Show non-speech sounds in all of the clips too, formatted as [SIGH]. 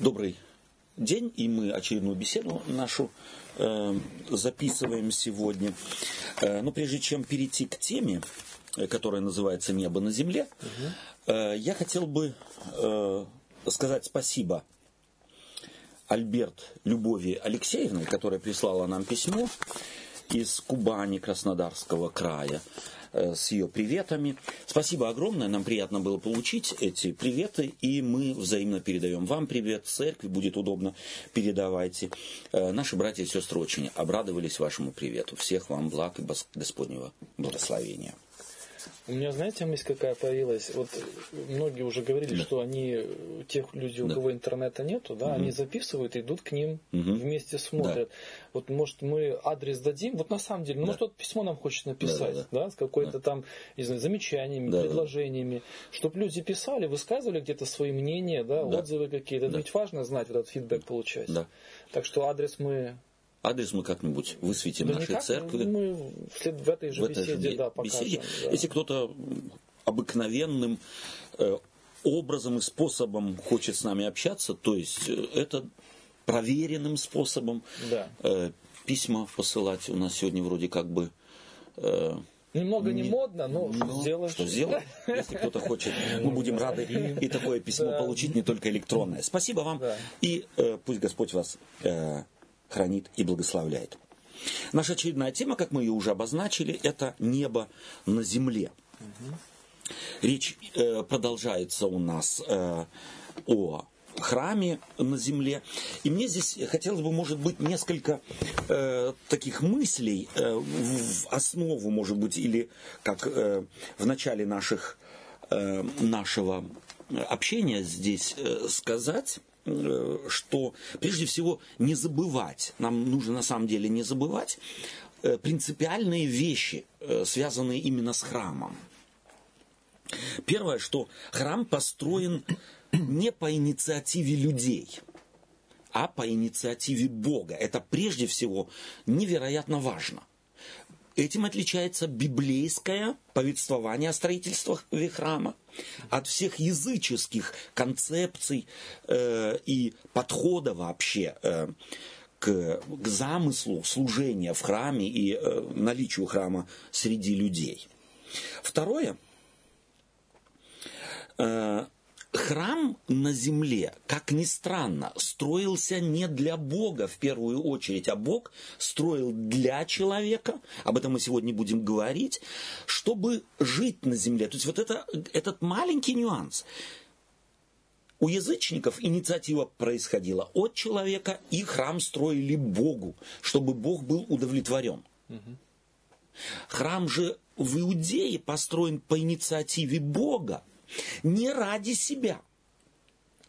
Добрый день, и мы очередную беседу нашу э, записываем сегодня. Э, но прежде чем перейти к теме, э, которая называется «Небо на земле», э, я хотел бы э, сказать спасибо Альберт Любови Алексеевной, которая прислала нам письмо из Кубани Краснодарского края. Э, с ее приветами. Спасибо огромное, нам приятно было получить эти приветы, и мы взаимно передаем вам привет, церкви, будет удобно, передавайте. Э, наши братья и сестры очень обрадовались вашему привету. Всех вам благ и Господнего благословения. У меня, знаете, мысль какая появилась? Вот многие уже говорили, да. что они, тех людей, у да. кого интернета нету, да, угу. они записывают, идут к ним, угу. вместе смотрят. Да. Вот, может, мы адрес дадим? Вот на самом деле, да. может, вот письмо нам хочет написать, да, да, да. да с какой-то да. там, не знаю, замечаниями, да, предложениями, да. чтобы люди писали, высказывали где-то свои мнения, да, да. отзывы какие-то. Да. Ведь важно знать вот этот фидбэк получать. Да. Так что адрес мы Адрес мы как-нибудь высветим да нашей никак, церкви. Мы в этой же в этой беседе, же да, покажем. Беседе. Да. Если кто-то обыкновенным э, образом и способом хочет с нами общаться, то есть э, это проверенным способом да. э, письма посылать. У нас сегодня вроде как бы... Немного не, не модно, но, но что сделаешь. Что сделаем? Если кто-то хочет, [LAUGHS] мы будем рады и такое письмо да. получить, не только электронное. Спасибо вам. Да. И э, пусть Господь вас э, хранит и благословляет. Наша очередная тема, как мы ее уже обозначили, это небо на земле. Речь э, продолжается у нас э, о храме на земле. И мне здесь хотелось бы, может быть, несколько э, таких мыслей э, в основу, может быть, или как э, в начале наших, э, нашего общения здесь э, сказать. Э, что прежде всего не забывать, нам нужно на самом деле не забывать э, принципиальные вещи, э, связанные именно с храмом. Первое, что храм построен не по инициативе людей, а по инициативе Бога. Это прежде всего невероятно важно – Этим отличается библейское повествование о строительстве храма от всех языческих концепций э, и подхода вообще э, к, к замыслу служения в храме и э, наличию храма среди людей. Второе. Э, храм на земле, как ни странно, строился не для Бога в первую очередь, а Бог строил для человека, об этом мы сегодня будем говорить, чтобы жить на земле. То есть вот это, этот маленький нюанс. У язычников инициатива происходила от человека, и храм строили Богу, чтобы Бог был удовлетворен. Храм же в Иудее построен по инициативе Бога, не ради себя.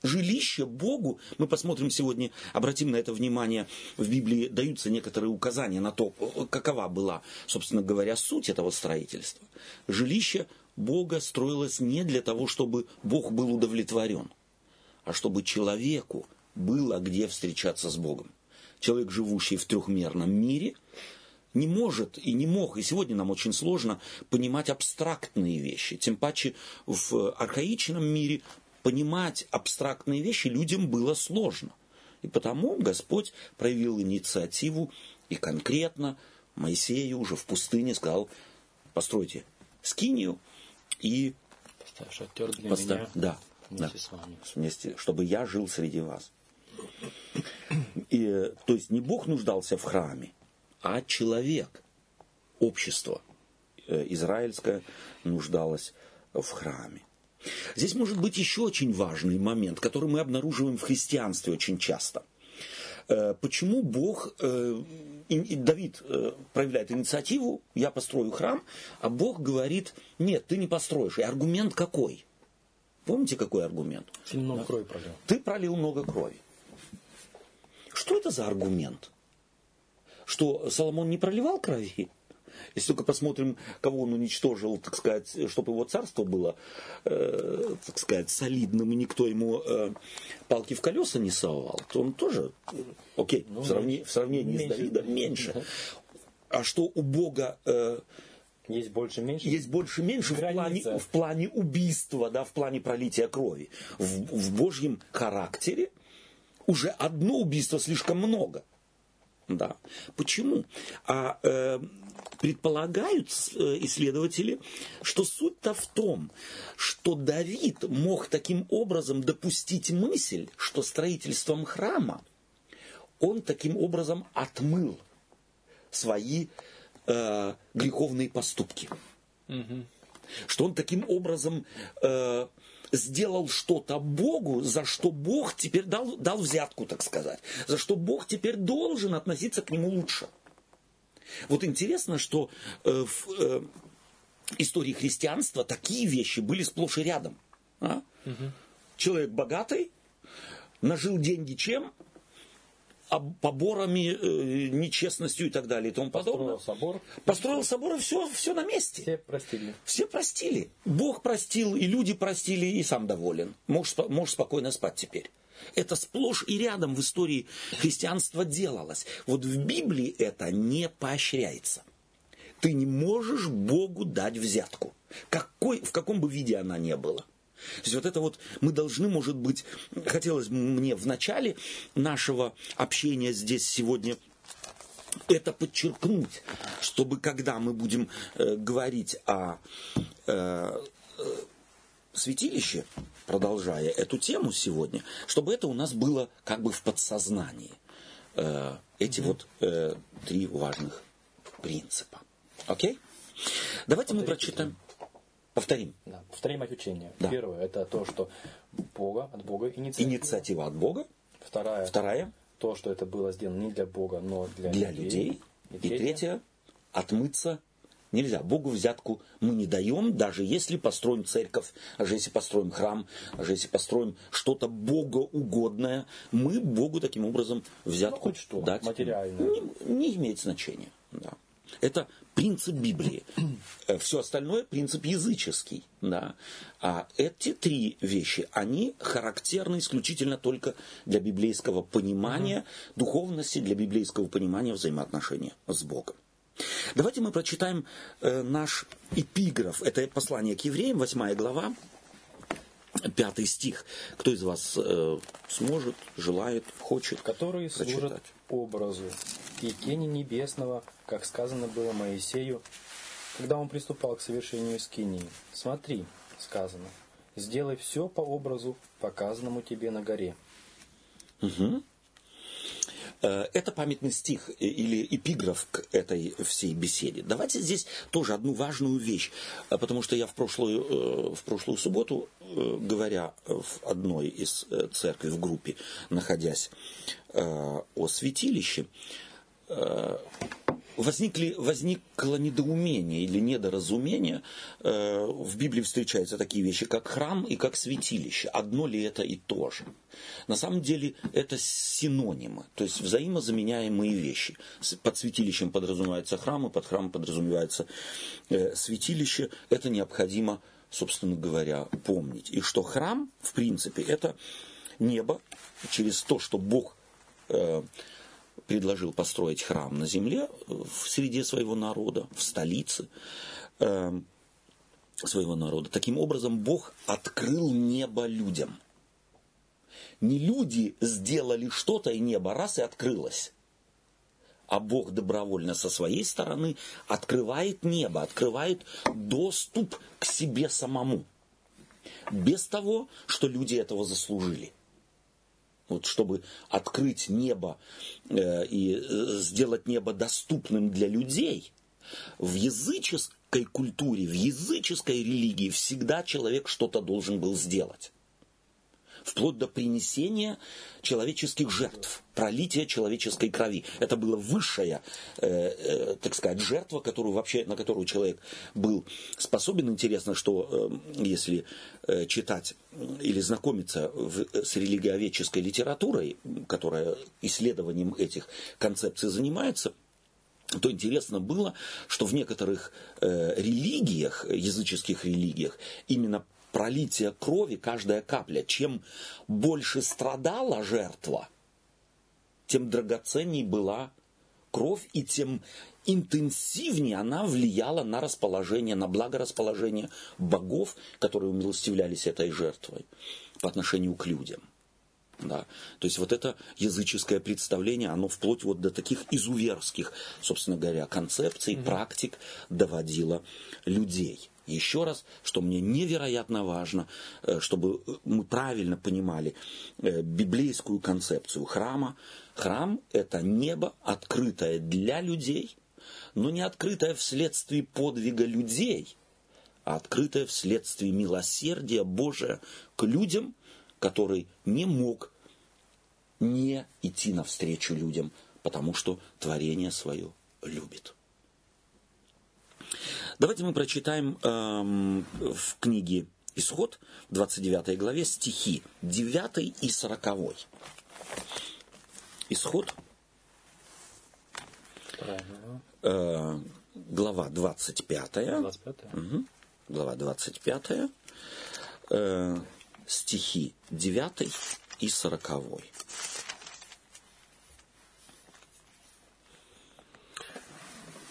Жилище Богу, мы посмотрим сегодня, обратим на это внимание, в Библии даются некоторые указания на то, какова была, собственно говоря, суть этого строительства. Жилище Бога строилось не для того, чтобы Бог был удовлетворен, а чтобы человеку было где встречаться с Богом. Человек, живущий в трехмерном мире, не может и не мог, и сегодня нам очень сложно понимать абстрактные вещи. Тем паче в архаичном мире понимать абстрактные вещи людям было сложно. И потому Господь проявил инициативу и конкретно Моисею уже в пустыне сказал, постройте скинию и поставь шатер для поставь, меня да, вместе да, с вами. Вместе, чтобы я жил среди вас. И, то есть не Бог нуждался в храме, а человек, общество э, израильское нуждалось в храме. Здесь может быть еще очень важный момент, который мы обнаруживаем в христианстве очень часто. Э, почему Бог, э, Давид проявляет инициативу, я построю храм, а Бог говорит, нет, ты не построишь. И аргумент какой? Помните, какой аргумент? Ты много да? крови пролил. Ты пролил много крови. Что это за аргумент? Что Соломон не проливал крови. Если только посмотрим, кого он уничтожил, так сказать, чтобы его царство было, э, так сказать, солидным, и никто ему э, палки в колеса не совал, то он тоже, э, окей, ну, в, сравнении, в сравнении меньше, с Давидом меньше. А что у Бога... Э, есть больше меньше? Есть больше меньше в плане, в плане убийства, да, в плане пролития крови. В, в Божьем характере Уже одно убийство слишком много. Да. Почему? А э, предполагают э, исследователи, что суть-то в том, что Давид мог таким образом допустить мысль, что строительством храма он таким образом отмыл свои э, греховные поступки. Угу. Что он таким образом э, сделал что-то Богу, за что Бог теперь дал, дал взятку, так сказать, за что Бог теперь должен относиться к нему лучше. Вот интересно, что э, в э, истории христианства такие вещи были сплошь и рядом. А? Угу. Человек богатый, нажил деньги чем? Поборами, э, нечестностью и так далее и тому подобное. Построил собор. Построил собор, и все, все на месте. Все простили. Все простили. Бог простил, и люди простили, и сам доволен. Можешь, можешь спокойно спать теперь. Это сплошь и рядом в истории христианства делалось. Вот в Библии это не поощряется. Ты не можешь Богу дать взятку. Какой, в каком бы виде она ни была. То есть вот это вот мы должны, может быть, хотелось бы мне в начале нашего общения здесь сегодня это подчеркнуть, чтобы когда мы будем э, говорить о э, э, святилище, продолжая эту тему сегодня, чтобы это у нас было как бы в подсознании. Э, эти mm-hmm. вот э, три важных принципа. Окей? Давайте Повторите. мы прочитаем. Повторим. Да, повторим от учения. Да. Первое это то, что Бога, от Бога инициатива. Инициатива от Бога. Вторая. Вторая. То, что это было сделано не для Бога, но для, для людей. людей. И, и третье, отмыться нельзя. Богу взятку мы не даем, даже если построим церковь, даже если построим храм, даже если построим что-то богоугодное, мы Богу таким образом взятку ну, хоть что, дать материальное. Не, не имеет значения. Да. Это принцип Библии. Э, Все остальное принцип языческий. Да. А эти три вещи, они характерны исключительно только для библейского понимания духовности, для библейского понимания взаимоотношения с Богом. Давайте мы прочитаем э, наш эпиграф. Это послание к евреям, 8 глава, пятый стих. Кто из вас э, сможет, желает, хочет Которые прочитать? служат образу и тени небесного, как сказано было Моисею, когда он приступал к совершению скинии. Смотри, сказано, сделай все по образу, показанному тебе на горе. Угу. Это памятный стих э, или эпиграф к этой всей беседе. Давайте здесь тоже одну важную вещь, э, потому что я в прошлую, в прошлую субботу, говоря в одной из церквей в группе, находясь о святилище, возникли, возникло недоумение или недоразумение. Э, в Библии встречаются такие вещи, как храм и как святилище. Одно ли это и то же? На самом деле это синонимы, то есть взаимозаменяемые вещи. Под святилищем подразумевается храм, и под храмом подразумевается э, святилище. Это необходимо, собственно говоря, помнить. И что храм, в принципе, это небо через то, что Бог э, предложил построить храм на земле в среде своего народа, в столице э, своего народа. Таким образом, Бог открыл небо людям. Не люди сделали что-то, и небо раз и открылось. А Бог добровольно со своей стороны открывает небо, открывает доступ к себе самому. Без того, что люди этого заслужили вот чтобы открыть небо э, и э, сделать небо доступным для людей, в языческой культуре, в языческой религии всегда человек что-то должен был сделать вплоть до принесения человеческих жертв, пролития человеческой крови. Это была высшая, э, э, так сказать, жертва, которую вообще, на которую человек был способен. Интересно, что э, если э, читать или знакомиться в, с религиоведческой литературой, которая исследованием этих концепций занимается, то интересно было, что в некоторых э, религиях, языческих религиях, именно пролития крови, каждая капля, чем больше страдала жертва, тем драгоценней была кровь, и тем интенсивнее она влияла на расположение, на благорасположение богов, которые умилостивлялись этой жертвой по отношению к людям. Да? То есть вот это языческое представление, оно вплоть вот до таких изуверских, собственно говоря, концепций, mm-hmm. практик доводило людей. Еще раз, что мне невероятно важно, э, чтобы мы правильно понимали э, библейскую концепцию храма. Храм – это небо, открытое для людей, но не открытое вследствие подвига людей, а открытое вследствие милосердия Божия к людям, который не мог не идти навстречу людям, потому что творение свое любит. Давайте мы прочитаем эм, в книге Исход, 29 главе, стихи 9 и 40. Исход, э, глава 25. 25. Угу, глава 25. Э, стихи 9 и 40.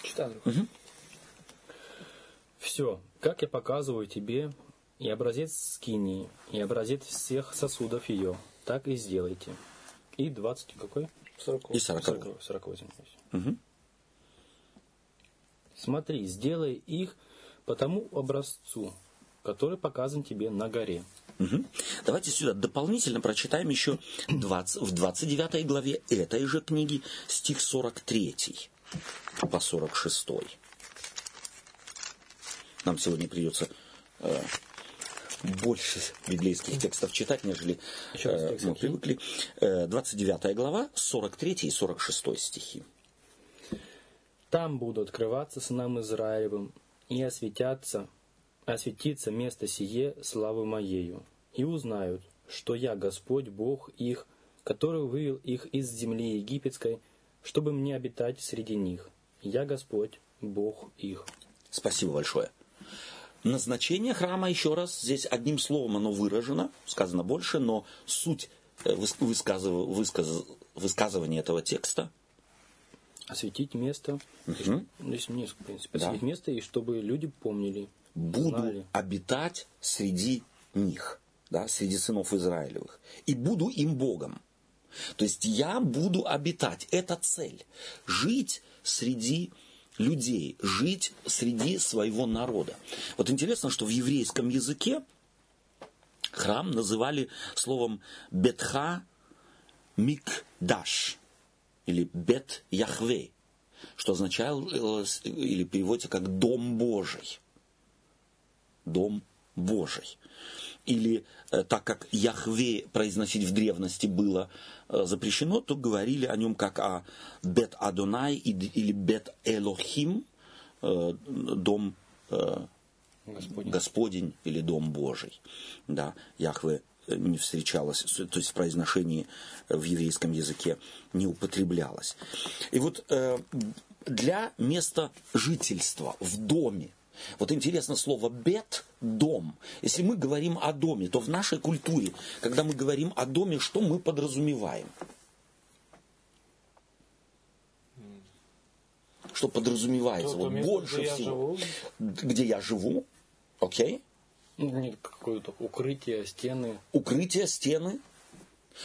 Читаю. Угу. Все, как я показываю тебе, и образец скинии, и образец всех сосудов ее, так и сделайте. И 20 какой? 40. И 40. 40, 40 угу. Смотри, сделай их по тому образцу, который показан тебе на горе. Угу. Давайте сюда дополнительно прочитаем еще 20, в 29 главе этой же книги стих 43 по 46 нам сегодня придется э, больше библейских текстов читать, нежели э, мы привыкли. Э, 29 глава, 43 и 46 стихи. Там будут открываться сынам Израилевым, и осветятся, осветится место сие славы моею, и узнают, что я Господь Бог их, который вывел их из земли египетской, чтобы мне обитать среди них. Я Господь, Бог их. Спасибо большое. Назначение храма, еще раз, здесь одним словом оно выражено, сказано больше, но суть э, высказыв... Высказ... высказывания этого текста осветить место. Угу. Здесь несколько, в принципе. Осветить да. место, и чтобы люди помнили. Буду знали. обитать среди них, да, среди сынов Израилевых. И буду им Богом. То есть я буду обитать. Это цель. Жить среди людей жить среди своего народа. Вот интересно, что в еврейском языке храм называли словом Бетха Микдаш или Бет Яхве, что означало или переводится как Дом Божий. Дом Божий или э, так как Яхве произносить в древности было э, запрещено, то говорили о нем как о Бет Адонай или Бет Элохим, э, дом Господень. Господень или Дом Божий. Да, Яхве не встречалось, то есть в произношении в еврейском языке не употреблялось. И вот для места жительства в доме вот интересно слово «бет» – «дом». Если мы говорим о доме, то в нашей культуре, когда мы говорим о доме, что мы подразумеваем? Что подразумевается? вот место, больше где всего. Я где я живу, окей? Okay. Какое-то укрытие, стены. Укрытие, стены.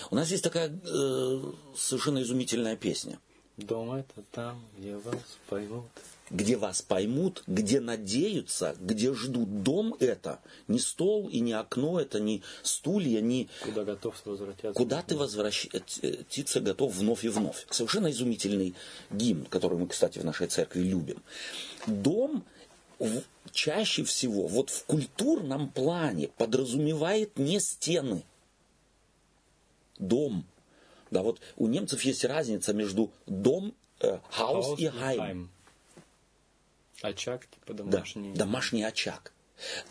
У нас есть такая э, совершенно изумительная песня. Дом это там, где вас поймут где вас поймут, где надеются, где ждут. Дом это не стол и не окно, это не стулья, не... Куда готов возвратиться. Куда ты возвратиться готов вновь и вновь. Совершенно изумительный гимн, который мы, кстати, в нашей церкви любим. Дом чаще всего вот в культурном плане подразумевает не стены. Дом. Да, вот у немцев есть разница между дом, э, хаус и хайм. Очаг, типа домашний. Да, домашний очаг.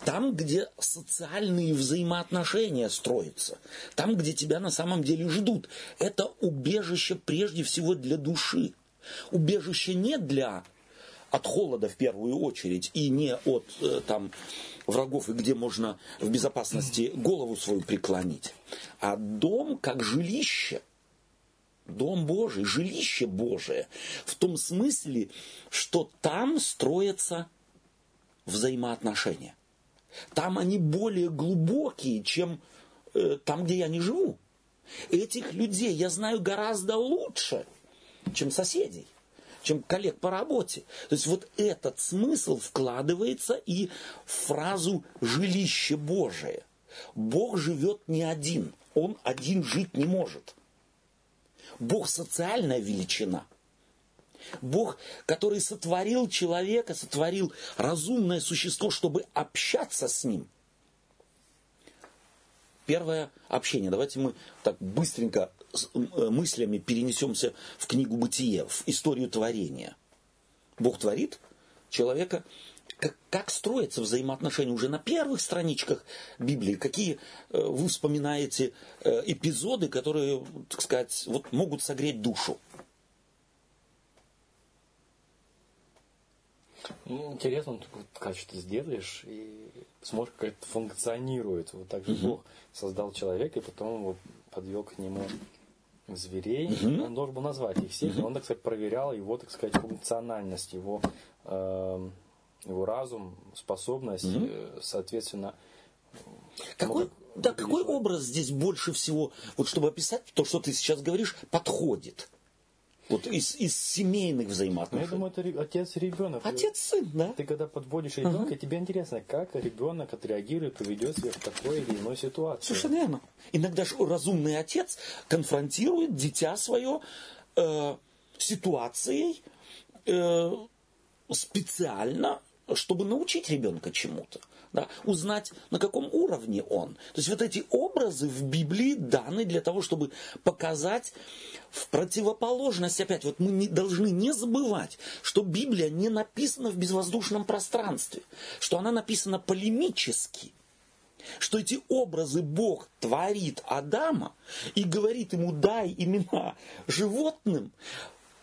Там, где социальные взаимоотношения строятся, там, где тебя на самом деле ждут. Это убежище прежде всего для души. Убежище не для от холода в первую очередь и не от э, там врагов, и где можно в безопасности голову свою преклонить, а дом как жилище Дом Божий, жилище Божие. В том смысле, что там строятся взаимоотношения. Там они более глубокие, чем э, там, где я не живу. Этих людей я знаю гораздо лучше, чем соседей чем коллег по работе. То есть вот этот смысл вкладывается и в фразу «жилище Божие». Бог живет не один, Он один жить не может. Бог социальная величина. Бог, который сотворил человека, сотворил разумное существо, чтобы общаться с ним. Первое общение. Давайте мы так быстренько Э, мыслями перенесемся в книгу Бытие, в историю творения. Бог творит человека. Как, как строятся взаимоотношения уже на первых страничках Библии? Какие э, вы вспоминаете э, эпизоды, которые, так сказать, вот могут согреть душу? Ну, интересно, вот, как что ты сделаешь, и смотришь, как это функционирует. Вот так же угу. Бог создал человека, и потом его подвел к нему зверей, угу. он должен был назвать их всех, угу. он, так сказать, проверял его, так сказать, функциональность, его, э, его разум, способность, э, соответственно. Какой, да, какой образ здесь больше всего, вот чтобы описать то, что ты сейчас говоришь, подходит? Вот из, из семейных взаимоотношений. Ну, я думаю, это отец и ребенок. Отец сын, да. Ты когда подводишь ребенка, uh-huh. тебе интересно, как ребенок отреагирует, поведет себя в такой или иной ситуации. Совершенно верно. Иногда же разумный отец конфронтирует дитя свое э, ситуацией э, специально, чтобы научить ребенка чему-то да, узнать, на каком уровне он. То есть вот эти образы в Библии даны для того, чтобы показать в противоположность, опять, вот мы не, должны не забывать, что Библия не написана в безвоздушном пространстве, что она написана полемически, что эти образы Бог творит Адама и говорит ему дай имена животным,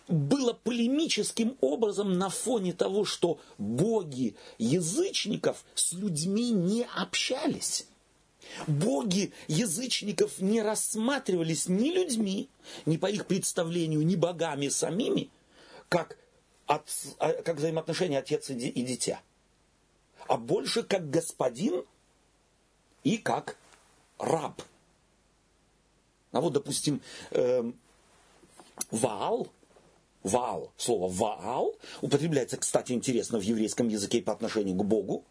было полемическим образом на фоне того, что боги язычников с людьми не общались. Боги язычников не рассматривались ни людьми, ни по их представлению, ни богами самими, как, от, а, как взаимоотношения отец и дитя, а больше как господин и как раб. А вот, допустим, э, Ваал Ваал, слово Ваал употребляется, кстати, интересно в еврейском языке по отношению к Богу.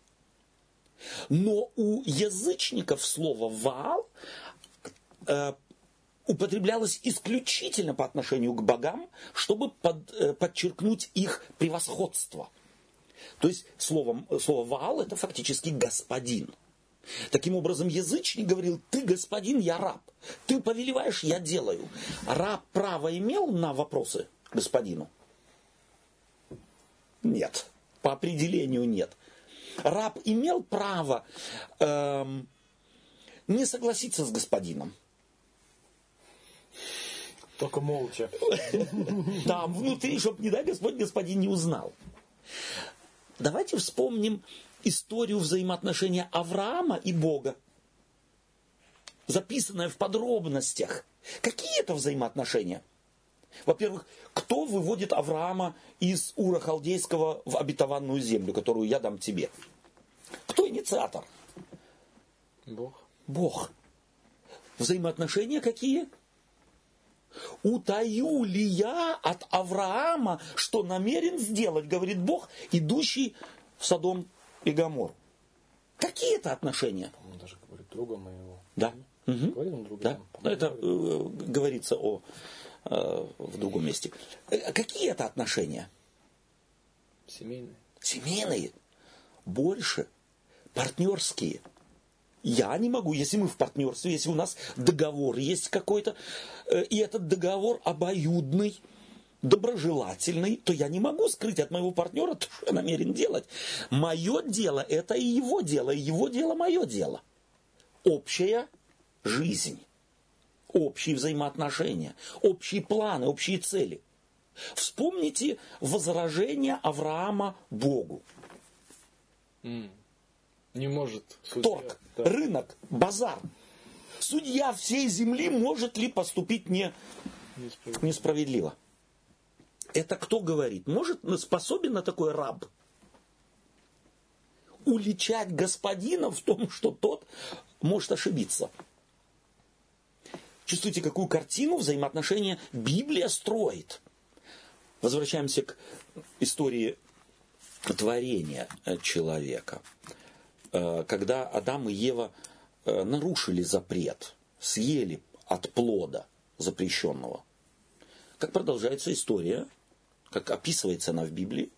Но у язычников слово Ваал э, употреблялось исключительно по отношению к богам, чтобы под, э, подчеркнуть их превосходство. То есть словом, слово Ваал это фактически господин. Таким образом, язычник говорил, ты господин, я раб. Ты повелеваешь, я делаю. Раб право имел на вопросы господину? Нет. По определению нет. Раб имел право эм, не согласиться с господином. Только молча. [LAUGHS] Там внутри, чтобы, не дай Господь, господин не узнал. Давайте вспомним историю взаимоотношения Авраама и Бога. Записанная в подробностях. Какие это взаимоотношения? Во-первых, кто выводит Авраама из Ура Халдейского в обетованную землю, которую я дам тебе? Кто инициатор? Бог. Бог. Взаимоотношения какие? Утаю ли я от Авраама, что намерен сделать, говорит Бог, идущий в Содом и Гамор. Какие это отношения? Он даже говорит друга моего. Да. Угу. Говорит он друга? Да. Там, это э, говорится о в другом месте. Э, какие это отношения? Семейные. Семейные. Больше. Партнерские. Я не могу, если мы в партнерстве, если у нас договор есть какой-то, э, и этот договор обоюдный, доброжелательный, то я не могу скрыть от моего партнера то, что я намерен делать. Мое дело – это и его дело, и его дело – мое дело. Общая жизнь общие взаимоотношения, общие планы, общие цели. Вспомните возражение Авраама Богу. Mm. Не может. Судья, Торг, да. рынок, базар. Судья всей земли может ли поступить не... несправедливо. несправедливо? Это кто говорит? Может, способен на такой раб? Уличать господина в том, что тот может ошибиться. Чувствуете, какую картину взаимоотношения Библия строит. Возвращаемся к истории творения э, человека. Э, когда Адам и Ева э, нарушили запрет, съели от плода запрещенного. Как продолжается история, как описывается она в Библии.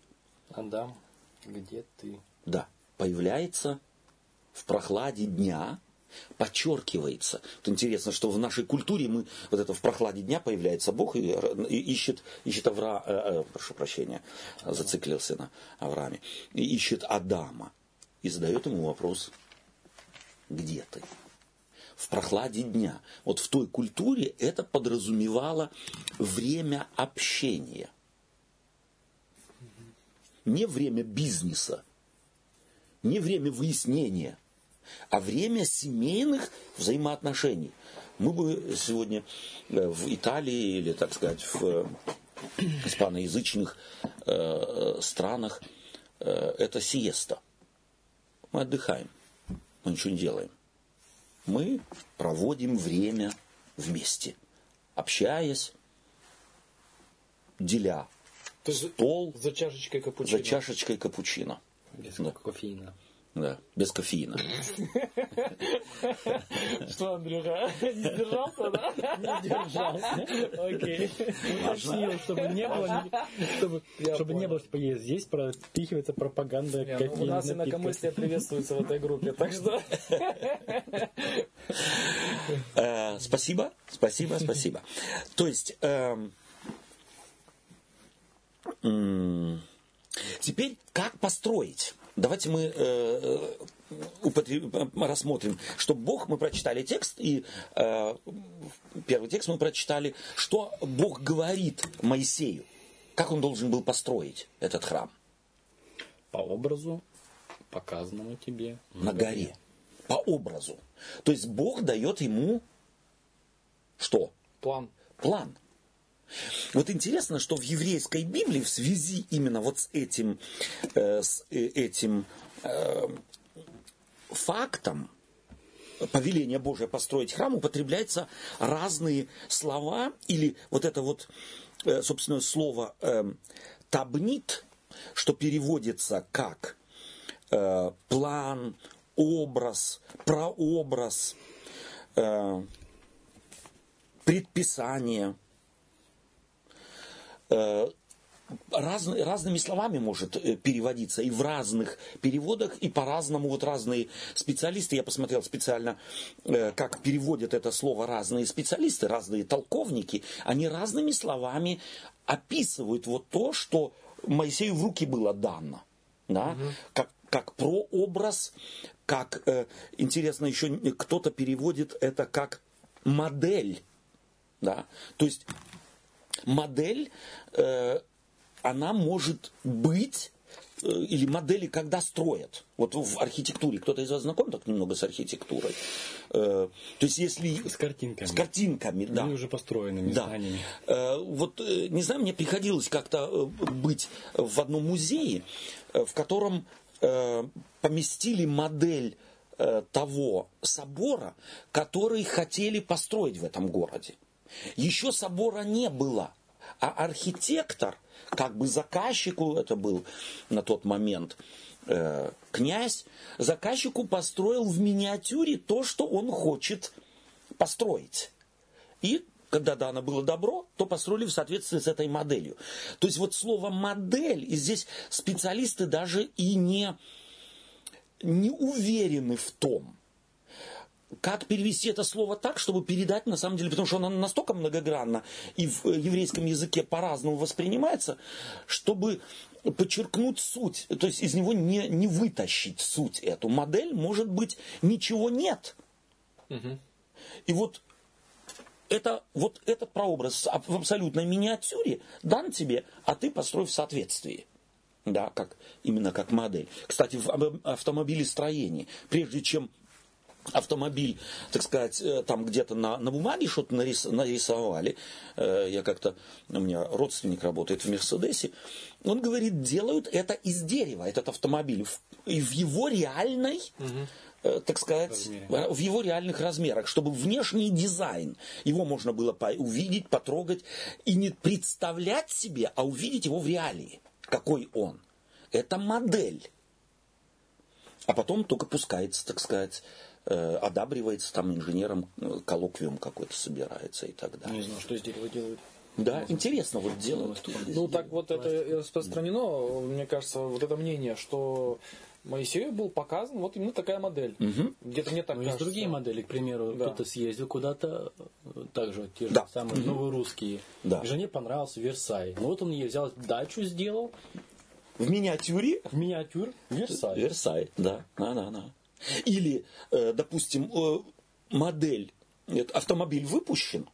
Адам, где ты? Да, появляется в прохладе дня, подчеркивается. Вот интересно, что в нашей культуре мы вот это в прохладе дня появляется Бог и, и ищет, ищет Авра, э, э, прошу прощения, зациклился на Аврааме, и ищет Адама и задает ему вопрос, где ты? В прохладе дня. Вот в той культуре это подразумевало время общения. Не время бизнеса, не время выяснения, а время семейных взаимоотношений. Мы бы сегодня э, в Италии или, так сказать, в э, испаноязычных э, странах это сиеста. Мы отдыхаем, мы ничего не делаем. Мы проводим время вместе, общаясь, деля То стол за чашечкой капучино. За чашечкой капучино. Без да. кофеина. Да, без кофеина. [LAUGHS] Что, Андрюха, не сдержался, да? Не сдержался. Окей. Уточнил, чтобы не было, чтобы, чтобы не было, что здесь пропихивается пропаганда не, ну, У нас инакомыслие приветствуется в этой группе, так что... Э, спасибо, спасибо, спасибо. То есть... Эм, теперь как построить? Давайте мы э, употреб... рассмотрим, что Бог, мы прочитали текст, и э, первый текст мы прочитали, что Бог говорит Моисею, как он должен был построить этот храм. По образу, показанному тебе на, на горе. горе. По образу. То есть Бог дает ему что? План. План. Вот интересно, что в еврейской Библии в связи именно вот с этим, э, с э, этим э, фактом повеления Божия построить храм употребляются разные слова или вот это вот, э, собственно, слово э, табнит, что переводится как э, план, образ, прообраз, э, предписание – раз, разными словами может э, переводиться и в разных переводах, и по-разному. Вот разные специалисты, я посмотрел специально, э, как переводят это слово разные специалисты, разные толковники, они разными словами описывают вот то, что Моисею в руки было дано. Да? Угу. Как, как прообраз, как, э, интересно, еще кто-то переводит это как модель. Да? То есть модель, э, она может быть э, или модели, когда строят. Вот в архитектуре, кто-то из вас знаком так немного с архитектурой? Э, то есть если... С картинками. С картинками, да. Они уже построенными да. зданиями. Вот, не знаю, мне приходилось как-то быть в одном музее, в котором поместили модель того собора, который хотели построить в этом городе. Еще собора не было, а архитектор, как бы заказчику это был на тот момент, э, князь, заказчику построил в миниатюре то, что он хочет построить. И когда дано было добро, то построили в соответствии с этой моделью. То есть вот слово модель, и здесь специалисты даже и не, не уверены в том, как перевести это слово так, чтобы передать, на самом деле, потому что оно настолько многогранно и в э, еврейском языке по-разному воспринимается, чтобы подчеркнуть суть, то есть из него не, не вытащить суть эту. Модель, может быть, ничего нет. Угу. И вот это, вот этот прообраз в абсолютной миниатюре дан тебе, а ты построй в соответствии. Да, как, именно как модель. Кстати, в автомобилестроении, прежде чем автомобиль, так сказать, э, там где-то на, на бумаге что-то нарис, нарисовали. Э, я как-то, у меня родственник работает в Мерседесе. Он говорит, делают это из дерева, этот автомобиль. И в его реальной, угу. так сказать, Размере. в его реальных размерах, чтобы внешний дизайн его можно было увидеть, потрогать и не представлять себе, а увидеть его в реалии, какой он. Это модель. А потом только пускается, так сказать, одабривается там инженером, э, коллоквиум какой-то собирается и так далее. Не знаю, что из дерева делают. Да, интересно вот делают. Ну так вот это распространено, мне кажется, вот это мнение, что Моисею был показан вот именно такая модель. Угу. Где-то мне так ну, кажется. Есть другие модели, к примеру, да. кто-то съездил куда-то, также те же да. самые угу. новые русские. Да. Жене понравился Версай. Ну вот он ей взял дачу, сделал. В миниатюре? В миниатюр Версай. Версай, да. Да, да, да. Или, э, допустим, э, модель, автомобиль выпущен,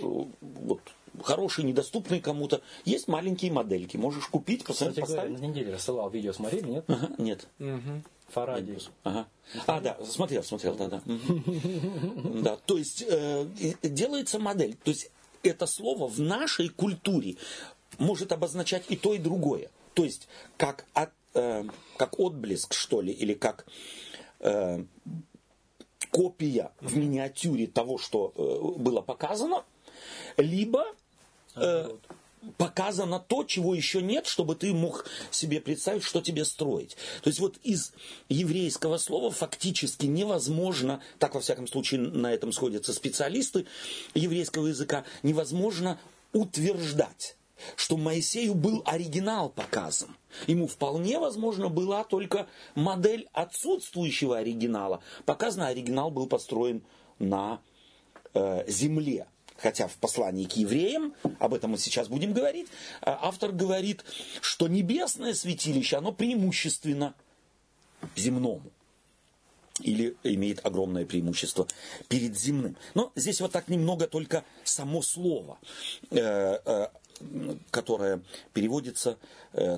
э, вот хороший, недоступный кому-то. Есть маленькие модельки, можешь купить, посмотреть, Кстати поставить. Говоря, на неделе рассылал видео, смотрели, нет? Ага, нет. Угу. Фаради. Ага. А, да, смотрел, смотрел, да, да. Да, то есть э, делается модель. То есть это слово в нашей культуре может обозначать и то, и другое. То есть как, от, э, как отблеск, что ли, или как э, копия в миниатюре того, что э, было показано, либо э, показано то, чего еще нет, чтобы ты мог себе представить, что тебе строить. То есть вот из еврейского слова фактически невозможно, так во всяком случае на этом сходятся специалисты еврейского языка, невозможно утверждать что Моисею был оригинал показан. Ему вполне возможно была только модель отсутствующего оригинала. Показано, оригинал был построен на э, земле. Хотя в послании к евреям, об этом мы сейчас будем говорить, э, автор говорит, что небесное святилище, оно преимущественно земному или имеет огромное преимущество перед земным. Но здесь вот так немного только само слово, э, э, которое переводится,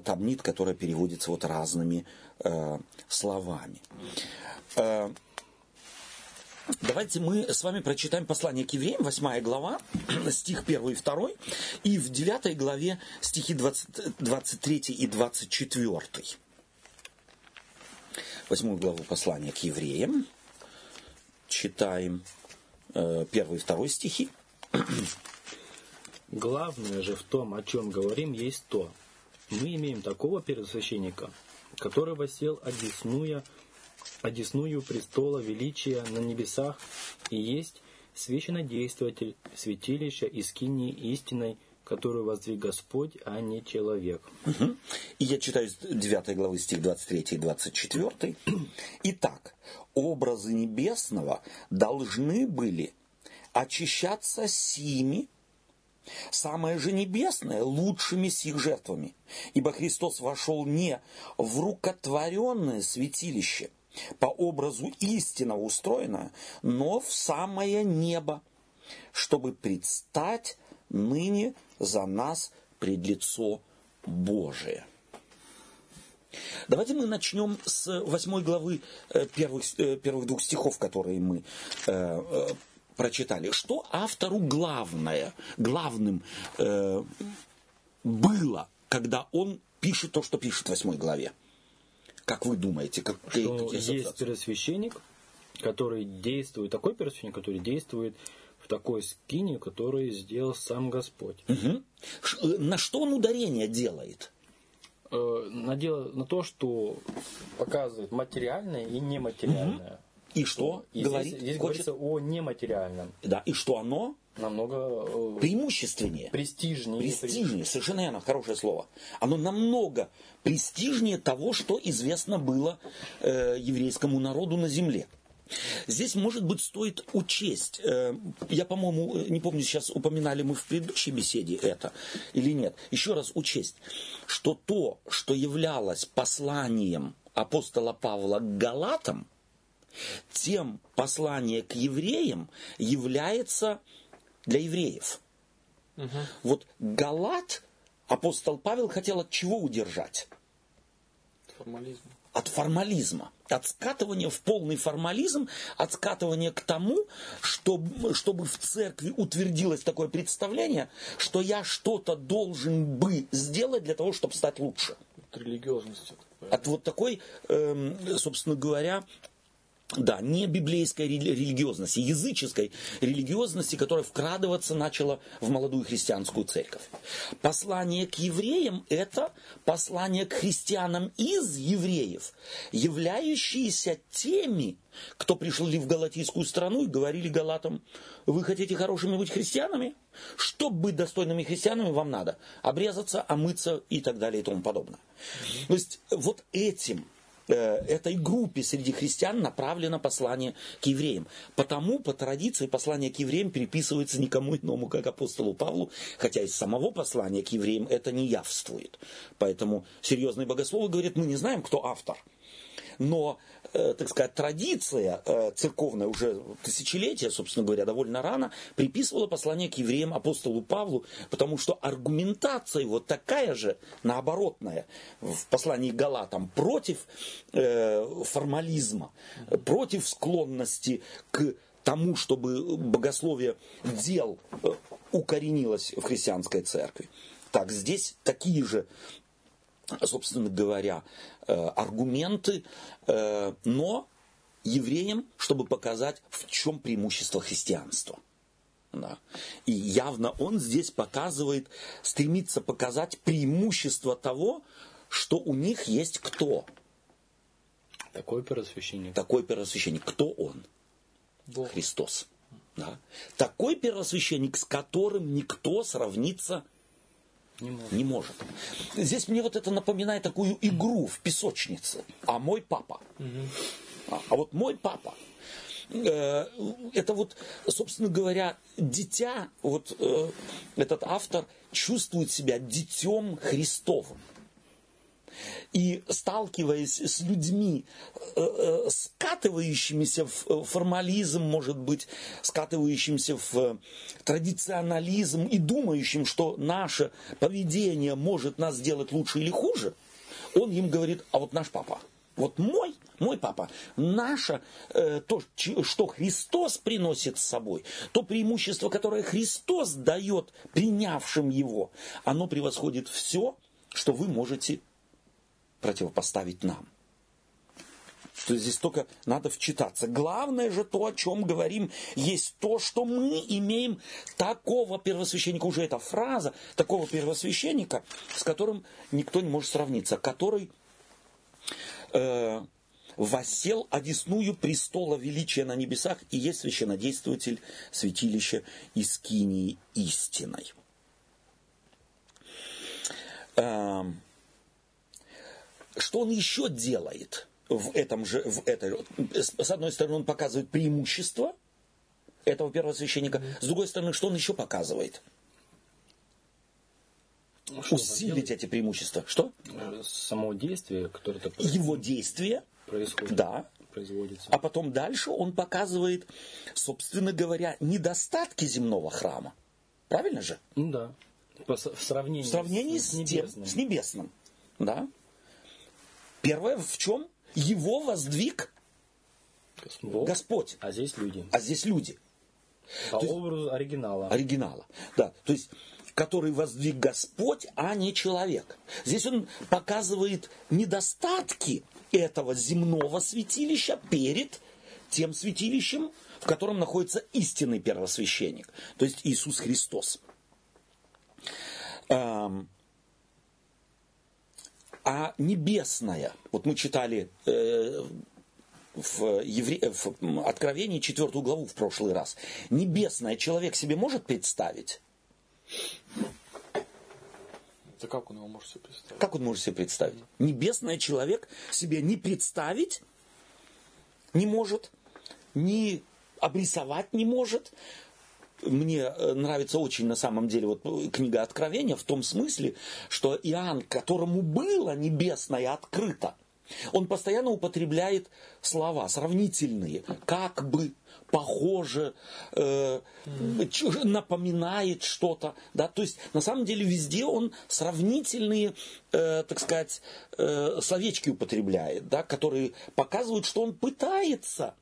табнит, которое переводится вот разными словами. Давайте мы с вами прочитаем послание к евреям, 8 глава, [CLEARS THROAT] стих 1 и 2, и в 9 главе стихи 20, 23 и 24. Восьмую главу послания к евреям. Читаем э, первый и второй стихи. [CLEARS THROAT] Главное же в том, о чем говорим, есть то. Мы имеем такого первосвященника, который восел, одесную одесную престола величия на небесах и есть священнодействователь святилища и скинии истиной, которую воздвиг Господь, а не человек. Угу. И я читаю с 9 главы стих 23 и 24. Итак, образы небесного должны были очищаться сими, Самое же небесное лучшими сих жертвами, ибо Христос вошел не в рукотворенное святилище – по образу истинно устроена, но в самое небо, чтобы предстать ныне за нас пред лицо Божие. Давайте мы начнем с восьмой главы э, первых, э, первых двух стихов, которые мы э, прочитали. Что автору главное, главным было, когда он пишет то, что пишет в восьмой главе? Как вы думаете? Как, что есть первосвященник, который действует, такой первосвященник, который действует в такой скине, который сделал сам Господь. Угу. На что он ударение делает? Э, на, дело, на то, что показывает материальное и нематериальное. Угу. И что? И говорит, здесь, здесь говорится о нематериальном. Да, и что оно? намного э, преимущественнее. Престижнее. Престижнее, совершенно верно, хорошее слово. Оно намного престижнее того, что известно было э, еврейскому народу на земле. Здесь, может быть, стоит учесть, э, я, по-моему, не помню, сейчас упоминали мы в предыдущей беседе это или нет, еще раз учесть, что то, что являлось посланием апостола Павла к Галатам, тем послание к евреям является для евреев. Угу. Вот Галат апостол Павел хотел от чего удержать? Формализм. От формализма. От скатывания в полный формализм, от скатывания к тому, чтобы, чтобы в церкви утвердилось такое представление, что я что-то должен бы сделать для того, чтобы стать лучше. От религиозности. От вот такой, эм, собственно говоря, да, не библейской религиозности, языческой религиозности, которая вкрадываться начала в молодую христианскую церковь. Послание к евреям – это послание к христианам из евреев, являющиеся теми, кто пришли в галатийскую страну и говорили галатам, вы хотите хорошими быть христианами? Чтобы быть достойными христианами, вам надо обрезаться, омыться и так далее и тому подобное. То есть вот этим этой группе среди христиан направлено послание к евреям. Потому по традиции послание к евреям переписывается никому иному, как апостолу Павлу, хотя из самого послания к евреям это не явствует. Поэтому серьезные богословы говорят, мы не знаем, кто автор. Но Э, так сказать, традиция э, церковная уже тысячелетия, собственно говоря, довольно рано, приписывала послание к евреям апостолу Павлу, потому что аргументация его такая же, наоборотная, в послании Галатам, против э, формализма, против склонности к тому, чтобы богословие дел укоренилось в христианской церкви. Так, здесь такие же собственно говоря, э, аргументы, э, но евреям, чтобы показать, в чем преимущество христианства. Да. И явно он здесь показывает, стремится показать преимущество того, что у них есть кто. Такой первосвященник. Такой первосвященник. Кто он? Бог. Христос. Да. Такой первосвященник, с которым никто сравниться не может. не может. Здесь мне вот это напоминает такую игру в песочнице. А мой папа. А, а вот мой папа. Э, это вот, собственно говоря, дитя, вот э, этот автор чувствует себя детем Христовым. И сталкиваясь с людьми, э, э, скатывающимися в э, формализм, может быть, скатывающимися в традиционализм и думающим, что наше поведение может нас сделать лучше или хуже, он им говорит, а вот наш папа, вот мой, мой папа, наше, то, что Христос приносит с собой, то преимущество, которое Христос дает принявшим его, оно превосходит все, что вы можете противопоставить нам. То есть здесь только надо вчитаться. Главное же то, о чем говорим, есть то, что мы имеем такого первосвященника, уже эта фраза, такого первосвященника, с которым никто не может сравниться, который э, восел одесную престола величия на небесах и есть священнодействователь святилища Искинии истиной. Э, что он еще делает в этом же, в этой, с одной стороны, он показывает преимущество этого первосвященника, с другой стороны, что он еще показывает? Ну, Усилить эти преимущества. Что? Само действие, которое это Его действие. Происходит. Да. Производится. А потом дальше он показывает, собственно говоря, недостатки земного храма. Правильно же? Ну да. в сравнении, в сравнении с, с, небесным. Тем, с небесным. Да. Первое в чем? Его воздвиг Бог, Господь. А здесь люди. А здесь люди. По то образу есть, оригинала. Оригинала, да. То есть, который воздвиг Господь, а не человек. Здесь он показывает недостатки этого земного святилища перед тем святилищем, в котором находится истинный первосвященник, то есть Иисус Христос. А небесная, вот мы читали э, в, Евре... в Откровении четвертую главу в прошлый раз, небесное человек себе может представить? Да как он его может себе представить? Как он может себе представить? Небесное человек себе не представить не может, ни обрисовать не может, мне э, нравится очень на самом деле вот э, книга Откровения в том смысле, что Иоанн, которому было небесное открыто, он постоянно употребляет слова сравнительные, как бы, похоже, э, напоминает что-то. Да? То есть на самом деле везде он сравнительные, э, так сказать, э, словечки употребляет, да, которые показывают, что он пытается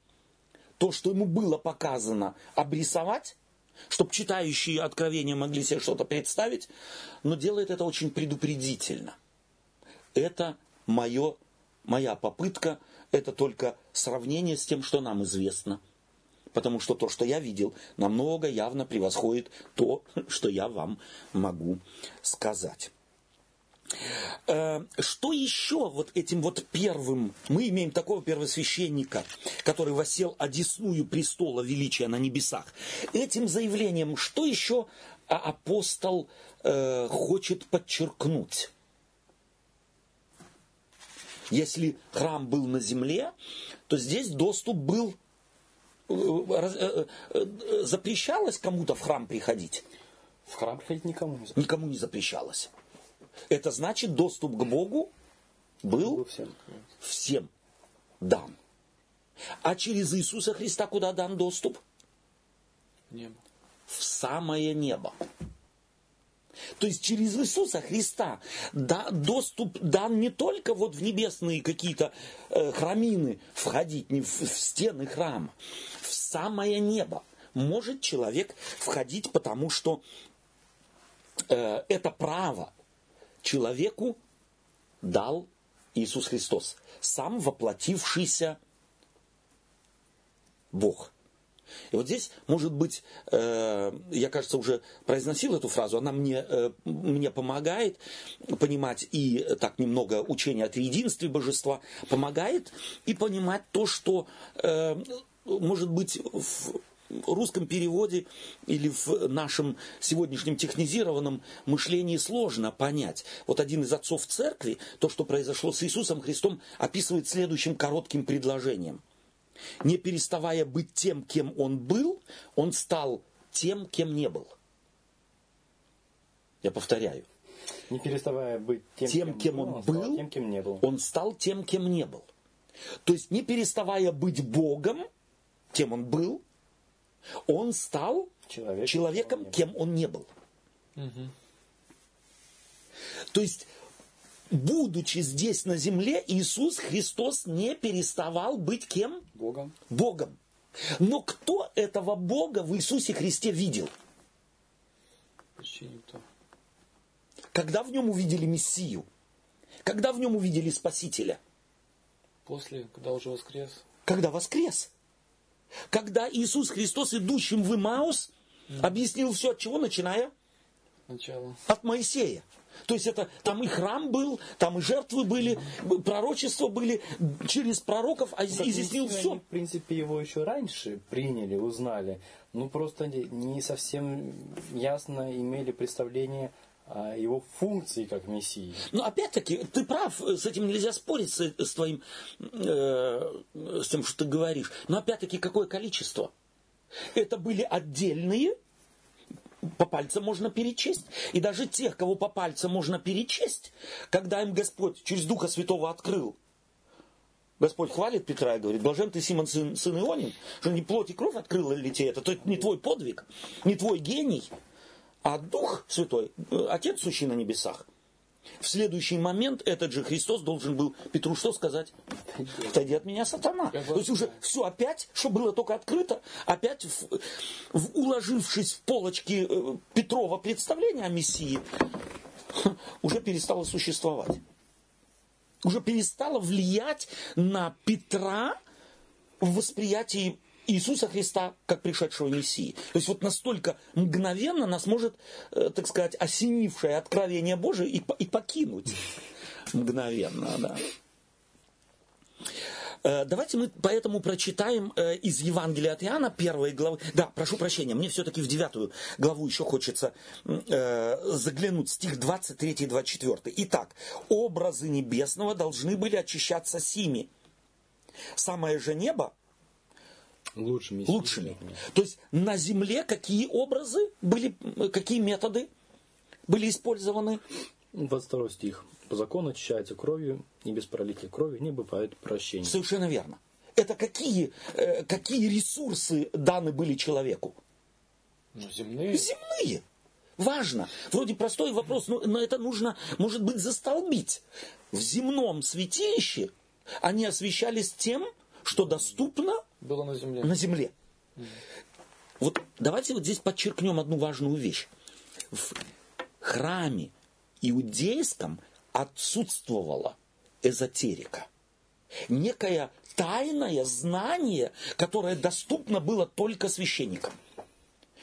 то, что ему было показано, обрисовать чтобы читающие откровения могли себе что-то представить, но делает это очень предупредительно. Это мое моя попытка – это только сравнение с тем, что нам известно. Потому что то, что я видел, намного явно превосходит то, [LAUGHS] что я вам могу сказать. Э, что еще вот этим вот первым? Мы имеем такого первосвященника, который восел одесную престола величия на небесах. Этим заявлением, что еще апостол э, хочет подчеркнуть? Если храм был на земле, то здесь доступ был э, запрещалось кому-то в храм приходить? В храм приходить никому не запрещалось. Никому не запрещалось. Это значит, доступ к Богу был всем. всем дан. А через Иисуса Христа куда дан доступ? Небо. В самое небо. То есть через Иисуса Христа да, доступ дан не только вот в небесные какие-то э, храмины входить, не в, в стены храма, в самое небо может человек входить, потому что э, это право человеку дал Иисус Христос, сам воплотившийся Бог. И вот здесь, может быть, э, я, кажется, уже произносил эту фразу, она мне, э, мне помогает понимать и так немного учения о триединстве божества, помогает и понимать то, что, э, может быть, в русском переводе или в нашем сегодняшнем технизированном мышлении сложно понять. Вот один из отцов церкви, то, что произошло с Иисусом Христом, описывает следующим коротким предложением. Не переставая быть тем, кем он был, он стал тем, кем не был. Я повторяю. Не переставая быть тем, тем кем, кем он, он был, тем, кем не был. он стал тем, кем не был. То есть не переставая быть Богом, кем он был, он стал Человек, человеком, кем он не был. Угу. То есть, будучи здесь на земле, Иисус Христос не переставал быть кем? Богом. Богом. Но кто этого Бога в Иисусе Христе видел? Почти никто. Когда в нем увидели Мессию? Когда в нем увидели Спасителя? После, когда уже воскрес. Когда воскрес. Когда Иисус Христос, идущим в Имаус, объяснил все от чего, начиная? Начало. От Моисея. То есть это там и храм был, там и жертвы были, пророчества были через пророков, а изъяснил все. Они, в принципе, его еще раньше приняли, узнали. Ну, просто не совсем ясно имели представление его функции как Мессии. Но опять-таки, ты прав, с этим нельзя спорить с, с твоим, э, с тем, что ты говоришь. Но опять-таки, какое количество? Это были отдельные, по пальцам можно перечесть. И даже тех, кого по пальцам можно перечесть, когда им Господь через Духа Святого открыл, Господь хвалит Петра и говорит, блажен ты, Симон, сын, сын Ионин, что не плоть и кровь открыла ли тебе это, то это не твой подвиг, не твой гений, а Дух Святой, э, Отец сущий на небесах. В следующий момент этот же Христос должен был Петру что сказать? Отойди от меня, сатана. То есть уже все опять, что было только открыто, опять в, в, уложившись в полочки э, Петрова представления о Мессии, уже перестало существовать. Уже перестало влиять на Петра в восприятии Иисуса Христа как пришедшего Мессии. То есть вот настолько мгновенно нас может, э, так сказать, осенившее откровение Божие и, покинуть. Мгновенно, да. Э, давайте мы поэтому прочитаем э, из Евангелия от Иоанна первой главы. Да, прошу прощения, мне все-таки в девятую главу еще хочется заглянуть, стих 23 и 24. Итак, образы небесного должны были очищаться сими. Самое же небо лучшими. лучшими. То есть на земле какие образы были, какие методы были использованы? 22 стих. По закону очищается кровью, и без пролития крови не бывает прощения. Совершенно верно. Это какие, э, какие ресурсы даны были человеку? Ну, земные. Земные. Важно. Вроде простой вопрос, но, но это нужно, может быть, застолбить. В земном святилище они освещались тем, что доступно было на земле. На земле. Вот давайте вот здесь подчеркнем одну важную вещь. В храме иудейском отсутствовала эзотерика. некое тайное знание, которое доступно было только священникам.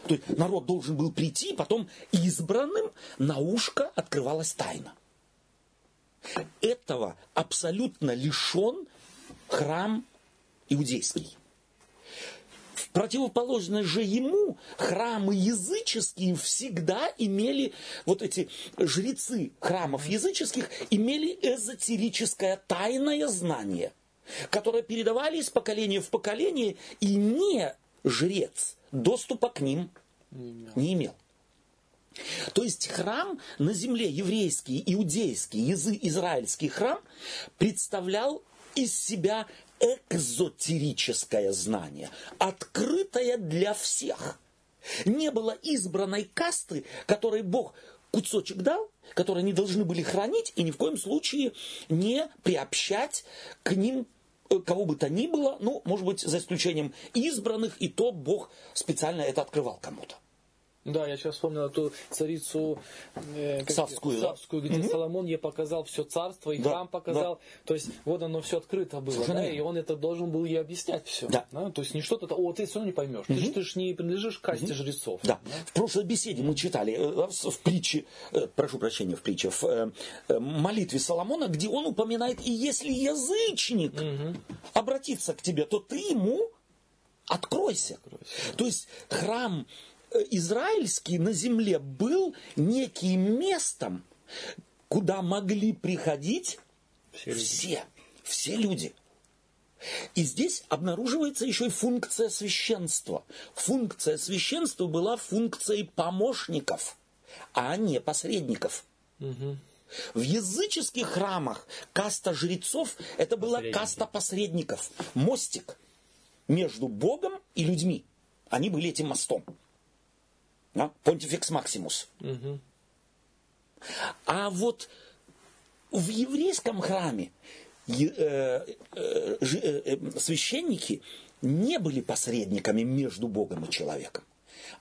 То есть народ должен был прийти, потом избранным на ушко открывалась тайна. Этого абсолютно лишен храм иудейский. В противоположность же ему храмы языческие всегда имели, вот эти жрецы храмов языческих имели эзотерическое тайное знание, которое передавали из поколения в поколение, и не жрец доступа к ним не имел. Не имел. То есть храм на земле, еврейский, иудейский, израильский храм представлял из себя экзотерическое знание, открытое для всех. Не было избранной касты, которой Бог кусочек дал, который они должны были хранить и ни в коем случае не приобщать к ним э, кого бы то ни было, ну, может быть, за исключением избранных, и то Бог специально это открывал кому-то. Да, я сейчас вспомнил эту царицу э, Савскую, Савскую да? где угу. Соломон ей показал все царство, и да, храм показал. Да. То есть вот оно все открыто было, да, и он это должен был ей объяснять все. Да. Да? То есть не что-то, о, ты все равно не поймешь. Угу. Ты, ты же не принадлежишь к касте угу. жрецов. Да. да. В прошлой беседе мы читали э, в притче, э, прошу прощения, в притче, в э, молитве Соломона, где он упоминает, и если язычник угу. обратится к тебе, то ты ему откройся. откройся. То есть храм израильский на земле был неким местом, куда могли приходить все, люди. все, все люди. И здесь обнаруживается еще и функция священства. Функция священства была функцией помощников, а не посредников. Угу. В языческих храмах каста жрецов это была каста посредников, мостик между Богом и людьми. Они были этим мостом. Да? Понтификс Максимус. Угу. А вот в еврейском храме э, э, э, священники не были посредниками между Богом и человеком.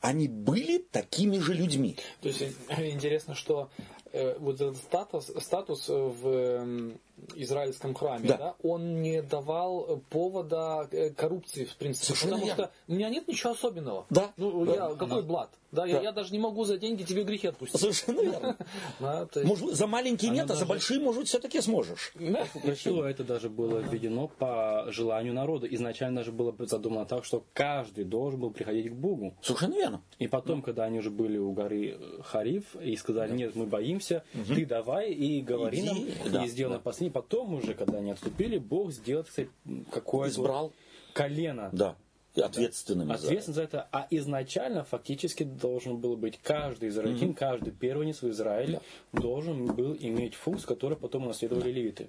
Они были такими же людьми. То есть интересно, что вот этот статус, статус в израильском храме, да. да, он не давал повода коррупции, в принципе. Совершенно потому верно. что у меня нет ничего особенного. Да. Ну, да. я, какой да. блат? Да, да. Я, я даже не могу за деньги тебе грехи отпустить. Совершенно верно. [LAUGHS] Да, может, за маленькие нет, даже... а за большие, может, все-таки сможешь. Да. Это даже было введено по желанию народа. Изначально даже было задумано так, что каждый должен был приходить к Богу. Совершенно верно. И потом, когда они уже были у горы Хариф и сказали, нет, мы боимся, угу. ты давай и говори Иди, нам, да, и сделай да. последний. Потом уже, когда они отступили, Бог сделал, кстати, какое-то Избрал. колено. Да ответственными да. Ответственным за это. А изначально фактически должен был быть каждый израильтин, mm-hmm. каждый первенец в Израиле да. должен был иметь функцию, которую потом унаследовали да. левиты.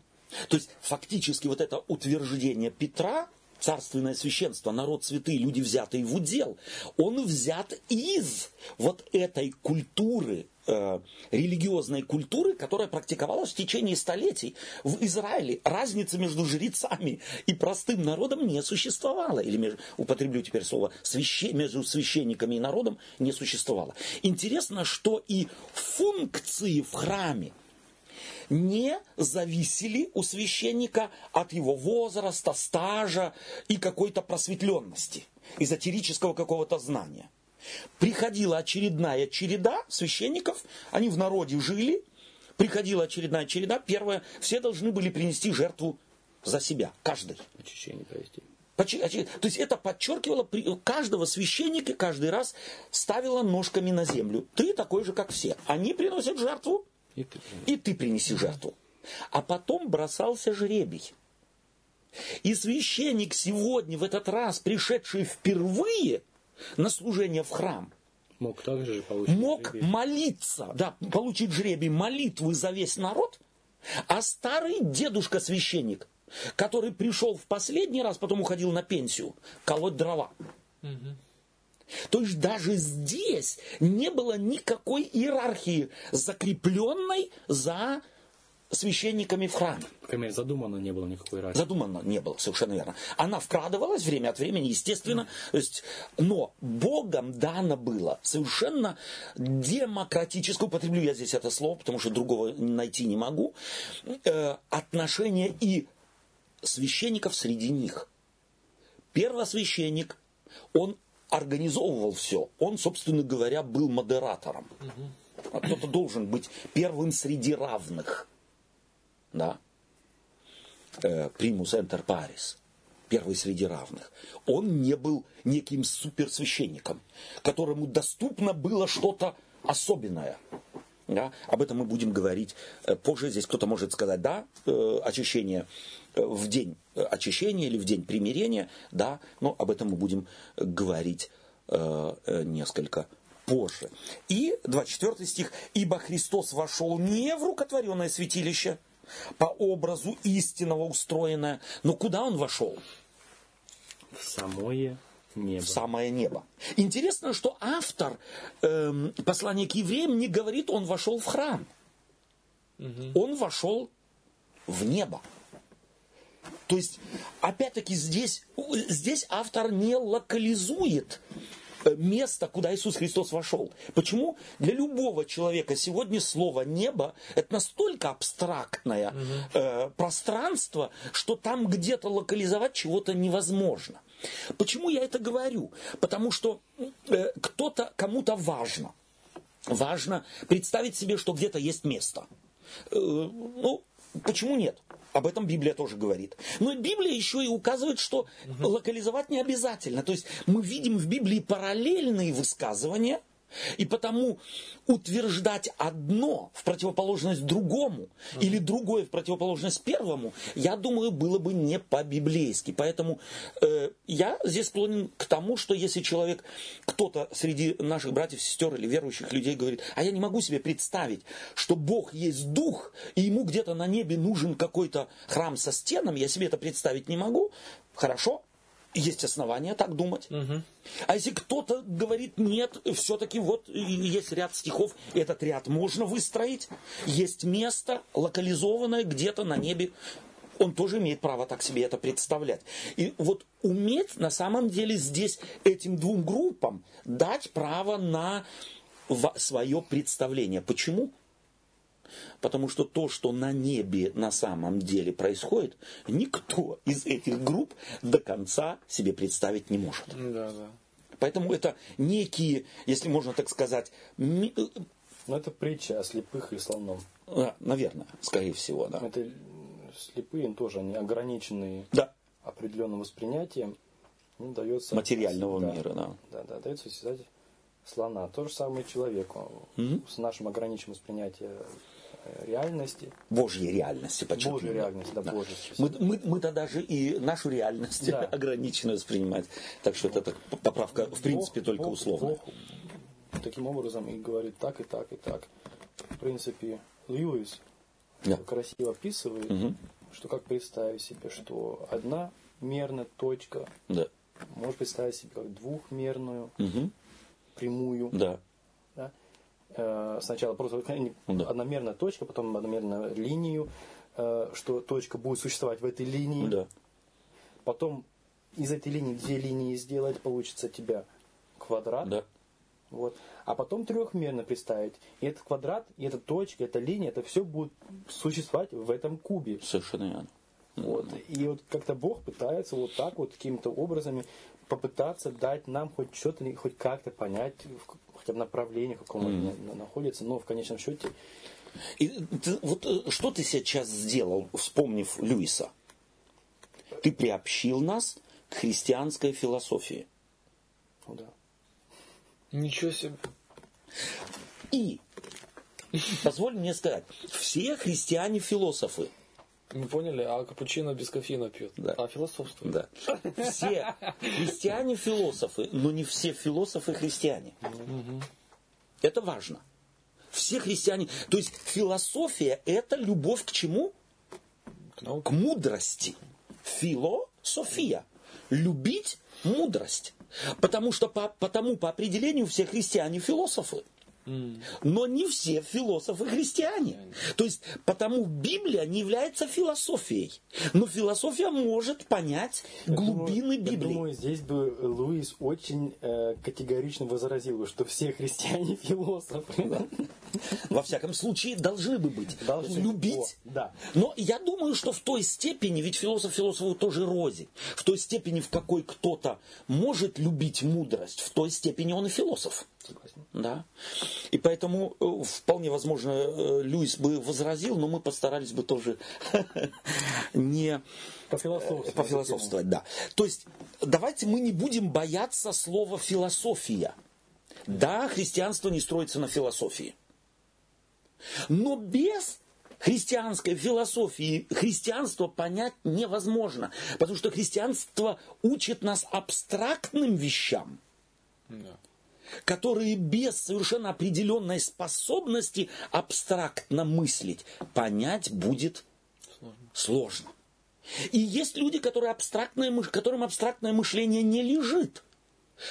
То есть фактически вот это утверждение Петра, царственное священство, народ святый, люди взятые в удел, он взят из вот этой культуры э, религиозной культуры, которая практиковалась в течение столетий. В Израиле разницы между жрецами и простым народом не существовало. Или, употреблю теперь слово, свяще, между священниками и народом не существовало. Интересно, что и функции в храме не зависели у священника от его возраста, стажа и какой-то просветленности, эзотерического какого-то знания. Приходила очередная череда священников, они в народе жили, приходила очередная череда, первое, все должны были принести жертву за себя, каждый. Очищение провести. То есть это подчеркивало, каждого священника каждый раз ставила ножками на землю. Ты такой же, как все. Они приносят жертву, и ты, и ты принеси жертву. А потом бросался жребий. И священник сегодня, в этот раз, пришедший впервые – на служение в храм. Мог также получить Мог жребий. молиться, да, получить жребий молитвы за весь народ, а старый дедушка-священник, который пришел в последний раз, потом уходил на пенсию, колоть дрова. Угу. То есть даже здесь не было никакой иерархии, закрепленной за священниками в храме. Мере, задумано не было никакой разницы. Задумано не было, совершенно верно. Она вкрадывалась время от времени, естественно. Mm. То есть, но Богом дано было совершенно демократическое, употреблю я здесь это слово, потому что другого найти не могу, э, отношение и священников среди них. Первосвященник, он организовывал все. Он, собственно говоря, был модератором. А кто-то должен быть первым среди равных. Да? Примус энтер парис. Первый среди равных. Он не был неким суперсвященником, которому доступно было что-то особенное. Да? Об этом мы будем говорить э, позже. Здесь кто-то может сказать, да, э, очищение э, в день очищения или в день примирения, да, но об этом мы будем говорить несколько позже. И 24 стих. «Ибо Христос вошел не в рукотворенное святилище, по образу истинного устроенное, но куда он вошел? В самое небо. В самое небо. Интересно, что автор эм, послания к евреям не говорит, он вошел в храм. Угу. Он вошел в небо. То есть, опять-таки, здесь, здесь автор не локализует место, куда Иисус Христос вошел. Почему? Для любого человека сегодня слово небо это настолько абстрактное угу. э, пространство, что там где-то локализовать чего-то невозможно. Почему я это говорю? Потому что э, кто-то, кому-то важно. Важно представить себе, что где-то есть место. Э, ну, почему нет? Об этом Библия тоже говорит. Но Библия еще и указывает, что угу. локализовать не обязательно. То есть мы видим в Библии параллельные высказывания – и потому утверждать одно в противоположность другому uh-huh. или другое в противоположность первому, я думаю, было бы не по-библейски. Поэтому э, я здесь склонен к тому, что если человек, кто-то среди наших братьев, сестер или верующих людей говорит, а я не могу себе представить, что Бог есть Дух, и ему где-то на небе нужен какой-то храм со стенами, я себе это представить не могу, хорошо, есть основания так думать. Угу. А если кто-то говорит, нет, все-таки вот есть ряд стихов, этот ряд можно выстроить, есть место локализованное где-то на небе, он тоже имеет право так себе это представлять. И вот уметь на самом деле здесь этим двум группам дать право на свое представление. Почему? Потому что то, что на небе на самом деле происходит, никто из этих групп до конца себе представить не может. Да, да. Поэтому это некие, если можно так сказать, ми... Ну, это притча о слепых и слоном. Да, наверное, скорее всего, да. Это слепые тоже, они ограниченные да. определенным восприятием. Ну, дается, Материального да, мира, да. Да, да, дается связать слона. То же самое человеку. Угу. С нашим ограниченным восприятием реальности. Божьей реальности, почему? Божьей реальности, да, да. Божьей. Мы, мы, мы-то даже и нашу реальность да. [LAUGHS] ограниченно воспринимать. Так что это поправка, в принципе, Бог, только Бог, условная. Бог таким образом и говорит так, и так, и так. В принципе, Льюис да. красиво описывает, угу. что как представить себе, что одна мерная точка да. может представить себе как двухмерную угу. прямую. Да. Э, сначала просто да. одномерная точка, потом одномерную линию, э, что точка будет существовать в этой линии. Да. Потом из этой линии две линии сделать, получится тебя квадрат. Да. Вот. А потом трехмерно представить. И этот квадрат, и эта точка, эта линия, это все будет существовать в этом кубе. Совершенно верно. Вот. И вот как-то Бог пытается вот так вот какими-то образами попытаться дать нам хоть что-то, хоть как-то понять, хотя бы направлении, в каком mm. он находится, но в конечном счете... И ты, вот э, что ты сейчас сделал, вспомнив Льюиса? Ты приобщил нас к христианской философии. Ну да. Ничего себе. И, позволь мне сказать, все христиане-философы – мы поняли, а капучино без кофеина пьет. Да. А философствует. Да. Все христиане философы, но не все философы христиане. Угу. Это важно. Все христиане. То есть философия это любовь к чему? К, к мудрости. Философия. Любить мудрость. Потому что по, потому по определению все христиане философы. Но не все философы христиане. То есть, потому Библия не является философией. Но философия может понять глубины думаю, Библии. Я думаю, здесь бы Луис очень э, категорично возразил, что все христиане [LAUGHS] философы. Во всяком случае, должны бы быть. Должны. Любить. О, да. Но я думаю, что в той степени, ведь философ философу тоже рознь, в той степени, в какой кто-то может любить мудрость, в той степени он и философ. Согласен. Да. И поэтому э, вполне возможно э, Льюис бы возразил, но мы постарались бы тоже [LAUGHS] не Пофилософствовать. пофилософствовать, да. То есть давайте мы не будем бояться слова философия. Да, христианство не строится на философии. Но без христианской философии христианство понять невозможно. Потому что христианство учит нас абстрактным вещам, Да. Которые без совершенно определенной способности абстрактно мыслить понять будет Сложно. сложно. И есть люди, которые абстрактное, которым абстрактное мышление не лежит.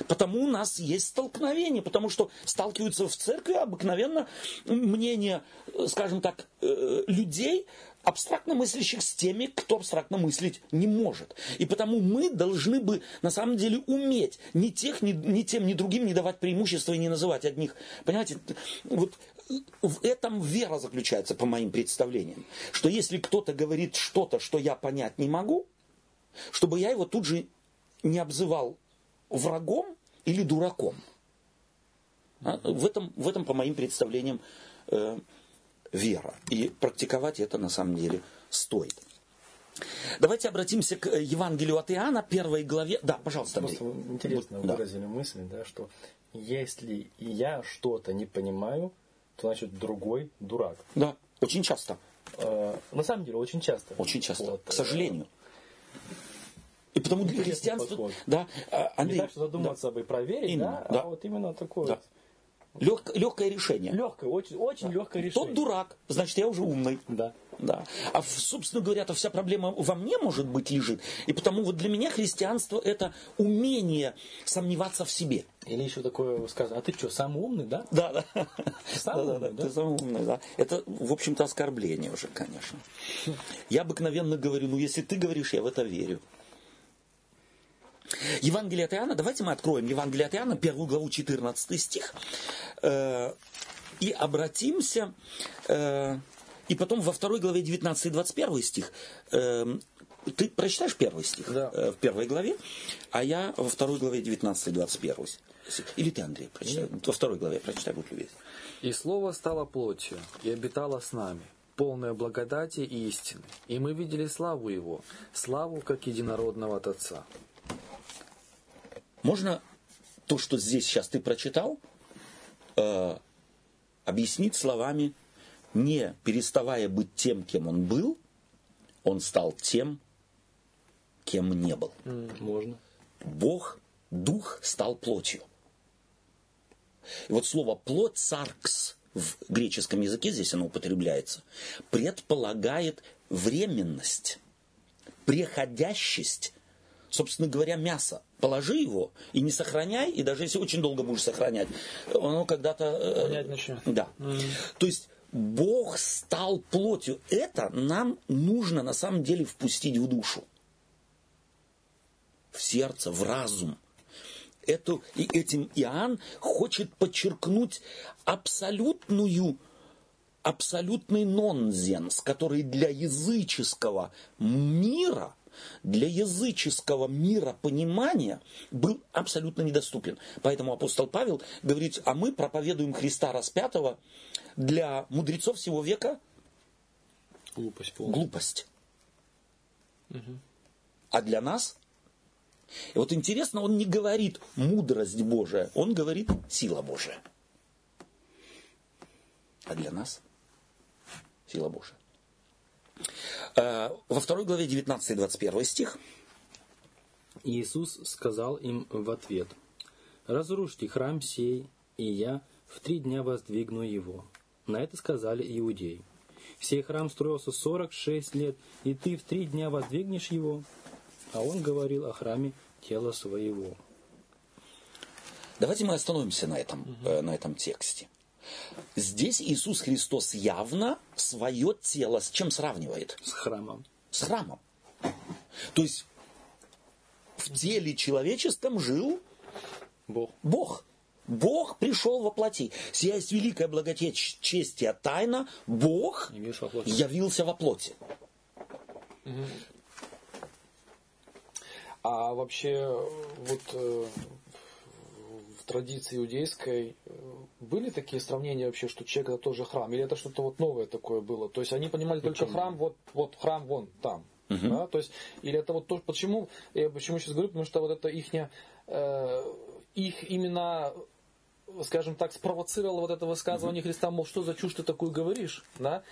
Потому у нас есть столкновение, потому что сталкиваются в церкви обыкновенно мнение, э, скажем так, э, людей, абстрактно мыслящих с теми, кто абстрактно мыслить не может. И потому мы должны бы на самом деле уметь ни, тех, ни, ни тем, ни другим не давать преимущества и не называть одних. Понимаете, вот в этом вера заключается, по моим представлениям. Что если кто-то говорит что-то, что я понять не могу, чтобы я его тут же не обзывал врагом или дураком. А? В, этом, в этом, по моим представлениям, э, вера. И практиковать это на самом деле стоит. Давайте обратимся к Евангелию от Иоанна, первой главе. Да, пожалуйста, Андрей. Просто вы интересно Да. выразили мысль, да, что если я что-то не понимаю, то значит другой дурак. Да, очень часто. Э, на самом деле очень часто. Очень часто, Вот, к сожалению. И потому для христианства... Да, а, э, Не Андрей, так, что задуматься бы и проверить, Именно, да, да. а вот именно такое Да. Лег- легкое решение. легкое, очень, очень легкое решение. Тот дурак, значит, я уже умный. Да. Да. А, собственно говоря, то вся проблема во мне, может быть, лежит. И потому вот для меня христианство – это умение сомневаться в себе. Или еще такое сказано, а ты что, самый умный, да? Да, да. Самый [LAUGHS] Да, да, умный, да, да? Ты самый умный, да. Это, в общем-то, оскорбление уже, конечно. Я обыкновенно говорю, ну, если ты говоришь, я в это верю. Евангелие от Иоанна, давайте мы откроем Евангелие от Иоанна, первую главу, 14 стих, э, и обратимся, э, и потом во второй главе 19 и 21 стих. Э, ты прочитаешь первый стих Да. э, в первой главе, а я во второй главе 19 и 21 стих. Или ты, Андрей, прочитай. Во второй главе прочитай, будь любезен. И Слово стало плотью и обитало с нами, полное благодати и истины. И мы видели славу Его, славу как единородного от Отца. Можно то, что здесь сейчас ты прочитал, э, объяснить словами, не переставая быть тем, кем он был, он стал тем, кем не был. Можно. Бог, Дух стал плотью. И вот слово плоть, саркс, в греческом языке, здесь оно употребляется, предполагает временность, преходящесть, собственно говоря, мясо. Положи его и не сохраняй, и даже если очень долго будешь сохранять, оно когда-то... э, Вонять начнет. Да. То есть Бог стал плотью. Это нам нужно на самом деле впустить в душу в сердце, в разум. Это, и этим Иоанн хочет подчеркнуть абсолютную, абсолютный нонсенс, который для языческого мира, для языческого мира понимания был абсолютно недоступен. Поэтому апостол Павел говорит, а мы проповедуем Христа распятого для мудрецов всего века Глупость полная. глупость. А для нас? И вот интересно, он не говорит мудрость Божия, он говорит сила Божия. А для нас сила Божия. Э, Во второй главе 19-21 стих. Иисус сказал им в ответ, «Разрушьте храм сей, и я в три дня воздвигну его». На это сказали иудеи. Сей храм строился 46 лет, и ты в три дня воздвигнешь его? А он говорил о храме тела своего. Давайте мы остановимся на этом, э, на этом тексте. Здесь Иисус Христос явно свое тело с чем сравнивает? С храмом. с храмом. То есть в теле человеческом жил Бог. Бог. Бог пришел во плоти. Сия есть великая благочестие тайна. Бог явился во плоти. А вообще, вот э, в традиции иудейской э, были такие сравнения вообще, что человек это тоже храм? Или это что-то вот новое такое было? То есть они понимали почему? только храм, вот, вот храм вон там. Угу. Да? То есть, или это вот то, почему, я почему сейчас говорю, потому что вот это их, э, их именно скажем так, спровоцировало вот это высказывание mm Христа, мол, что за чушь ты такую говоришь, да?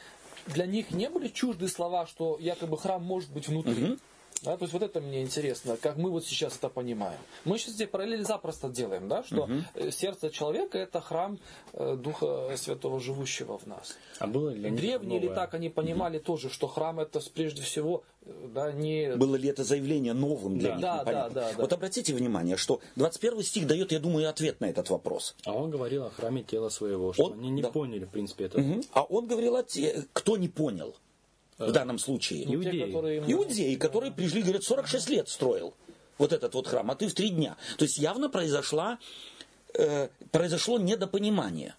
Для них не были чужды слова, что якобы храм может быть внутри. mm да, то есть вот это мне интересно, как мы вот сейчас это понимаем. Мы сейчас здесь параллель запросто делаем, да, что угу. сердце человека это храм э, Духа Святого живущего в нас. А было ли Древние ли так они понимали угу. тоже, что храм это прежде всего э, да, не... Было ли это заявление новым для да. них? Да, да, да, Вот обратите внимание, что 21 стих дает, я думаю, ответ на этот вопрос. А он говорил о храме тела своего, что он, они не да. поняли, в принципе, это. Угу. А он говорил о те, кто не понял в данном случае. Иудеи. Которые... Иудеи, которые пришли, говорят, 46 лет строил вот этот вот храм, а ты в три дня. То есть явно произошла, э, произошло недопонимание.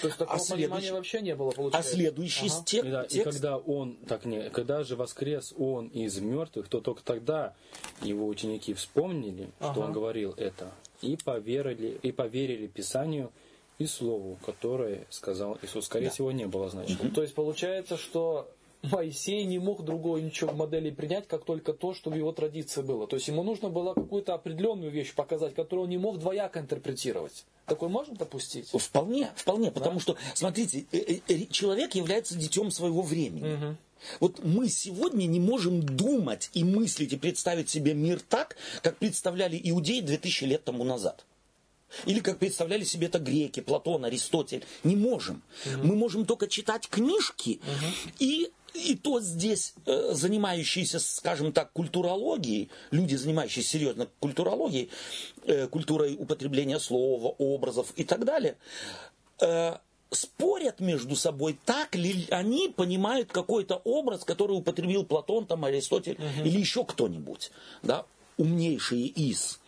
То есть такого а понимания вообще не было, получается. А следующий ага. текст... И, да, и когда он, так не, когда же воскрес он из мертвых, то только тогда его ученики вспомнили, ага. что он говорил это, и поверили, и поверили Писанию и Слову, которое сказал Иисус. Скорее да. всего, не было значения. То есть получается, что Моисей не мог другой ничего модели принять, как только то, что в его традиции было. То есть ему нужно было какую-то определенную вещь показать, которую он не мог двояко интерпретировать. Такое можно допустить? Вполне, вполне, да? потому что, смотрите, э, э, э, человек является детем своего времени. Угу. Вот мы сегодня не можем думать и мыслить и представить себе мир так, как представляли иудеи 2000 лет тому назад. Или как представляли себе это греки, Платон, Аристотель. Не можем. Угу. Мы можем только читать книжки угу. и и то здесь э, занимающиеся, скажем так, культурологией, люди, занимающиеся серьезно культурологией, э, культурой употребления слова, образов и так далее, э, спорят между собой, так ли они понимают какой-то образ, который употребил Платон, там, Аристотель угу. или еще кто-нибудь, да, умнейшие из.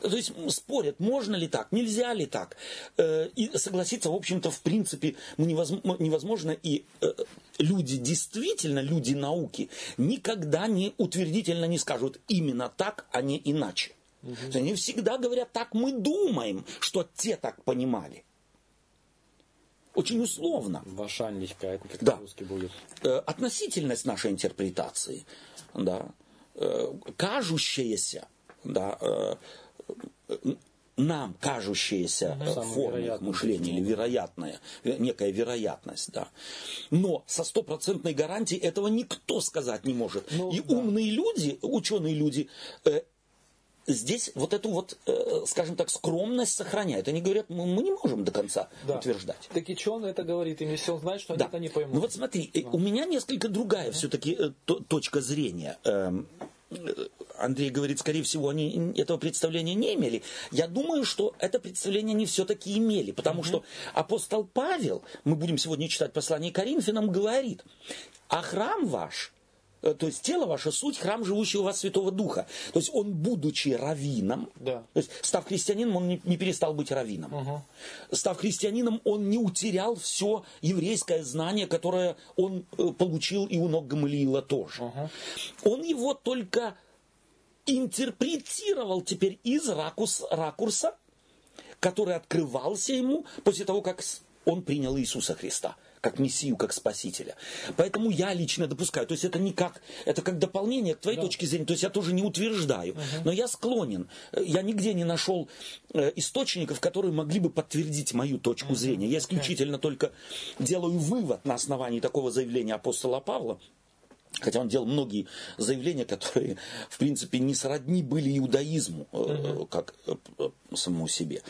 То есть спорят, можно ли так, нельзя ли так. Э, и согласиться, в общем-то, в принципе, невозможно. И э, люди действительно, люди науки, никогда не утвердительно не скажут именно так, а не иначе. Угу. Они всегда говорят, так мы думаем, что те так понимали. Очень условно. Wahrscheinlichkeit, как да. русский будет. Э, относительность нашей интерпретации, да, кажущаяся, да, нам кажущаяся угу. форма мышления или вероятная, некая вероятность, да. Но со стопроцентной гарантией этого никто сказать не может. Ну, И да. умные люди, ученые люди, э, здесь вот эту вот, э, скажем так, скромность сохраняют. Они говорят, мы, мы не можем до конца да. утверждать. Так и что он это говорит? Им если он знает, что они да. это не поймут. Ну вот смотри, да. у меня несколько другая все-таки э, точка зрения. Эм, Андрей говорит, скорее всего, они этого представления не имели. Я думаю, что это представление они все-таки имели, потому угу. что апостол Павел, мы будем сегодня читать послание Коринфянам, говорит, а храм ваш, то есть тело ваше суть храм живущего у вас Святого Духа. То есть он, будучи раввином, да. то есть став христианином, он не, не перестал быть раввином. Угу. Став христианином, он не утерял все еврейское знание, которое он э, получил и у ног Гамалиила тоже. Угу. Он его только интерпретировал теперь из ракурс, ракурса, который открывался ему после того, как он принял Иисуса Христа как Мессию, как Спасителя. Поэтому я лично допускаю, то есть это не как, это как дополнение к твоей да. точке зрения, то есть я тоже не утверждаю, угу. но я склонен, я нигде не нашел э, источников, которые могли бы подтвердить мою точку угу. зрения. Я исключительно okay. только делаю вывод на основании такого заявления апостола Павла, Хотя он делал многие заявления, которые, в принципе, не сродни были иудаизму, угу. как э, самому себе.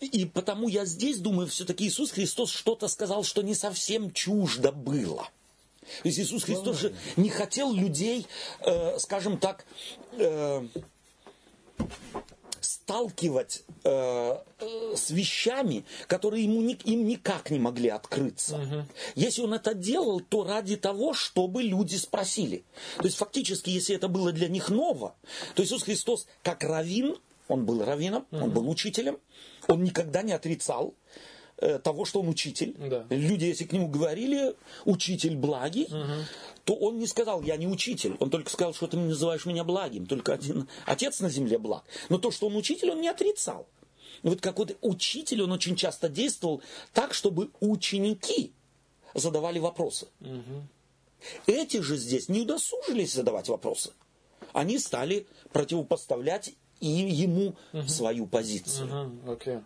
И потому я здесь думаю, все-таки Иисус Христос что-то сказал, что не совсем чуждо было. То есть Иисус Христос же не хотел людей, э, скажем так, э, сталкивать э, э, с вещами, которые ему ни, им никак не могли открыться. Угу. Если он это делал, то ради того, чтобы люди спросили. То есть фактически, если это было для них ново, то Иисус Христос как равин он был раввином, угу. он был учителем, он никогда не отрицал того, что он учитель. Да. Люди, если к нему говорили, учитель благий, угу. то он не сказал, я не учитель. Он только сказал, что ты называешь меня благим. Только один отец на земле благ. Но то, что он учитель, он не отрицал. Вот как вот учитель, он очень часто действовал так, чтобы ученики задавали вопросы. Угу. Эти же здесь не удосужились задавать вопросы. Они стали противопоставлять и ему угу. свою позицию. Угу. Okay.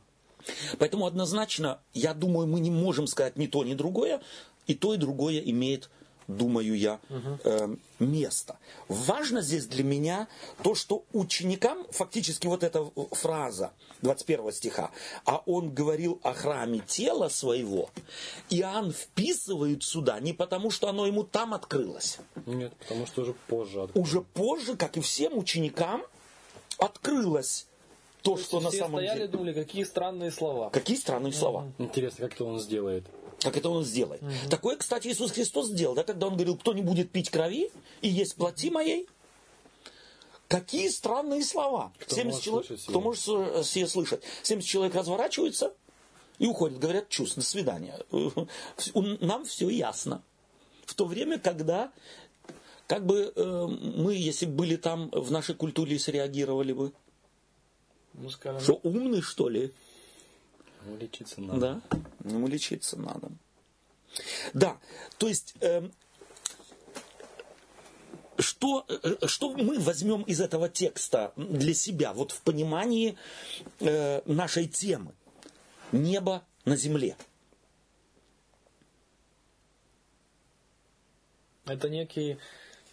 Поэтому однозначно, я думаю, мы не можем сказать ни то, ни другое. И то, и другое имеет думаю я, э, место. Важно здесь для меня то, что ученикам, фактически вот эта фраза 21 стиха, а он говорил о храме тела своего, Иоанн вписывает сюда не потому, что оно ему там открылось. Нет, потому что уже позже открылось. Уже позже, как и всем ученикам, открылось то, то что на самом стояли, деле... думали, какие странные слова. Какие странные слова. Интересно, как это он сделает? как это он сделает. Угу. Такое, кстати, Иисус Христос сделал, да, когда он говорил, кто не будет пить крови и есть плоти моей. Какие странные слова. Кто 70 человек, кто может себе слышать. 70 человек разворачиваются и уходят, говорят, чувств, до свидания. [LAUGHS] Нам все ясно. В то время, когда как бы э, мы, если были там в нашей культуре, среагировали бы? Ну, скажем, что умный, что ли? Ему лечиться надо. Да, ему лечиться надо. Да, то есть... Э, что, э, что мы возьмем из этого текста для себя, вот в понимании э, нашей темы? Небо на земле. Это некий,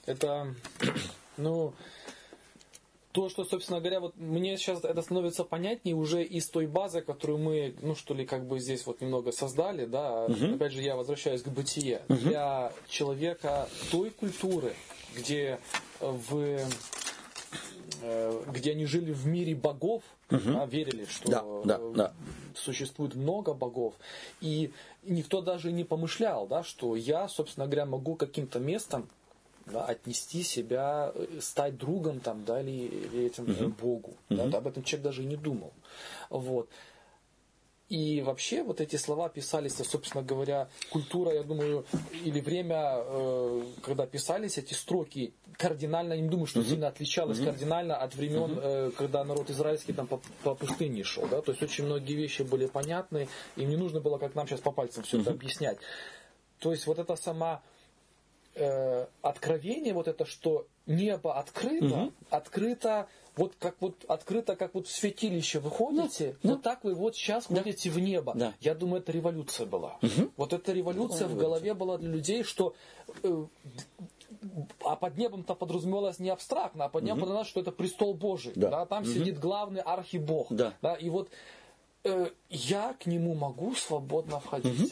это, [CLEARS THROAT] ну, то, что, собственно говоря, вот мне сейчас это становится понятнее уже из той базы, которую мы, ну что ли, как бы здесь вот немного создали, да. Угу. Опять же, я возвращаюсь к бытие. Угу. Для человека той культуры, где в э, где они жили в мире богов, угу. да, верили, что да, да, да. существует много богов, и никто даже не помышлял, да, что я, собственно говоря, могу каким-то местом да, отнести себя, э, стать другом там, да, или, или этим угу. Богу. Угу. Да, об этом человек даже и не думал. Вот. И вообще вот эти слова писались, собственно говоря, культура, я думаю, или время, э, когда писались эти строки, кардинально, не думаю, что uh сильно отличалось uh кардинально от времен, uh когда народ израильский там по, по пустыне шел. Да? То есть очень многие вещи были понятны, им не нужно было, как нам сейчас по пальцам все uh это объяснять. То есть вот эта сама э, откровение вот это, что небо открыто, угу. открыто, вот как вот открыто, как вот в святилище выходите, ну, вот да. так вы вот сейчас да. ходите в небо. Да. Я думаю, это революция была. Угу. Вот эта революция в голове была для людей, что э, а под небом-то подразумевалось не абстрактно, а под небом угу. подразумевалось, что это престол Божий. Да. Да, там угу. сидит главный архибог. Да. Да, и вот э, я к нему могу свободно входить. Угу.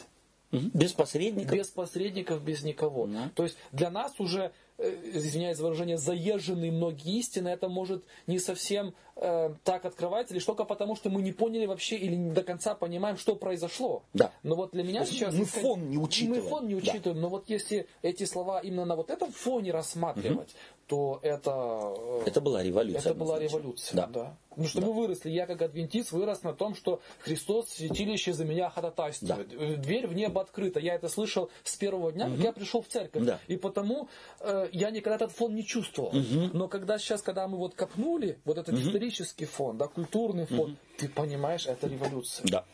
Без посредников? Без посредников, без никого. Да. То есть для нас уже, э, извиняюсь за выражение, заезженные многие истины, это может не совсем э, так открывается, лишь только потому, что мы не поняли вообще или не до конца понимаем, что произошло. Да. Но вот для меня сейчас... Мы фон не учитываем. Мы фон не учитываем, да. но вот если эти слова именно на вот этом фоне рассматривать, угу то это... Э, это была революция. Это была революция, да. да. Потому что да. мы выросли, я как адвентист вырос на том, что Христос святилище за меня ходатайствует. Да. Э, дверь в небо открыта. Я это слышал с первого дня, угу. как я пришел в церковь. Да. И потому э, я никогда этот фон не чувствовал. Угу. Но когда сейчас, когда мы вот копнули, вот этот угу. исторический фон, да, культурный фон, угу. ты понимаешь, это революция. Да.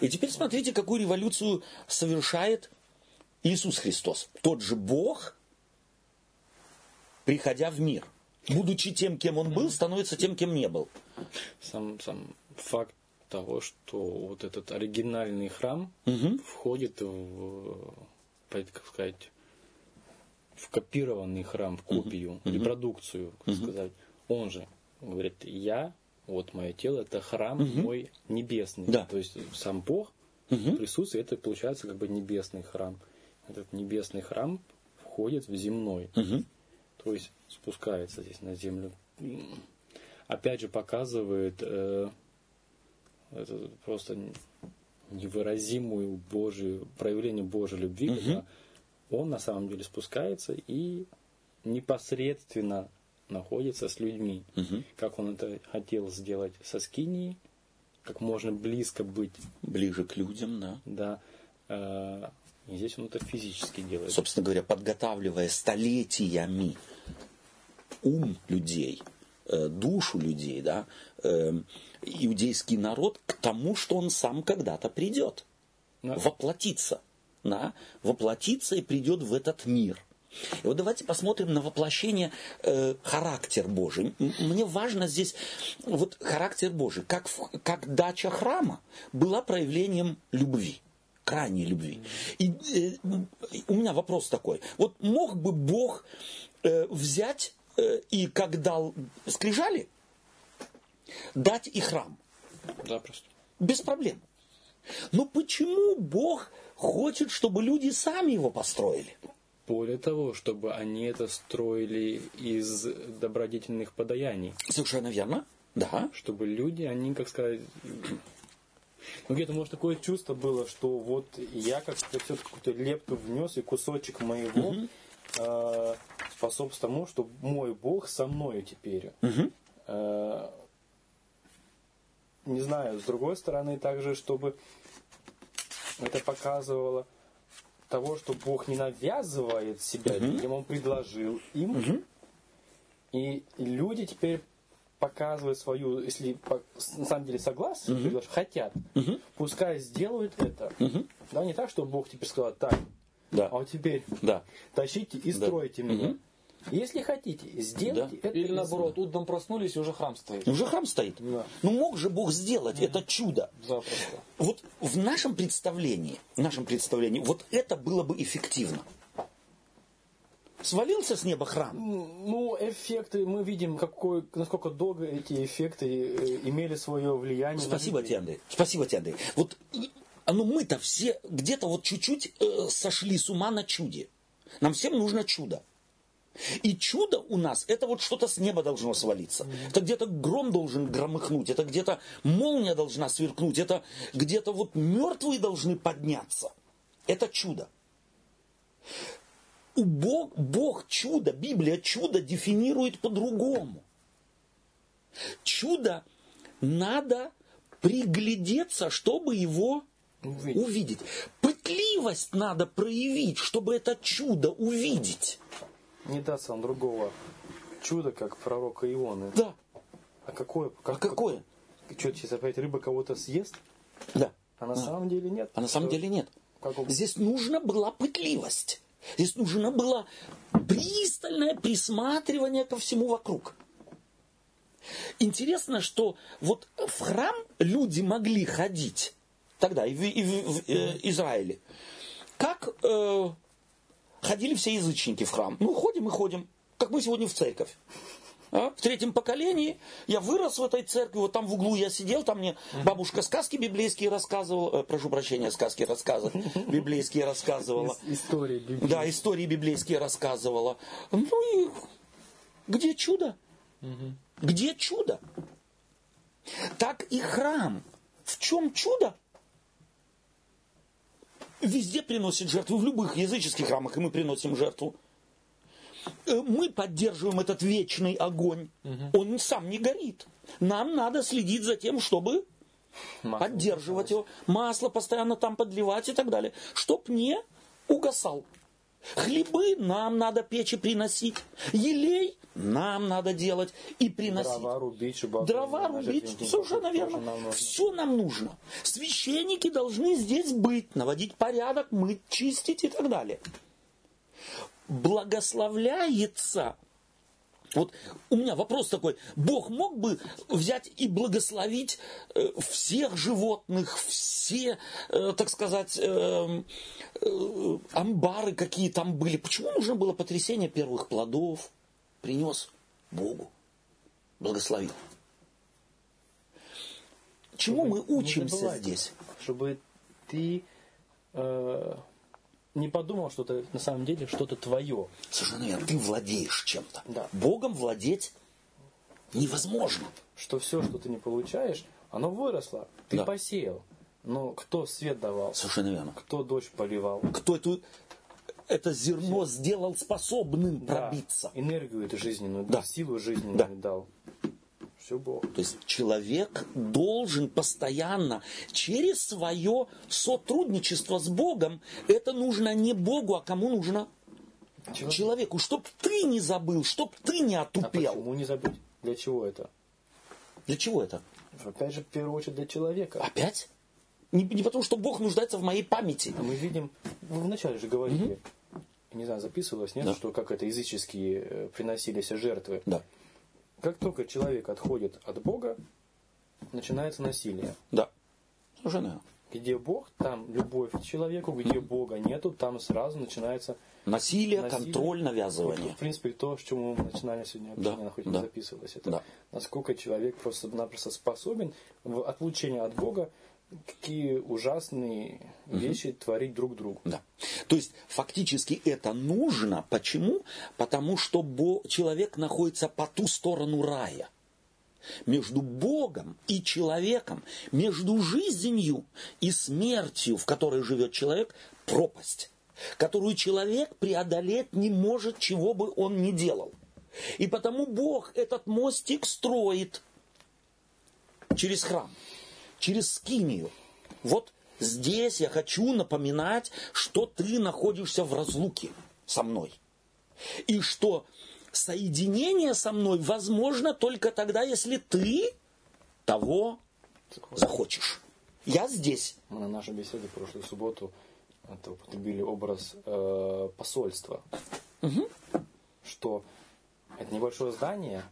И теперь смотрите, какую революцию совершает Иисус Христос. Тот же Бог, приходя в мир. Будучи тем, кем он был, становится тем, кем не был. Сам, сам факт того, что вот этот оригинальный храм угу. входит в, как сказать, в копированный храм, в копию, угу. репродукцию, как угу. сказать. Он же говорит, я, вот мое тело, это храм угу. мой небесный. Да. То есть сам Бог угу. присутствует, это получается как бы небесный храм. Этот небесный храм входит в земной. Угу то есть спускается здесь на землю. Опять же показывает э, это просто невыразимую Божию, проявление Божьей любви, угу. когда он на самом деле спускается и непосредственно находится с людьми. Мгм. Как он это хотел сделать со Скинией, как можно близко быть, Ближе к людям, да. да. э, И здесь он это физически делает. Собственно говоря, подготавливая столетиями ум людей, э, душу людей, да, э, иудейский народ к тому, что он сам когда-то придет. Да. Воплотится. Да, воплотится и придет в этот мир. И вот давайте посмотрим на воплощение э, характер Божий. Мне важно здесь вот характер Божий, как, как дача храма была проявлением любви, крайней любви. И э, у меня вопрос такой. Вот мог бы Бог э, взять и как дал скрижали, дать и храм? Запросто. Без проблем. Но почему Бог хочет, чтобы люди сами его построили? Более того, чтобы они это строили из добродетельных подаяний. Совершенно верно. Да. Чтобы люди, они, как сказать, ну где-то, может, такое чувство было, что вот я как-то все-таки какую-то лепту внес, и кусочек моего э, способствует тому, что мой Бог со мною теперь. Э, не знаю, с другой стороны, также, чтобы это показывало того, что Бог не навязывает себя людям, Он предложил им. И люди теперь показывают свою, если на самом деле согласны, предлож- хотят, пускай сделают это. Да, не так, что Бог теперь сказал, так, Да. а вот теперь Да. тащите и Да. стройте меня. Если хотите, сделайте это. Или наоборот, утром проснулись, и уже храм стоит. Уже храм стоит. Да. Ну мог же Бог сделать это чудо. Запросто. Вот в нашем представлении, в нашем представлении, вот это было бы эффективно. Свалился с неба храм. Ну, эффекты, мы видим, какой, насколько долго эти эффекты э, имели свое влияние. Спасибо тебе, Андрей. Спасибо тебе, Андрей. Вот, ну мы-то все где-то вот чуть-чуть э, сошли с ума на чуде. Нам всем нужно чудо. И чудо у нас, это вот что-то с неба должно свалиться. Это где-то гром должен громыхнуть, это где-то молния должна сверкнуть, это где-то вот мертвые должны подняться. Это чудо. У Бог, Бог чудо, Библия чудо дефинирует по-другому. Чудо надо приглядеться, чтобы его Увидеть. увидеть. Пытливость надо проявить, чтобы это чудо увидеть. Не даст вам другого чуда, как пророка Ионы. Да. А какое? А какое? Что, сейчас опять рыба кого-то съест? Да. А на самом деле нет. А на самом деле нет. Как он- Здесь нужна была пытливость. Здесь нужно было пристальное присматривание ко всему вокруг. Интересно, что вот в храм люди могли ходить тогда и в, и в- в, э, Израиле. Как э, ходили все язычники в храм? Ну, ходим и ходим, как мы сегодня в церковь. А? В третьем поколении я вырос в этой церкви, вот там в углу я сидел, там мне бабушка сказки библейские рассказывала, э, прошу прощения, сказки рассказы библейские рассказывала. Ис- История Библии. Да, истории библейские рассказывала. Ну и где чудо? Где чудо? Так и храм. В чем чудо? Везде приносит жертву, в любых языческих храмах, и мы приносим жертву. Э, Мы поддерживаем этот вечный огонь. Он сам не горит. Нам надо следить за тем, чтобы Масло. поддерживать его, масло постоянно там подливать и так далее, чтоб не угасал. Хлебы нам надо печи приносить, елей нам надо делать и приносить. Дрова рубить, чтобы Дрова рубить, совершенно верно. нам. Все нам нужно. Священники должны здесь быть, наводить порядок, мыть, чистить и так далее. Благословляется. Вот у меня вопрос такой. Бог мог бы взять и благословить э, всех животных, все, э, так сказать, э, амбары, какие там были. Почему нужно было потрясение первых плодов? Принес Богу. Благословил. Чему мы Не учимся здесь? Чтобы ты э, не подумал, что это на самом деле что-то твое. Совершенно верно. Ты владеешь чем-то. Да. Богом владеть невозможно. Что все, что ты не получаешь, оно выросло. Ты Да. посеял. Но кто свет давал? Совершенно верно. Кто дождь поливал? Кто эту это зерно сделал способным пробиться. Да, энергию эту жизненную, Да. силу жизненную Да. дал. Все Бог. То есть человек должен постоянно через свое сотрудничество с Богом, это нужно не Богу, а кому нужно? Человек. Человеку, чтоб ты не забыл, чтоб ты не А отупел. почему не забыть? Для чего это? Для чего это? Опять же, в первую очередь для человека. Опять? Не, не потому, что Бог нуждается в моей памяти. А мы видим, вы вначале же говорили, не знаю, записывалось, нет, Да. что как это языческие э, приносились жертвы. Да, Как только человек отходит от Бога, начинается насилие. да. Совершенно. Где Бог, там любовь к человеку, где Бога нету, там сразу начинается Насилие, Насилие. контроль, Вот, навязывание. в принципе, то, с чему мы начинали сегодня Да, общение, хоть и да. записывалось. Это Да. насколько человек просто-напросто способен в отлучении от Бога какие ужасные вещи творить друг другу. Да. То есть фактически это нужно. Почему? Потому что человек находится по ту сторону рая. Между Богом и человеком, между жизнью и смертью, в которой живет человек, пропасть, которую человек преодолеть не может, чего бы он ни делал. И потому Бог этот мостик строит через храм, через скинию. Вот здесь я хочу напоминать, что ты находишься в разлуке со мной. И что соединение со мной возможно только тогда, если ты того захочешь. Я здесь. Мы на нашей беседе прошлую субботу это употребили образ э, посольства. Что это небольшое здание,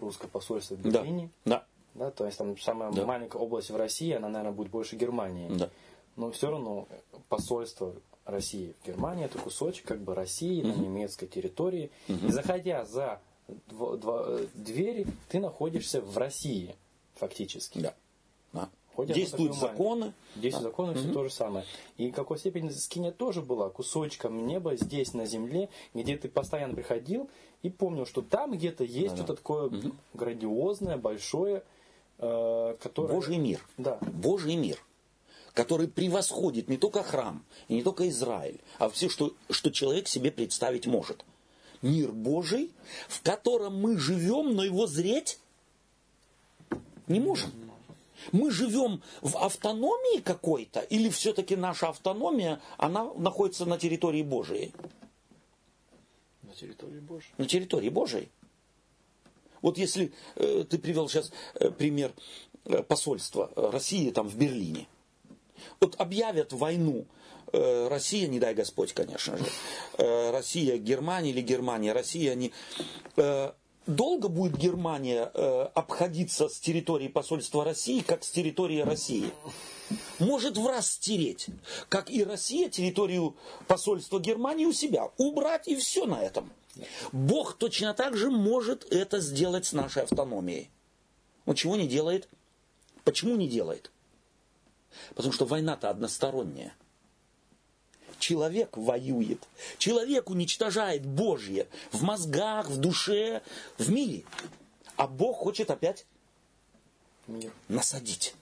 русское посольство в. Берлине, Да. да, то есть там самая Да. маленькая область в России, она, наверное, будет больше Германии. Да. Но все равно посольство России в Германии это кусочек как бы России на немецкой территории. И заходя за дво- дво- э, двери, ты находишься в России фактически. Да. Да. Хоть Действуют законы. Здесь законы все то же самое. И в какой степени скиня тоже была кусочком неба здесь, на земле, где ты постоянно приходил и помнил, что там где-то есть что-то такое грандиозное, большое, э, которое... Божий мир. Да. Божий мир, который превосходит не только храм и не только Израиль, а все, что, что человек себе представить может. Мир Божий, в котором мы живем, но его зреть не можем. Мы живем в автономии какой-то, или все-таки наша автономия, она находится на территории Божией? На территории Божьей. на территории Божией. Вот если э, ты привел сейчас э, пример э, посольства э, России там в Берлине. Вот объявят войну э, Россия, не дай Господь, конечно же, э, Россия, Германия или Германия, Россия, не... Э, долго будет Германия э, обходиться с территории посольства России, как с территории России? Может в раз стереть, как и Россия территорию посольства Германии у себя, убрать и все на этом. Бог точно так же может это сделать с нашей автономией. Он чего не делает? Почему не делает? Потому что война-то односторонняя. Человек воюет. Человек уничтожает Божье в мозгах, в душе, в мире. А Бог хочет опять Мир. насадить.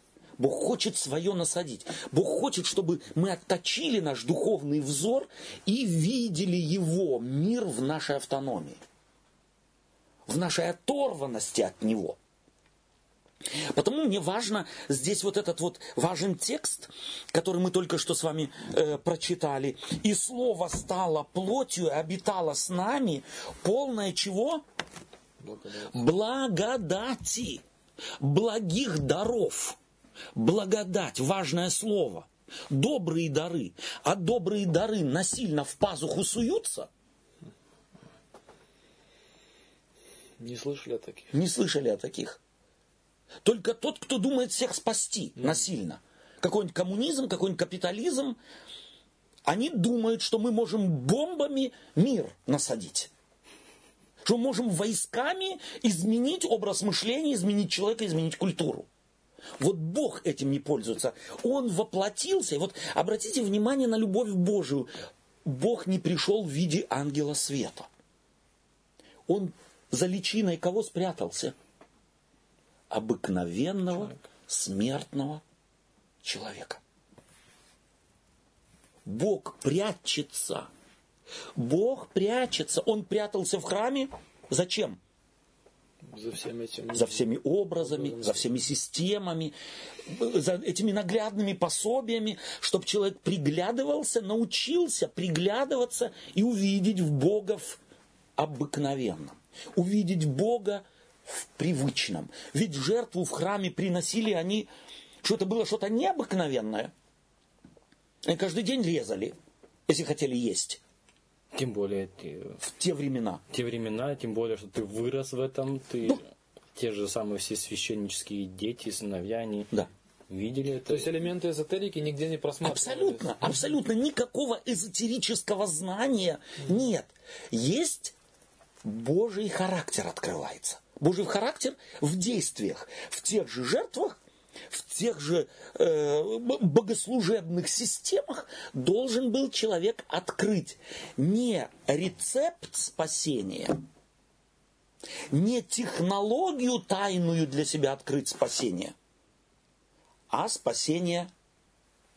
Бог хочет свое насадить. Бог хочет, чтобы мы отточили наш духовный взор и видели его, мир в нашей автономии. В нашей оторванности от него. Потому мне важно здесь вот этот вот важен текст, который мы только что с вами э, прочитали. И слово стало плотью и обитало с нами, полное чего? Благодати, благих даров. Благодать, важное слово. Добрые дары. А добрые дары насильно в пазуху суются? Не слышали о таких? Не слышали о таких. Только тот, кто думает всех спасти насильно. Какой-нибудь коммунизм, какой-нибудь капитализм. Они думают, что мы можем бомбами мир насадить. Что мы можем войсками изменить образ мышления, изменить человека, изменить культуру. Вот Бог этим не пользуется. Он воплотился. И вот обратите внимание на любовь Божию. Бог не пришел в виде ангела света. Он за личиной кого спрятался? Обыкновенного, Человека. смертного человека. Бог прячется Бог прячется. Он прятался в храме. Зачем? За всеми этими... За всеми образами, образами, за всеми системами, за этими наглядными пособиями, чтобы человек приглядывался, научился приглядываться и увидеть в Бога в обыкновенном. Увидеть Бога в привычном. Ведь жертву в храме приносили они, что это было что-то необыкновенное. Они каждый день резали, если хотели есть. Тем более в те времена. В те времена, тем более, что ты вырос в этом, ты ну, те же самые все священнические дети, сыновья, они да. видели это. То есть элементы эзотерики нигде не просматривались? Абсолютно, абсолютно никакого эзотерического знания нет. Есть Божий характер открывается. Божий характер в действиях, в тех же жертвах, в тех же э, богослужебных системах должен был человек открыть не рецепт спасения, не технологию тайную для себя открыть спасение, а спасение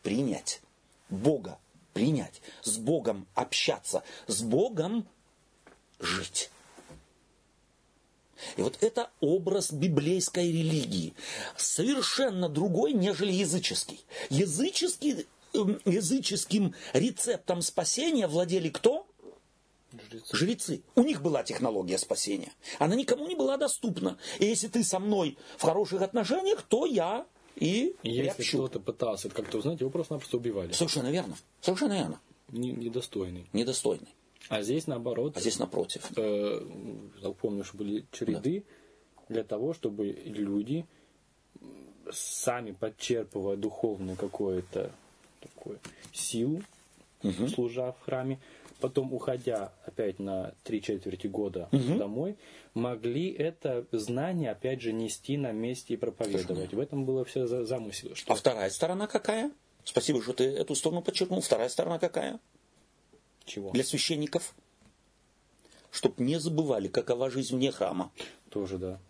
принять, Бога принять, с Богом общаться, с Богом жить. И вот это образ библейской религии. Совершенно другой, нежели языческий. Языческий, эм, языческим рецептом спасения владели кто? Жрецы. Жрецы. У них была технология спасения. Она никому не была доступна. И если ты со мной в хороших отношениях, то я и Если кто-то пытался это как-то узнать, его просто-напросто убивали. Совершенно верно. Совершенно верно. Недостойный. Недостойный. А здесь наоборот. А здесь напротив. Э, помню, что были череды да. для того, чтобы люди сами подчерпывая духовную какую-то такую силу, угу. служа в храме, потом уходя опять на три четверти года угу. домой, могли это знание опять же нести на месте и проповедовать. В этом было все замысел. Что... А вторая сторона какая? Спасибо, что ты эту сторону подчеркнул. Вторая сторона какая? Чего? Для священников. Чтобы не забывали, какова жизнь вне храма. Тоже, да.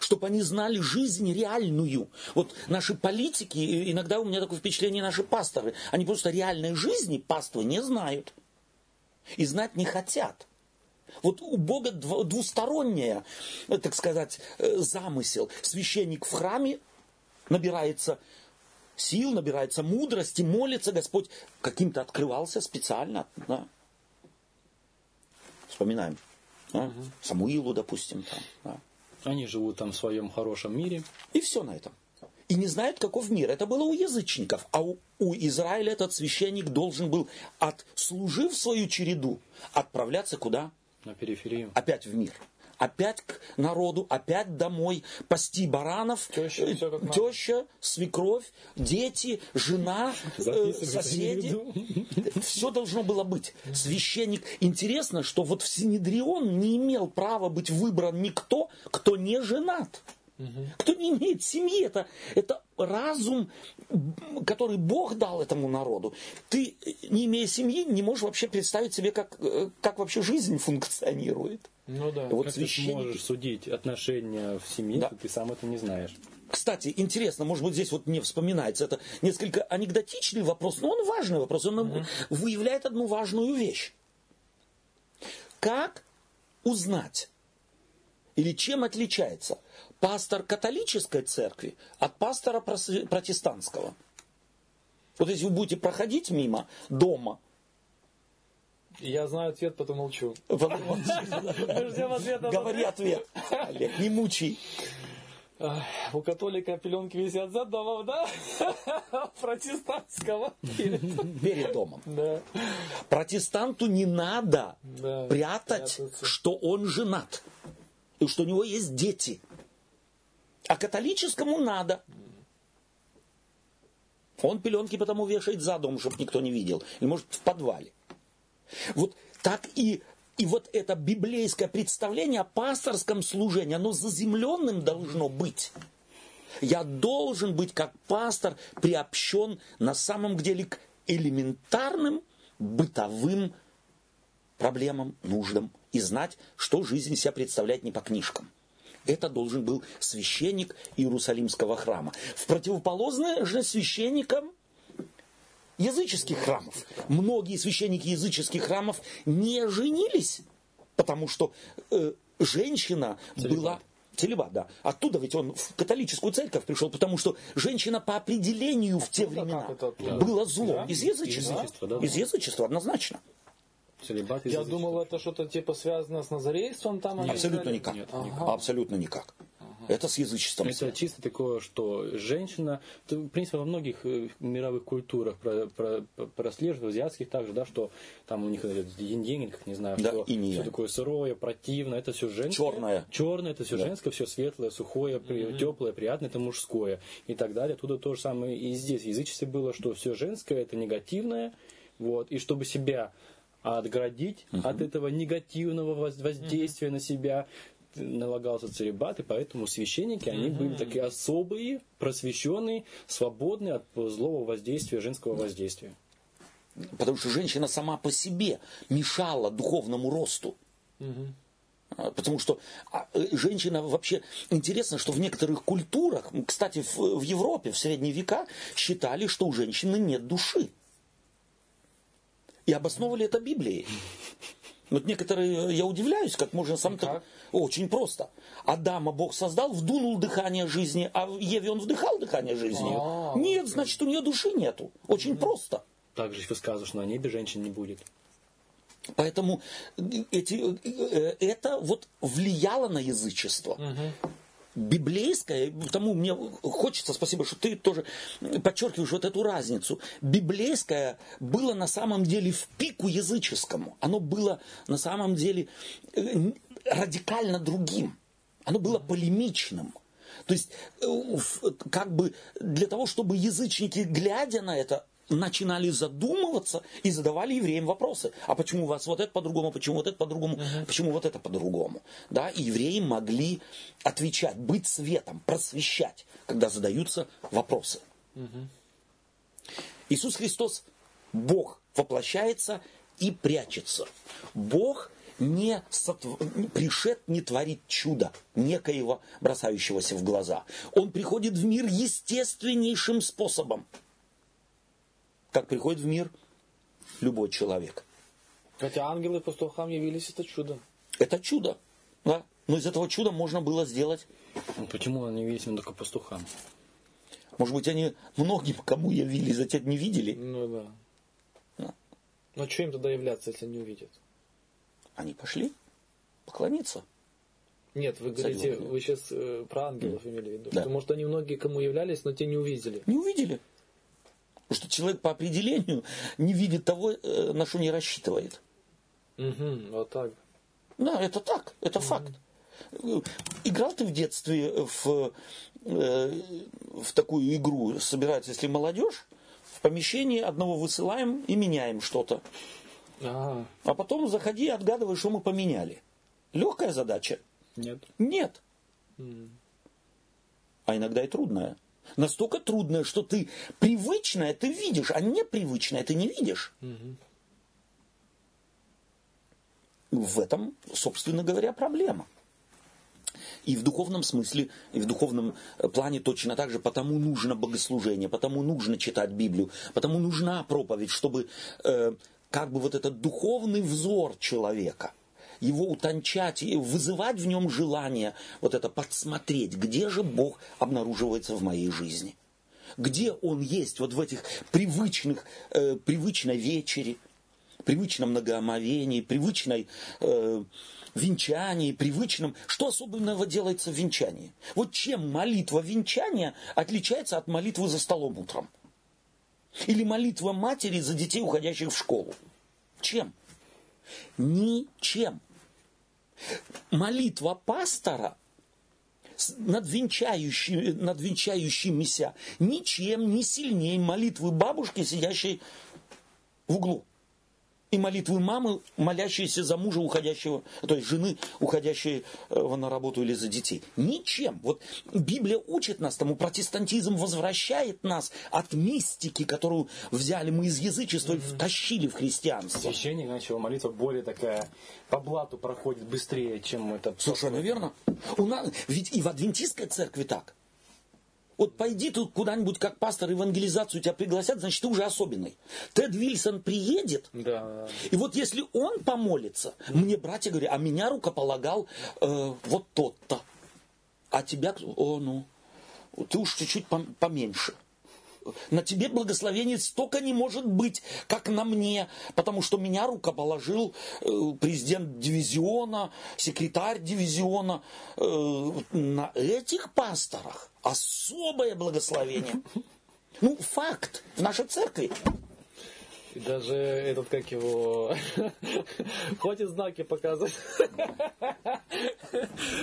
Чтобы они знали жизнь реальную. Вот наши политики, иногда у меня такое впечатление, наши пасторы, они просто реальной жизни паствы не знают. И знать не хотят. Вот у Бога двусторонняя, так сказать, э, замысел. Священник в храме набирается сил, набирается мудрости, молится, Господь каким-то открывался специально. Да. Вспоминаем. Да? Угу. Самуилу, допустим. Там, да. Они живут там в своем хорошем мире. И все на этом. И не знают, каков мир. Это было у язычников. А у, у Израиля этот священник должен был, отслужив свою череду, отправляться куда? На периферию. Опять в мир опять к народу, опять домой, пасти баранов, теща, э, теща свекровь, дети, жена, э, соседи. Все должно было быть. Священник. Интересно, что вот в Синедрион не имел права быть выбран никто, кто не женат. Кто не имеет семьи, это, это разум, который Бог дал этому народу. Ты, не имея семьи, не можешь вообще представить себе, как, э, как вообще жизнь функционирует. Ну да, вот как священники... ты можешь судить отношения в семье, да. если ты сам это не знаешь. Кстати, интересно, может быть, здесь вот не вспоминается. Это несколько анекдотичный вопрос, но он важный вопрос. Он угу. выявляет одну важную вещь. Как узнать, или чем отличается пастор католической церкви от пастора протестантского? Вот если вы будете проходить мимо дома, я знаю ответ, потом молчу. [LAUGHS] Ждем ответа. Говори ответ. Олег, не мучай. У католика пеленки висят за домом, да? [LAUGHS] Протестантского. Перед домом. [LAUGHS] Да. Протестанту не надо да, прятать, прятаться. что он женат. И что у него есть дети. А католическому надо. Он пеленки потому вешает за дом, чтобы никто не видел. Или может в подвале. Вот так и и вот это библейское представление о пасторском служении, оно заземленным должно быть. Я должен быть как пастор приобщен на самом деле к элементарным бытовым проблемам, нуждам и знать, что жизнь себя представляет не по книжкам. Это должен был священник Иерусалимского храма. В противоположное же священникам языческих храмов. Многие священники языческих храмов не женились, потому что э, женщина Целебат. была Целебат, да. Оттуда ведь он в католическую церковь пришел, потому что женщина по определению в те времена это, была злом. Да? Из язычества. Из язычества, да, Из язычества однозначно. Целебат Я думал, это что-то типа связано с назарейством там. Абсолютно никак. Нет, ага. Абсолютно никак. Это с язычеством. Это чисто такое, что женщина, в принципе, во многих э, мировых культурах про, про, прослеживают, в азиатских также, да, что там у них деньги, не знаю, да, что и все такое сырое, противное, это все женское. Черное. Черное, это все да. женское, все светлое, сухое, mm-hmm. теплое, приятное, это мужское и так далее. Оттуда то же самое и здесь. В язычестве было, что все женское, это негативное, вот, и чтобы себя отгородить uh от этого негативного воздействия uh на себя, налагался целебат, и поэтому священники, они были такие особые, просвещенные, свободные от злого воздействия, женского воздействия. Потому что женщина сама по себе мешала духовному росту. Потому что а, э, женщина вообще... Интересно, что в некоторых культурах, кстати, в, в Европе в средние века считали, что у женщины нет души. И обосновывали это Библией. Вот некоторые, я удивляюсь, как можно сам так... Очень просто. Адама Бог создал, вдунул дыхание жизни, а Еве он вдыхал дыхание жизни. А-а-а. Нет, значит, у нее души нету. Очень mm просто. Также высказываешь, что на небе женщин не будет. Поэтому эти, э, это вот влияло на язычество. Угу библейское, потому мне хочется, спасибо, что ты тоже подчеркиваешь вот эту разницу. Библейское было на самом деле в пику языческому. Оно было на самом деле э, радикально другим. Оно было полемичным. То есть, э, как бы для того, чтобы язычники, глядя на это, начинали задумываться и задавали евреям вопросы. А почему у вас вот это по-другому, почему вот это по-другому, uh-huh. почему вот это по-другому? Да, и евреи могли отвечать, быть светом, просвещать, когда задаются вопросы. Uh-huh. Иисус Христос, Бог, воплощается и прячется. Бог не сотв... пришед не творит чудо некоего бросающегося в глаза. Он приходит в мир естественнейшим способом – как приходит в мир любой человек. Хотя ангелы пастухам явились, это чудо. Это чудо, да. Но из этого чуда можно было сделать... Ну, почему они явились только пастухам? Может быть, они многим, кому явились, затем не видели? Ну да. да. Но что им тогда являться, если не увидят? Они пошли поклониться. Нет, вы говорите, вы сейчас э, про ангелов mm. имели в виду. Да. Что, может, они многие кому являлись, но те не увидели. Не увидели. Потому что человек по определению не видит того, э, на что не рассчитывает. Угу, вот так. Да, это так, это угу. факт. Играл ты в детстве в, э, в такую игру, собирать, если молодежь, в помещении одного высылаем и меняем что-то. А, а потом заходи и отгадывай, что мы поменяли. Легкая задача? Нет. Нет. Mm. А иногда и трудная. Настолько трудное, что ты привычное ты видишь, а непривычное ты не видишь. Угу. В этом, собственно говоря, проблема. И в духовном смысле, и в духовном э, плане точно так же, потому нужно богослужение, потому нужно читать Библию, потому нужна проповедь, чтобы э, как бы вот этот духовный взор человека – его утончать и вызывать в нем желание вот это подсмотреть, где же Бог обнаруживается в моей жизни. Где Он есть вот в этих привычных, э, привычной вечере, привычном многоомовении, привычной э, венчании, привычном. Что особенного делается в венчании? Вот чем молитва венчания отличается от молитвы за столом утром? Или молитва матери за детей, уходящих в школу? Чем? Ничем. Молитва пастора над, венчающими, над венчающимися ничем не сильнее молитвы бабушки, сидящей в углу и молитвы мамы, молящиеся за мужа уходящего, то есть жены, уходящей э, на работу или за детей. Ничем. Вот Библия учит нас тому, протестантизм возвращает нас от мистики, которую взяли мы из язычества и втащили в христианство. Священник начал молитва более такая, по блату проходит быстрее, чем это. Совершенно верно. У нас, ведь и в адвентистской церкви так. Вот пойди тут куда-нибудь как пастор евангелизацию тебя пригласят, значит ты уже особенный. Тед Вильсон приедет, Да. и вот если он помолится, мне братья говорят, а меня рукополагал э, вот тот-то, а тебя, о, ну, ты уж чуть-чуть пом- поменьше. На тебе благословение столько не может быть, как на мне, потому что меня рукоположил э, президент дивизиона, секретарь дивизиона. Э, на этих пасторах особое благословение. Ну, факт в нашей церкви. И даже этот, как его, [LAUGHS] хватит знаки показывать.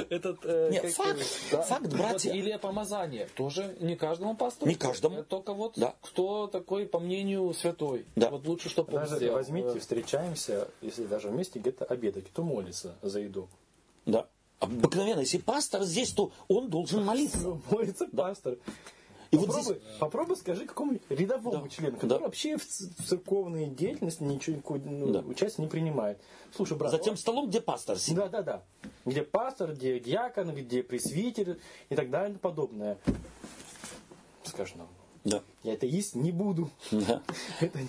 Этот, э, Нет, факт, его, факт, Вот братья. Или помазание. Тоже не каждому пастору. Не каждому. Только вот Да. кто такой, по мнению святой. Да. Вот лучше, чтобы он Даже сделал. возьмите, встречаемся, если даже вместе где-то обедать, кто молится за еду? Да. Обыкновенно, если пастор здесь, то он должен молиться. Молится пастор. И вот попробуй, здесь- попробуй скажи какому рядовому Да, члену, который да. вообще в церковной деятельности ничего ну, Да. участия не принимает. Слушай, брат, За тем столом, где пастор сидит. Да, да, да. Где пастор, где диакон, где пресвитер и так далее и подобное. Скажешь нам, Да. я это есть не буду. Да. [LAUGHS] Это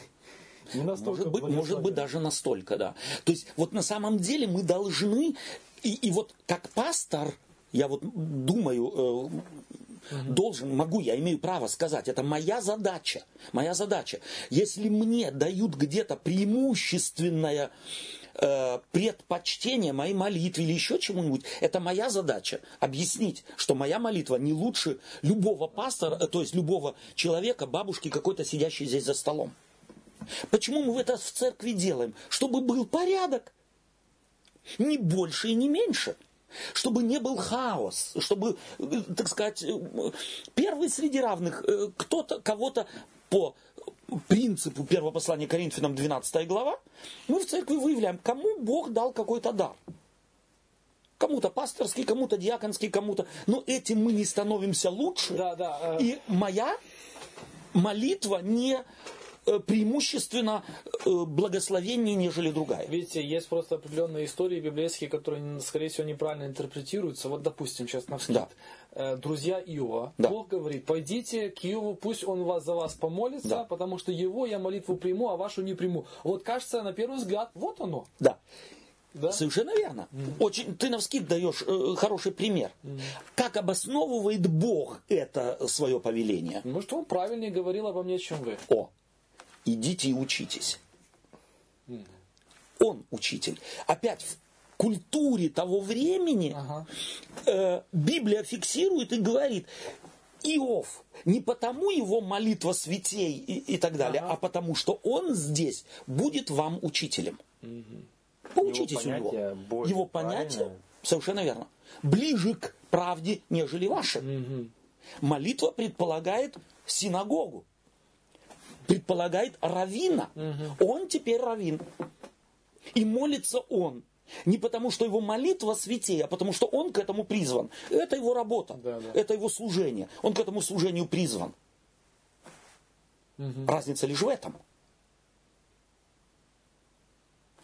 не- настолько Может быть, может быть, даже настолько, да. То есть, вот на самом деле мы должны, и, и вот как пастор, я вот думаю, э, должен, могу, я имею право сказать, это моя задача, моя задача. Если мне дают где-то преимущественное э, предпочтение моей молитве или еще чему-нибудь, это моя задача объяснить, что моя молитва не лучше любого пастора, э, то есть любого человека, бабушки какой-то сидящей здесь за столом. Почему мы это в церкви делаем? Чтобы был порядок. Не больше и не меньше. Чтобы не был хаос. Чтобы, э, так сказать, э, первый среди равных. э, Кто-то, кого-то по принципу первого послания Коринфянам 12 глава, мы в церкви выявляем, кому Бог дал какой-то дар. Кому-то пасторский, кому-то диаконский, кому-то. Но этим мы не становимся лучше. Да, да. э, И моя молитва не преимущественно э, благословение, нежели другая. Видите, есть просто определенные истории библейские, которые, скорее всего, неправильно интерпретируются. Вот, допустим, сейчас на Да. э, друзья Иова. Да. Бог говорит, пойдите к Иову, пусть он вас, за вас помолится, Да. потому что его я молитву приму, а вашу не приму. Вот кажется, на первый взгляд, вот оно. Да. Да? Совершенно верно. Очень, ты навскид даешь э, хороший пример. Как обосновывает Бог это свое повеление? Может, он правильнее говорил обо мне, чем вы. О, идите и учитесь. Он учитель. Опять в культуре того времени Ага. э, Библия фиксирует и говорит, Иов, не потому его молитва святей и, и так далее, Ага. а потому что он здесь будет вам учителем. Поучитесь Его у него. более его понятие, совершенно верно, ближе к правде, нежели ваше. Молитва предполагает синагогу, предполагает равина. Он теперь равин. И молится он. Не потому, что его молитва святее, а потому, что он к этому призван. Это его работа, Да, да. это его служение. Он к этому служению призван. Разница лишь в этом.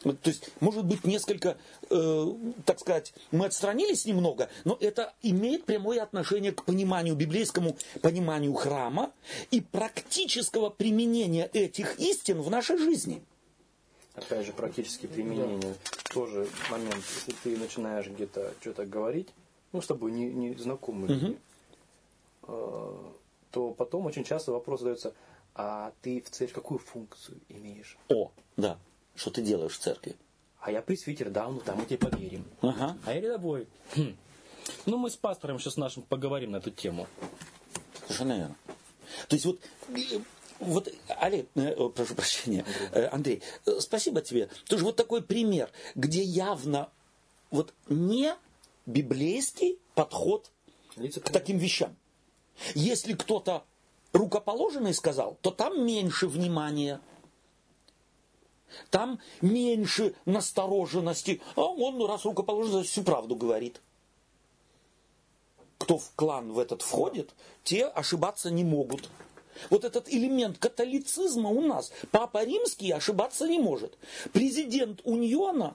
То есть, может быть, несколько, э, так сказать, мы отстранились немного, но это имеет прямое отношение к пониманию, библейскому пониманию храма и практического применения этих истин в нашей жизни. Опять же, практически применение. Тоже момент, если ты начинаешь где-то что-то говорить, ну, с тобой не, не знакомые люди, э, то потом очень часто вопрос задается, а ты в церковь какую функцию имеешь? О, да, что ты делаешь в церкви? А я пресвитер, да, ну там мы тебе поверим. Ага. А я рядовой. Хм. Ну, мы с пастором сейчас нашим поговорим на эту тему. Совершенно верно. То есть вот, э, вот Олег, э, прошу прощения, Андрей, э, спасибо тебе. Тоже вот такой пример, где явно вот не библейский подход к таким вещам. Если кто-то рукоположенный сказал, то там меньше внимания. Там меньше настороженности. А он, раз рукоположенный, всю правду говорит. Кто в клан в этот входит, те ошибаться не могут. Вот этот элемент католицизма у нас. Папа Римский ошибаться не может. Президент Уньона,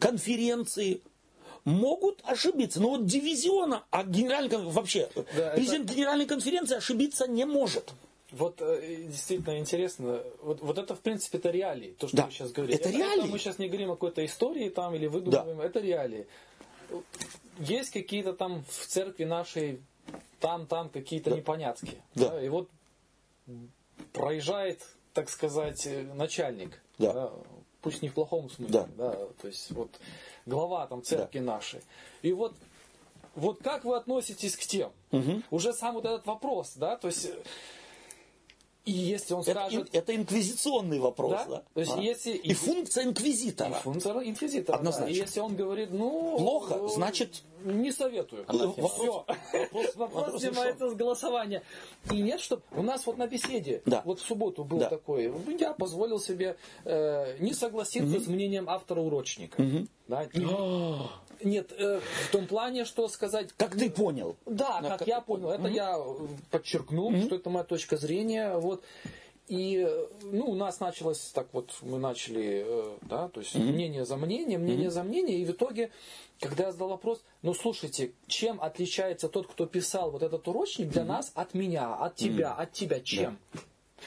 конференции, могут ошибиться. Но вот дивизиона, а генеральный, вообще, да, президент это... генеральной конференции ошибиться не может. Вот э, действительно интересно, вот, вот это в принципе это реалии, то, что да. вы сейчас говорите. Это, это реалии. Это мы сейчас не говорим о какой-то истории там или выдумываем, да. это реалии. Есть какие-то там в церкви нашей, там, там какие-то да. непонятки. Да. Да, и вот проезжает, так сказать, начальник. Да. Да, пусть не в плохом смысле, да. Да, то есть вот глава там церкви да. нашей. И вот вот как вы относитесь к тем? Угу. Уже сам вот этот вопрос, да, то есть и если он скажет... Это, это инквизиционный вопрос, да? да? То есть, а? если... И, функция инквизитора. И функция инквизитора, Однозначно. Да. И если он говорит, ну... Плохо, ну, значит... Не советую. Все. Вопрос снимается с голосования. И нет, что... У нас вот на беседе, да. вот в субботу был да. такой, я позволил себе э, не согласиться угу. с мнением автора урочника. Угу. Да? Нет, э, в том плане, что сказать... Как ты понял? Да, как, как я понял. Это mm я подчеркнул, mm что это моя точка зрения. Вот. И ну, у нас началось так вот, мы начали, э, да, то есть mm мнение за мнение, мнение mm за мнение, и в итоге, когда я задал вопрос, ну слушайте, чем отличается тот, кто писал вот этот урочник для mm нас от меня, от тебя, mm от тебя, чем? Yeah.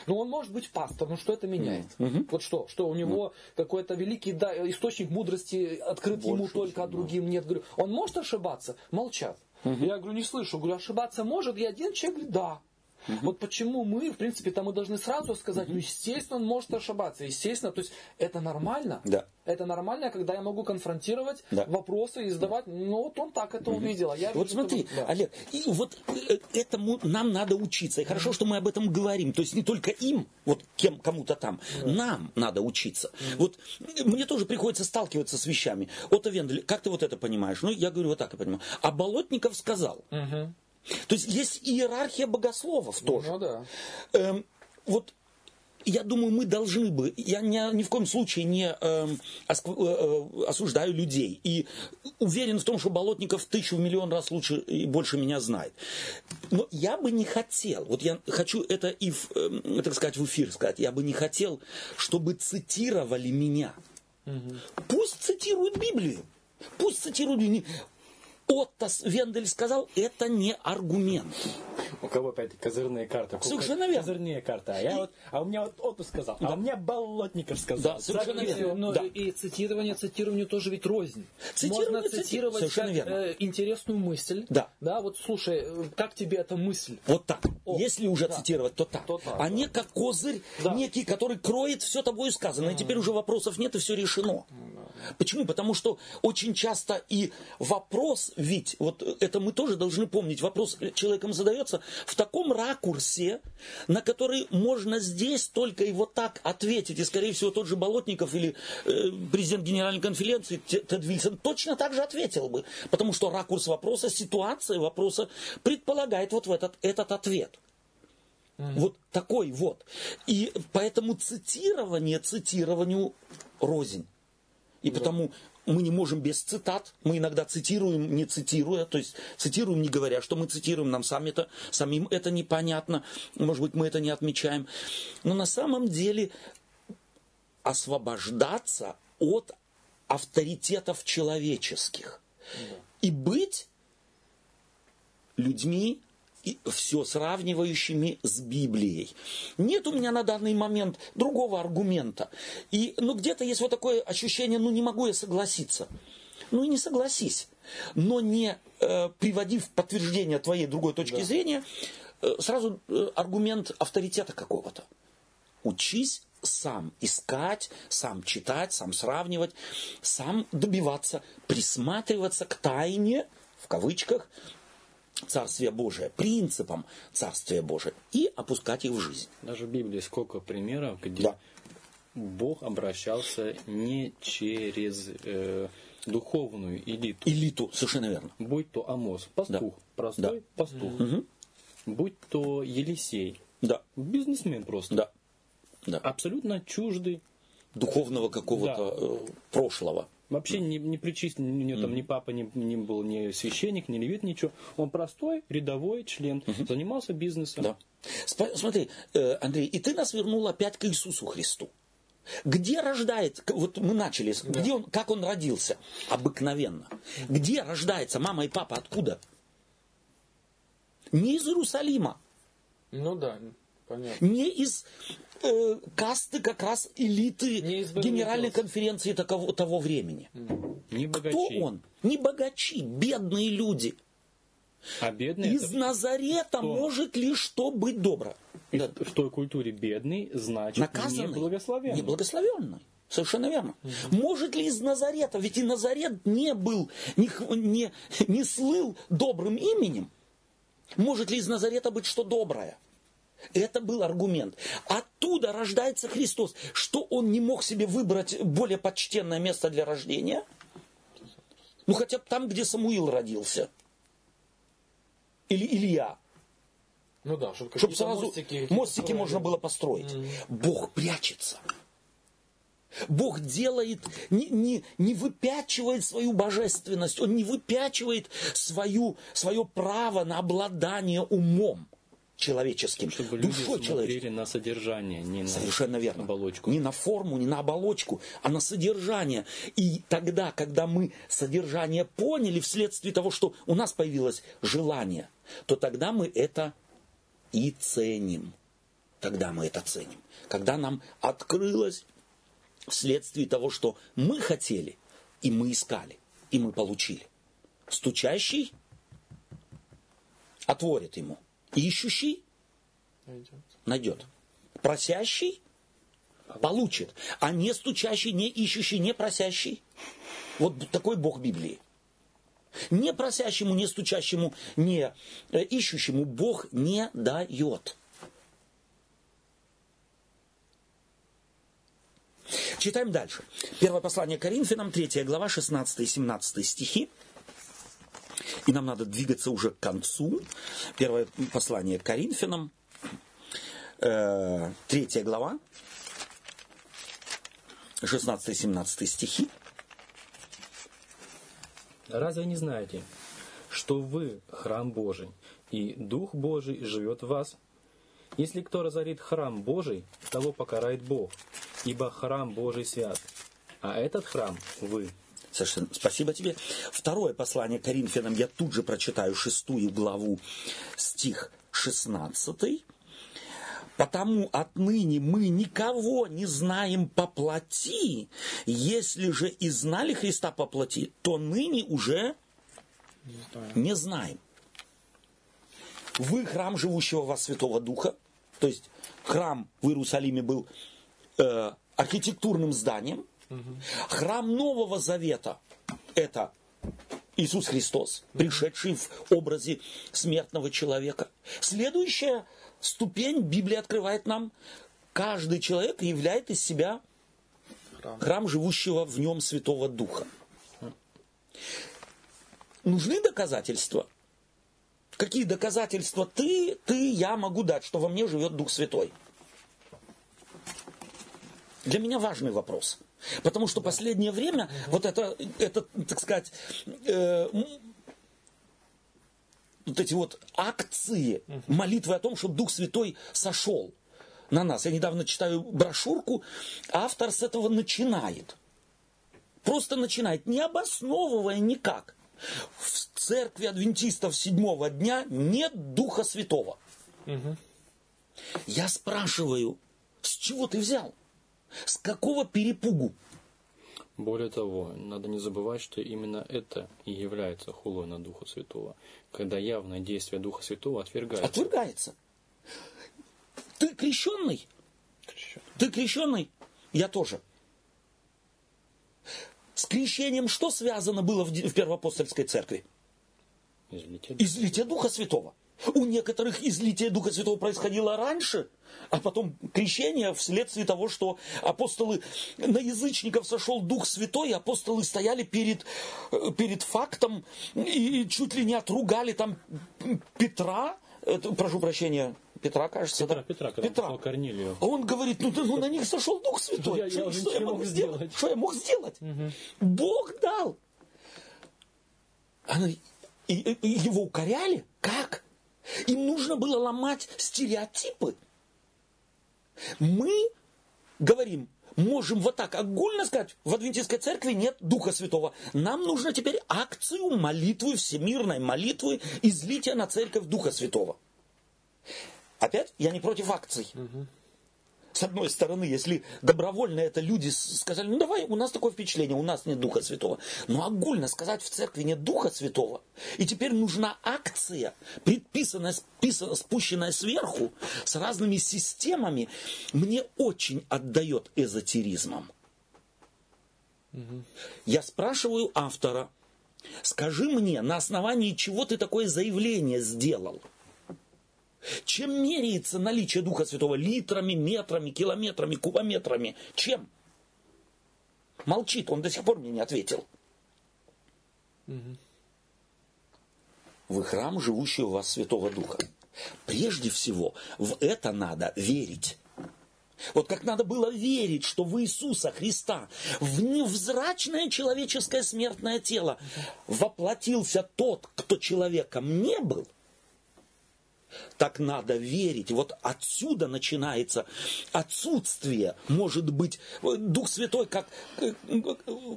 Ну, он может быть пастор, но что это меняет? Угу. Вот что? Что у него угу. какой-то великий да, источник мудрости открыт Больше ему только, а другим нет. Говорю, он может ошибаться? Молчат. Угу. Я говорю, не слышу. Говорю, ошибаться может? И один человек говорит, да. Угу. Вот почему мы, в принципе, там мы должны сразу сказать, угу. ну, естественно, он может ошибаться. Естественно, то есть это нормально. Да. Это нормально, когда я могу конфронтировать да. вопросы и задавать, ну, вот он так это угу. увидел. А я вот смотри, это, да. Олег, и вот э, этому нам надо учиться. И хорошо, что мы об этом говорим. То есть не только им, вот кем кому-то там, да. нам надо учиться. Угу. Вот мне тоже приходится сталкиваться с вещами. Отто Вендель, как ты вот это понимаешь? Ну, я говорю, вот так я понимаю. А Болотников сказал. Угу. То есть есть иерархия богословов тоже. Ну да. Эм, вот я думаю, мы должны бы, я ни, ни в коем случае не эм, э, э, осуждаю людей и уверен в том, что Болотников тысячу в миллион раз лучше и больше меня знает. Но я бы не хотел, вот я хочу это и, в, э, так сказать, в эфир сказать, я бы не хотел, чтобы цитировали меня. Угу. Пусть цитируют Библию. Пусть цитируют Отто Вендель сказал, это не аргумент. У кого опять козырные карты? Совершенно верно. Козырные карты. А, я вот, а у меня вот Отто сказал, да. а у меня Болотников сказал. Да, совершенно верно. Но да. и цитирование цитированию тоже ведь рознь. Цитирование, Можно цитировать как, верно. Э, интересную мысль. Да. Да, вот слушай, э, как тебе эта мысль? Вот так. О, Если уже да. цитировать, то так. То так а да. не как козырь да. некий, который кроет все тобой сказанное. Mm. И теперь уже вопросов нет, и все решено. Mm. Почему? Потому что очень часто и вопрос ведь, вот это мы тоже должны помнить, вопрос человеком задается в таком ракурсе, на который можно здесь только и вот так ответить. И, скорее всего, тот же Болотников или э, президент Генеральной конференции Тед Вильсон точно так же ответил бы. Потому что ракурс вопроса, ситуация вопроса предполагает вот в этот, этот ответ. Mm-hmm. Вот такой вот. И поэтому цитирование цитированию рознь. И да. потому мы не можем без цитат. Мы иногда цитируем, не цитируя, то есть цитируем, не говоря, что мы цитируем, нам сами это, самим это непонятно, может быть, мы это не отмечаем. Но на самом деле освобождаться от авторитетов человеческих и быть людьми, все сравнивающими с Библией. Нет у меня на данный момент другого аргумента. И, ну, где-то есть вот такое ощущение, ну, не могу я согласиться. Ну, и не согласись. Но не э, приводив в подтверждение твоей другой точки да. зрения, э, сразу э, аргумент авторитета какого-то. Учись сам искать, сам читать, сам сравнивать, сам добиваться, присматриваться к тайне, в кавычках, Царствия Божия, принципам Царствия Божия и опускать их в жизнь. Даже в Библии сколько примеров, где да. Бог обращался не через э, духовную элиту. Элиту, совершенно верно. Будь то Амос, пастух, да. простой да. пастух. Угу. Будь то Елисей, да. бизнесмен просто. Да. Да. Абсолютно чуждый. Духовного какого-то да. Э, прошлого. Вообще не, не причислен, у него там ни папа не, не был ни священник, ни левит, ничего. Он простой, рядовой член, занимался бизнесом. Да. Смотри, э, Андрей, и ты нас вернул опять к Иисусу Христу. Где рождается, вот мы начали, да. где он, как он родился? Обыкновенно. Где рождается мама и папа, откуда? Не из Иерусалима. Ну да, понятно. Не из э, касты как раз элиты генеральной конференции такого, того времени. Не богачи. Кто он? Не богачи, бедные люди. А бедные Из это... Назарета Кто? может ли что быть добро? Да. В той культуре бедный значит Наказанный, неблагословенный. Неблагословенный. Совершенно верно. Угу. Может ли из Назарета, ведь и Назарет не был, не, не, не слыл добрым именем, может ли из Назарета быть что доброе? Это был аргумент. Оттуда рождается Христос. Что он не мог себе выбрать более почтенное место для рождения? Ну хотя бы там, где Самуил родился. Или Илья. Ну да, чтобы, чтобы сразу мостики, мостики можно было построить. Mm-hmm. Бог прячется. Бог делает, не, не, не выпячивает свою божественность, Он не выпячивает свою, свое право на обладание умом человеческим, Чтобы душой человеческой. на содержание, не на Совершенно верно. оболочку. Не на форму, не на оболочку, а на содержание. И тогда, когда мы содержание поняли вследствие того, что у нас появилось желание, то тогда мы это и ценим. Тогда мы это ценим. Когда нам открылось вследствие того, что мы хотели, и мы искали, и мы получили. Стучащий отворит ему. Ищущий найдет. Просящий получит. А не стучащий, не ищущий, не просящий. Вот такой Бог Библии. Не просящему, не стучащему, не э, ищущему Бог не дает. Читаем дальше. Первое послание Коринфянам, 3 глава, 16 и 17 стихи. И нам надо двигаться уже к концу. Первое послание Коринфянам, э, 3 глава, 16 и 17 стихи. Разве не знаете, что вы храм Божий, и Дух Божий живет в вас? Если кто разорит храм Божий, того покарает Бог, ибо храм Божий свят, а этот храм вы. Совершенно. Спасибо тебе. Второе послание Коринфянам я тут же прочитаю шестую главу, стих шестнадцатый. Потому отныне мы никого не знаем по плоти. Если же и знали Христа по плоти, то ныне уже. Не знаем. Вы храм живущего вас Святого Духа. То есть храм в Иерусалиме был э, архитектурным зданием. Храм Нового Завета – это Иисус Христос, пришедший в образе смертного человека. Следующая ступень Библия открывает нам. Каждый человек являет из себя храм, храм живущего в нем Святого Духа. Нужны доказательства? Какие доказательства ты, ты, я могу дать, что во мне живет Дух Святой? Для меня важный вопрос. Потому что последнее время вот это, это, так сказать, э, вот эти вот акции, молитвы о том, чтобы Дух Святой сошел на нас. Я недавно читаю брошюрку, автор с этого начинает. Просто начинает, не обосновывая никак. В церкви адвентистов седьмого дня нет Духа Святого. Угу. Я спрашиваю, с чего ты взял? С какого перепугу? Более того, надо не забывать, что именно это и является хулой на Духа Святого, когда явное действие Духа Святого отвергается. Отвергается. Ты крещенный? крещенный. Ты крещенный? Я тоже. С крещением что связано было в, в Первоапостольской церкви? Излитие, Излитие Духа Святого. У некоторых излитие Духа Святого происходило раньше, а потом крещение вследствие того, что апостолы, на язычников сошел Дух Святой, и апостолы стояли перед, э, перед фактом и чуть ли не отругали там Петра, это, прошу прощения, Петра, кажется, Петра, да? Петра, когда Петра. Корнилию. А он говорит, ну, ну на них сошел Дух Святой. Я, что, я что я мог сделать? сделать? Что я мог сделать? Угу. Бог дал. Она, и, и, его укоряли? Как? Им нужно было ломать стереотипы. Мы говорим, можем вот так огульно сказать, в Адвентистской церкви нет Духа Святого. Нам нужно теперь акцию молитвы, всемирной молитвы, излития на церковь Духа Святого. Опять, я не против акций. Угу. С одной стороны, если добровольно это люди сказали, ну давай, у нас такое впечатление, у нас нет Духа Святого. Но огульно сказать в церкви нет Духа Святого. И теперь нужна акция, предписанная, списанная, спущенная сверху, с разными системами, мне очень отдает эзотеризмом. Угу. Я спрашиваю автора, скажи мне, на основании чего ты такое заявление сделал? Чем меряется наличие Духа Святого? Литрами, метрами, километрами, кубометрами? Чем? Молчит, он до сих пор мне не ответил. Угу. Вы храм, живущий у вас Святого Духа. Прежде всего, в это надо верить. Вот как надо было верить, что в Иисуса Христа, в невзрачное человеческое смертное тело, воплотился тот, кто человеком не был – так надо верить. Вот отсюда начинается отсутствие, может быть, Дух Святой, как э,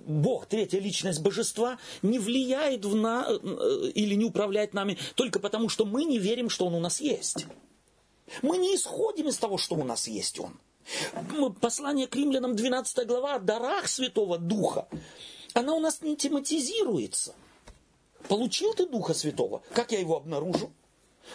Бог, третья личность божества, не влияет в на, э, или не управляет нами только потому, что мы не верим, что Он у нас есть. Мы не исходим из того, что у нас есть Он. Послание к римлянам, 12 глава, о дарах Святого Духа, она у нас не тематизируется. Получил ты Духа Святого? Как я его обнаружу?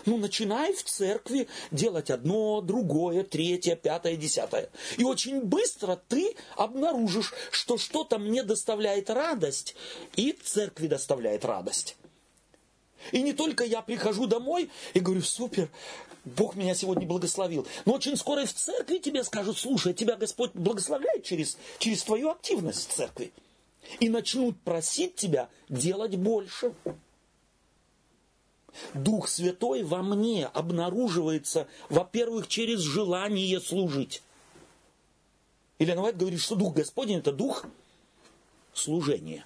Ну, начинай в церкви делать одно, другое, третье, пятое, десятое. И очень быстро ты обнаружишь, что что-то мне доставляет радость, и церкви доставляет радость. И не только я прихожу домой и говорю, супер, Бог меня сегодня благословил. Но очень скоро и в церкви тебе скажут, слушай, тебя Господь благословляет через, через твою активность в церкви. И начнут просить тебя делать больше. Дух Святой во мне обнаруживается, во-первых, через желание служить. Елена Вайт говорит, что Дух Господень – это Дух служения.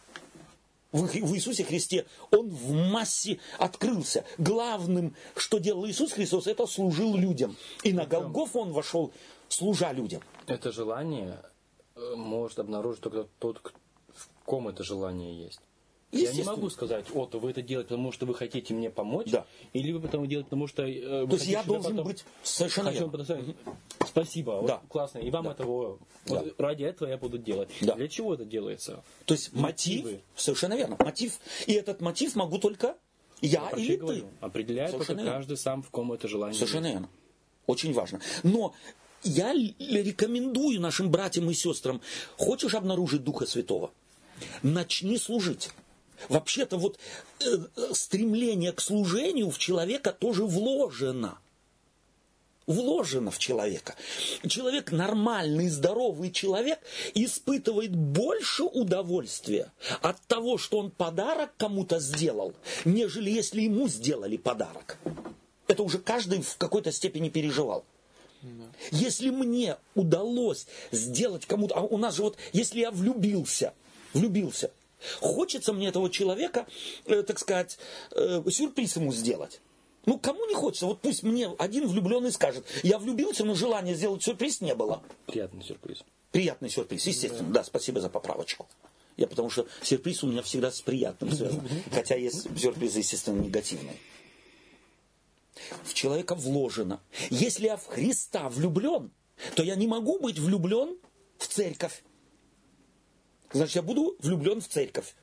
В, в Иисусе Христе Он в массе открылся. Главным, что делал Иисус Христос, это служил людям. И на Голгоф Он вошел, служа людям. Это желание э, может обнаружить только тот, в ком это желание есть. Я не могу сказать, вот вы это делаете, потому что вы хотите мне помочь, да. или вы потому делаете, потому что э, То есть я должен потом... быть совершенно Хочу верно. Спасибо, да. вот, классно. И вам да. этого, да. вот, ради этого я буду делать. Да. Для чего это делается? То есть мотив, Мотивы. совершенно верно, мотив. И этот мотив могу только я, я или ты. Определяет только верно. каждый сам, в ком это желание. Совершенно есть. верно. Очень важно. Но я рекомендую нашим братьям и сестрам, хочешь обнаружить Духа Святого? Начни служить. Вообще-то вот э, стремление к служению в человека тоже вложено. Вложено в человека. Человек, нормальный, здоровый человек, испытывает больше удовольствия от того, что он подарок кому-то сделал, нежели если ему сделали подарок. Это уже каждый в какой-то степени переживал. Если мне удалось сделать кому-то, а у нас же вот, если я влюбился, влюбился, Хочется мне этого человека, э, так сказать, э, сюрприз ему сделать. Ну, кому не хочется? Вот пусть мне один влюбленный скажет, я влюбился, но желания сделать сюрприз не было. Приятный сюрприз. Приятный сюрприз, естественно. Да, да спасибо за поправочку. Я потому что сюрприз у меня всегда с приятным связан. [LAUGHS] Хотя есть сюрпризы, естественно, негативные. В человека вложено. Если я в Христа влюблен, то я не могу быть влюблен в церковь значит, я буду влюблен в церковь.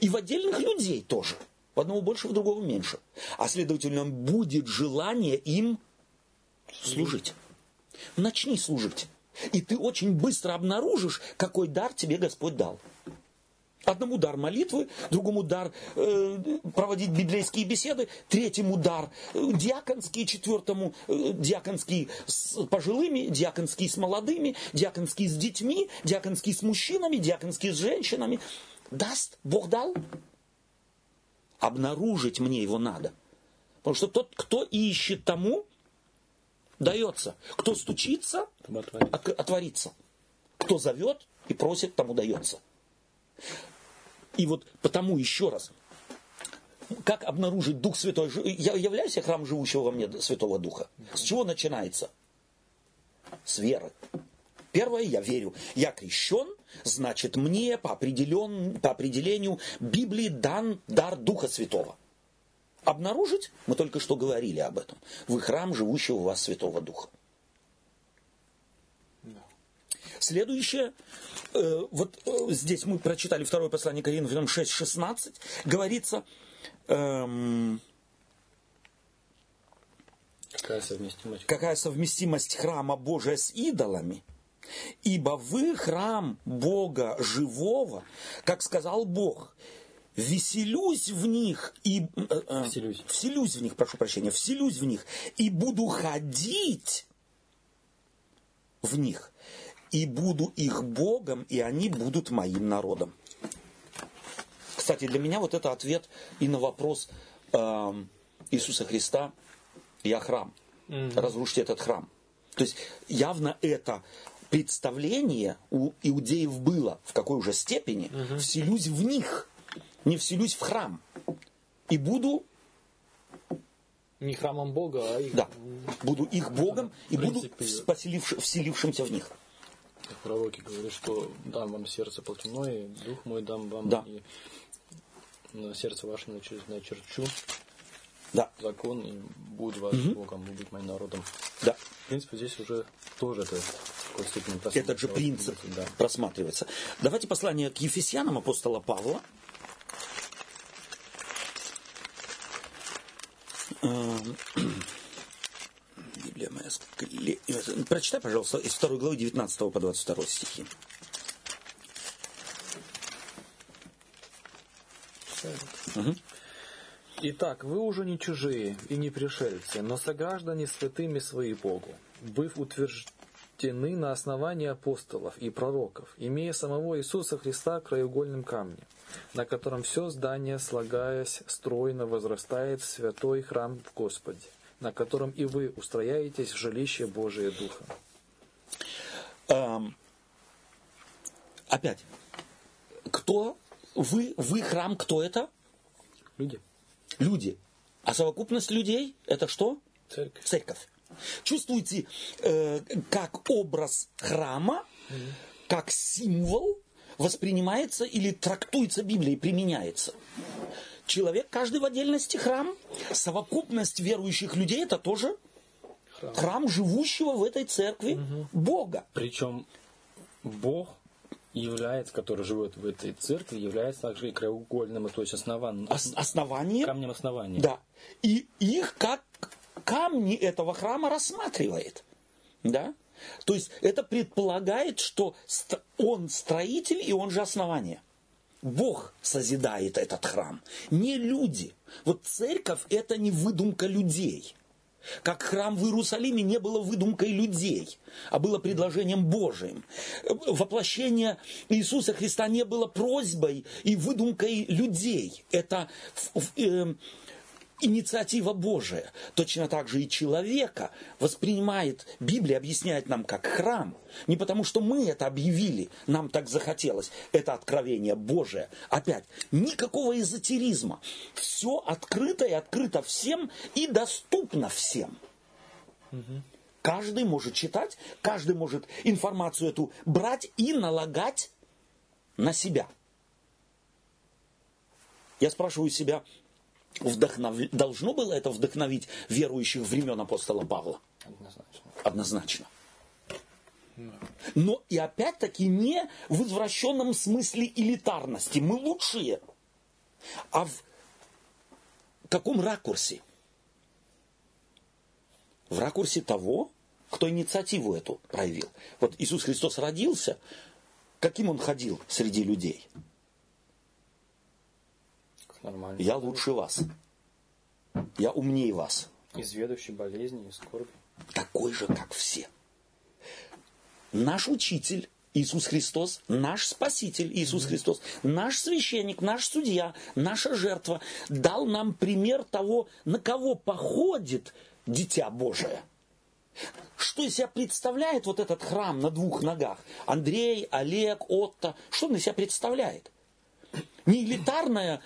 И в отдельных людей тоже. В одного больше, в другого меньше. А следовательно, будет желание им служить. Начни служить. И ты очень быстро обнаружишь, какой дар тебе Господь дал. Одному дар молитвы, другому дар э, проводить библейские беседы, третьему дар э, диаконский, четвертому э, диаконский с пожилыми, диаконский с молодыми, диаконский с детьми, диаконский с мужчинами, диаконский с женщинами. Даст, Бог дал. Обнаружить мне его надо. Потому что тот, кто ищет тому, дается. Кто стучится, отворится. Кто зовет и просит, тому дается. И вот потому еще раз, как обнаружить Дух Святой? Я являюсь храм живущего во мне Святого Духа. С чего начинается? С веры. Первое, я верю, я крещен, значит, мне по, определен, по определению Библии дан дар Духа Святого. Обнаружить, мы только что говорили об этом, вы храм живущего у вас Святого Духа. Следующее, э, вот э, здесь мы прочитали второе послание Коринфянам 6.16, говорится, эм, какая совместимость? какая совместимость храма Божия с идолами, ибо вы храм Бога живого, как сказал Бог, веселюсь в них и э, э, Вселюсь. вселюсь в них, прошу прощения, вселюсь в них и буду ходить в них и буду их Богом, и они будут моим народом. Кстати, для меня вот это ответ и на вопрос э, Иисуса Христа «Я храм, разрушьте этот храм». То есть явно это представление у иудеев было, в какой уже степени, вселюсь в них, не вселюсь в храм. И буду Не храмом Бога, а их... Да, буду их Богом и буду вселившимся в них. Как пророки говорят, что дам вам сердце плотяное, дух мой дам вам, Да. и на сердце ваше начер- начерчу Да, закон, и будет ваш Богом, и будет моим народом. да. В принципе, здесь уже тоже это в Этот же принцип Да. просматривается. Давайте послание к Ефесянам апостола Павла. Эм, Библия моя скле- э, Прочитай, пожалуйста, из 2 главы 19 по 22 стихи. Итак, вы уже не чужие и не пришельцы, но сограждане святыми свои Богу, быв утверждены на основании апостолов и пророков, имея самого Иисуса Христа краеугольным камнем, на котором все здание, слагаясь, стройно возрастает в святой храм в Господе, на котором и вы устрояетесь в жилище Божие Духа. Эм, Опять, кто вы, вы храм, кто это? Люди. Люди. А совокупность людей это что? Церковь. Церковь. Чувствуете, э, как образ храма, как символ воспринимается или трактуется Библией, применяется. Человек, каждый в отдельности храм, совокупность верующих людей это тоже храм, живущего в этой церкви Бога. Причем Бог является, который живет в этой церкви, является также и краеугольным, то есть основан, Ос- основание камнем основания. Да. И их как камни этого храма рассматривает. Да? То есть это предполагает, что он строитель и он же основание. Бог созидает этот храм, не люди. Вот церковь это не выдумка людей. Как храм в Иерусалиме не было выдумкой людей, а было предложением Божиим. Воплощение Иисуса Христа не было просьбой и выдумкой людей. Это эм, инициатива Божия. Точно так же и человека воспринимает, Библия объясняет нам как храм. Не потому, что мы это объявили, нам так захотелось. Это откровение Божие. Опять, никакого эзотеризма. Все открыто и открыто всем и доступно всем. Каждый может читать, каждый может информацию эту брать и налагать на себя. Я спрашиваю себя, вдохнов... должно было это вдохновить верующих времен апостола Павла? Однозначно. Однозначно. Но и опять-таки не в извращенном смысле элитарности. Мы лучшие. А в каком ракурсе? В ракурсе того, кто инициативу эту проявил. Вот Иисус Христос родился, каким он ходил среди людей? Нормально. Я лучше вас. Я умнее вас. Изведущий болезни и скорби. такой же, как все. Наш учитель Иисус Христос, наш Спаситель Иисус Христос, наш священник, наш судья, наша жертва дал нам пример того, на кого походит Дитя Божие. Что из себя представляет вот этот храм на двух ногах? Андрей, Олег, Отто. Что он из себя представляет? Не элитарное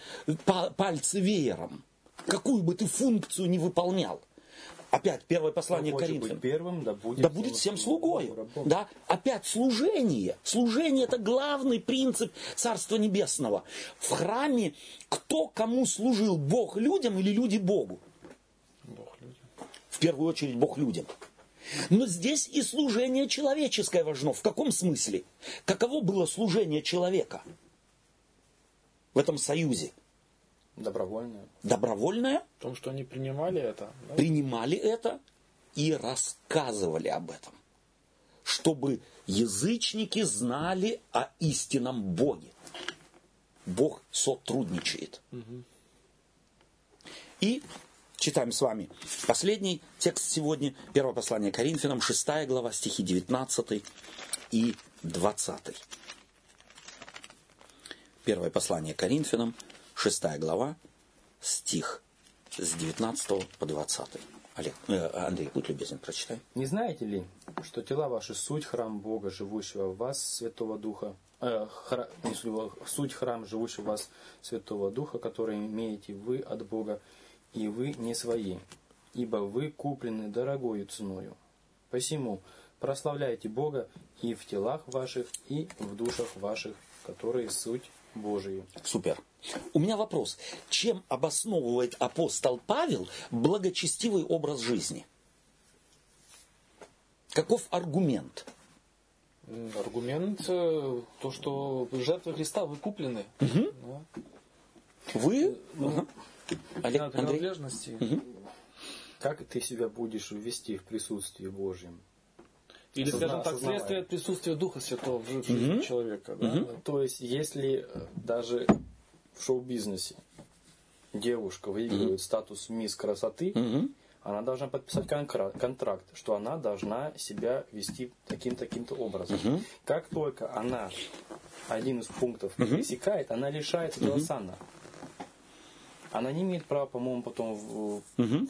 па- пальцы веером, какую бы ты функцию не выполнял. Опять первое послание Кто Коринфянам. быть первым, да будет, Да будет всем рабом. Да? Опять служение. Служение это главный принцип Царства Небесного. В храме кто кому служил? Бог людям или люди Богу? Бог людям. В первую очередь Бог людям. Но здесь и служение человеческое важно. В каком смысле? Каково было служение человека в этом союзе? Добровольно. Добровольное, В том, что они принимали это. да? принимали это и рассказывали об этом. Чтобы язычники знали о истинном Боге. Бог сотрудничает. И читаем с вами последний текст сегодня. Первое послание Коринфянам, 6 глава, стихи 19 и 20. Первое послание Коринфянам, 6 глава, стих с 19 по 20. Олег, э, Андрей, будь любезен, прочитай. Не знаете ли, что тела ваши суть храм Бога, живущего в вас, Святого Духа, э, хра- суть храм живущего в вас Святого Духа, который имеете вы от Бога, и вы не свои, ибо вы куплены дорогою ценою. Посему прославляйте Бога и в телах ваших, и в душах ваших, которые суть Божию. Супер. У меня вопрос. Чем обосновывает апостол Павел благочестивый образ жизни? Каков аргумент? Аргумент э, то, что жертвы Христа вы куплены. Да. Вы? Ага. Олег, На Андрей? принадлежности. Как ты себя будешь вести в присутствии Божьем? Или, скажем так, следствие от присутствия Духа Святого в жи- в жизни человека. да. То есть, если э, даже в шоу-бизнесе девушка выигрывает статус мисс красоты, она должна подписать контракт, что она должна себя вести таким-таким-то образом. Как только она один из пунктов пересекает, она лишается этого сана. Она не имеет права, по-моему, потом в, в-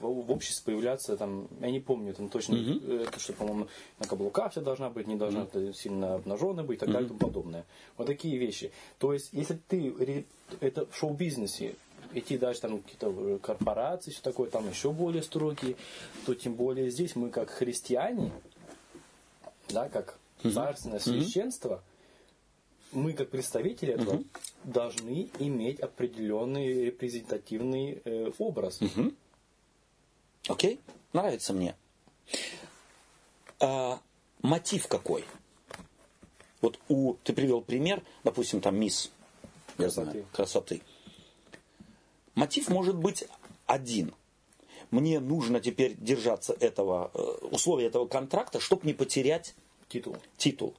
в обществе появляться, там, я не помню, там точно, э, это что, по-моему, на каблуках все должна быть, не должна это сильно обнаженной быть, и так далее и тому подобное. Вот такие вещи. То есть, если ты, это в шоу-бизнесе, идти дальше там какие-то э, корпорации, все такое, там еще более строгие, то тем более здесь мы как христиане, да, как царственное священство, мы как представители этого должны иметь определенный репрезентативный э, образ. Окей? Нравится мне. А, мотив какой? Вот у, ты привел пример, допустим, там мисс, я Красоты. знаю, красоты. Мотив может быть один. Мне нужно теперь держаться этого, э, условия этого контракта, чтобы не потерять Титул. титул.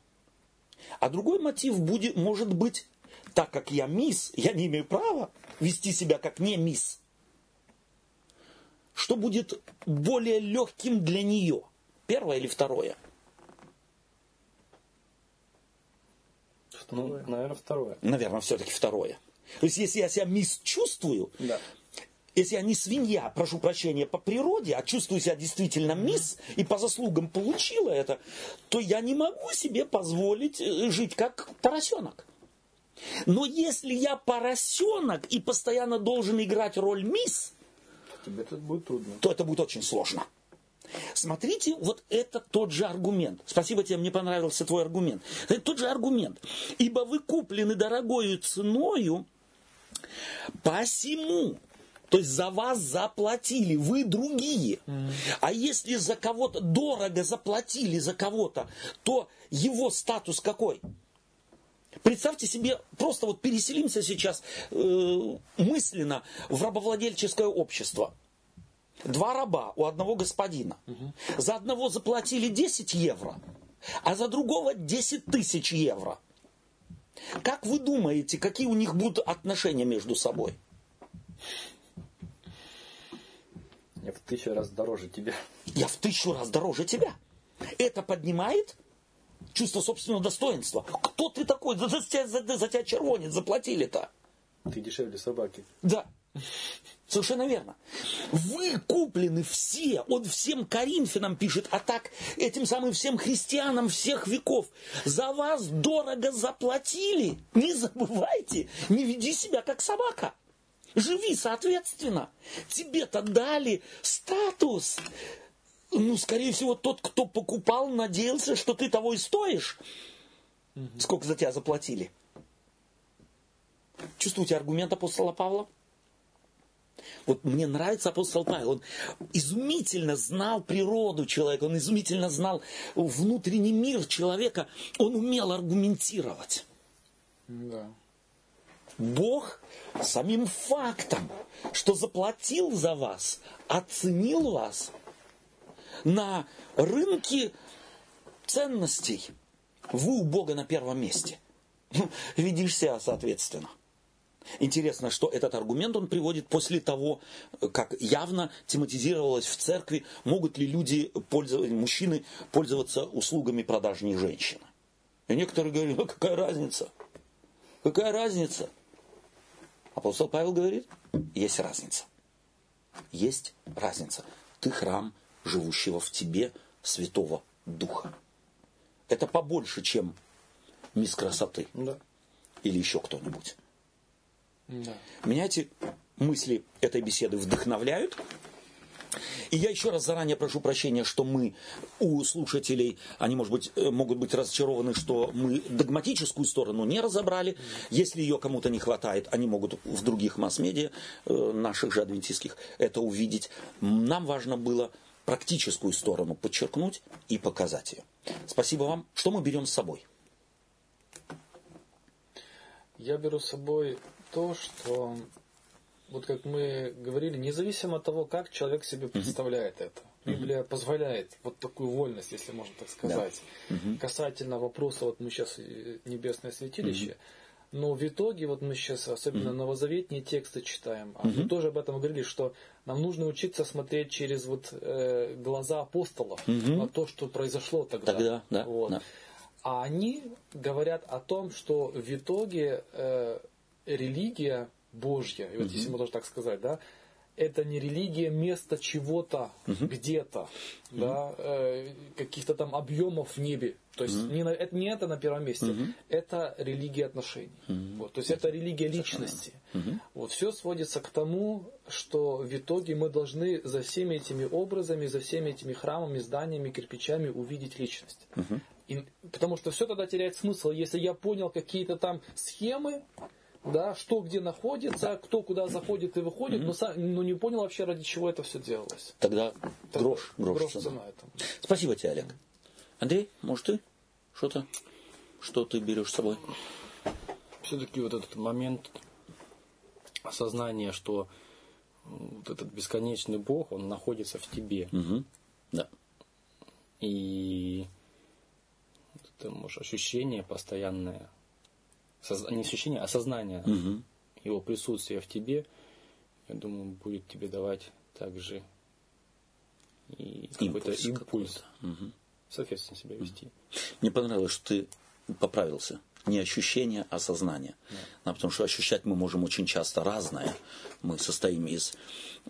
А другой мотив будет, может быть, так как я мисс, я не имею права вести себя как не мисс. Что будет более легким для нее? Первое или второе? Ну, наверное, второе. Наверное, все-таки второе. То есть, если я себя мисс чувствую, Да. если я не свинья, прошу прощения, по природе, а чувствую себя действительно мисс и по заслугам получила это, то я не могу себе позволить э, жить как поросенок. Но если я поросенок и постоянно должен играть роль мисс, Тебе это будет трудно. то это будет очень сложно. Смотрите, вот это тот же аргумент. Спасибо тебе, мне понравился твой аргумент. Это тот же аргумент. Ибо вы куплены дорогою ценою, посему, то есть за вас заплатили, вы другие. А если за кого-то дорого заплатили за кого-то, то его статус какой? Представьте себе, просто вот переселимся сейчас э, мысленно в рабовладельческое общество. Два раба у одного господина. За одного заплатили 10 евро, а за другого 10 тысяч евро. Как вы думаете, какие у них будут отношения между собой? Я в тысячу раз дороже тебя. Я в тысячу раз дороже тебя. Это поднимает чувство собственного достоинства. Кто ты такой? За, за за- за тебя червонец заплатили-то. Ты дешевле собаки. Да. Совершенно верно. Вы куплены все, он всем Коринфянам пишет, а так этим самым всем христианам всех веков. За вас дорого заплатили. Не забывайте, не веди себя как собака. Живи соответственно. Тебе-то дали статус. Ну, скорее всего, тот, кто покупал, надеялся, что ты того и стоишь. Угу. Сколько за тебя заплатили? Чувствуете аргумент апостола Павла? Вот мне нравится апостол Павел. Он изумительно знал природу человека, он изумительно знал внутренний мир человека. Он умел аргументировать. Да. Бог самим фактом, что заплатил за вас, оценил вас на рынке ценностей. Вы у Бога на первом месте. [LAUGHS] Ведишь себя соответственно. Интересно, что этот аргумент он приводит после того, как явно тематизировалось в церкви, могут ли люди, пользоваться, мужчины, пользоваться услугами продажней женщины. И некоторые говорят, ну какая разница? Какая разница? Апостол Павел говорит, есть разница. Есть разница. Ты храм живущего в тебе Святого Духа. Это побольше, чем мисс красоты. Да. Или еще кто-нибудь. Да. Меня эти мысли этой беседы вдохновляют. И я еще раз заранее прошу прощения, что мы у слушателей, они, может быть, э, могут быть разочарованы, что мы догматическую сторону не разобрали. Если ее кому-то не хватает, они могут в других масс-медиа, э, наших же адвентистских, это увидеть. Нам важно было практическую сторону подчеркнуть и показать ее. Спасибо вам. Что мы берем с собой? Я беру с собой то, что вот как мы говорили, независимо от того, как человек себе представляет это. Библия позволяет вот такую вольность, если можно так сказать, да. касательно вопроса, вот мы сейчас э, небесное святилище, но в итоге, вот мы сейчас, особенно mm-hmm. новозаветные тексты читаем, а мы тоже об этом говорили, что нам нужно учиться смотреть через вот э, глаза апостолов на то, что произошло тогда. Тогда, да. Вот. да. А они говорят о том, что в итоге э, религия Божья, и вот угу. если можно так сказать, да, это не религия места чего-то угу. где-то, угу. да, э, каких-то там объемов в небе. То есть угу. не, на, это, не это на первом месте, угу. это религия отношений. Угу. Вот, то есть это религия личности. Угу. Вот все сводится к тому, что в итоге мы должны за всеми этими образами, за всеми этими храмами, зданиями, кирпичами увидеть личность. Угу. И, потому что все тогда теряет смысл, если я понял какие-то там схемы, да, что где находится, кто куда заходит и выходит, mm-hmm. но, сам, но не понял вообще, ради чего это все делалось. Тогда, Тогда грош, грош, грош цена. этому. Спасибо тебе, Олег. Андрей, может ты что-то, что ты берешь с собой? Все-таки вот этот момент осознания, что вот этот бесконечный Бог, он находится в тебе. Угу. Да. И это, может, ощущение постоянное не ощущение, а сознание угу. его присутствия в тебе, я думаю, будет тебе давать также и какой-то импульс, угу. соответственно себя вести. Мне понравилось, что ты поправился. Не ощущение, а сознание. Да. потому что ощущать мы можем очень часто разное. Мы состоим из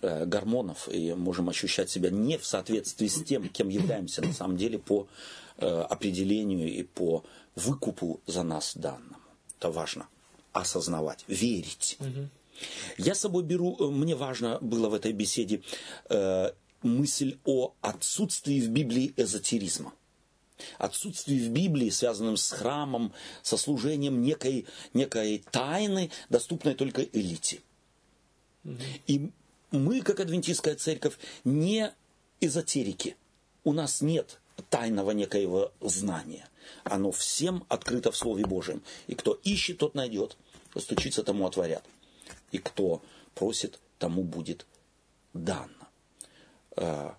э, гормонов и можем ощущать себя не в соответствии с тем, кем являемся на самом деле по э, определению и по выкупу за нас данным. Это важно. Осознавать, верить. Угу. Я с собой беру, э, мне важно было в этой беседе э, мысль о отсутствии в Библии эзотеризма. Отсутствие в Библии, связанном с храмом, со служением некой, некой тайны, доступной только элите. Угу. И мы, как адвентистская церковь, не эзотерики. У нас нет тайного некоего знания. Оно всем открыто в Слове Божьем. И кто ищет, тот найдет. Кто стучится, тому отворят. И кто просит, тому будет дано. Э,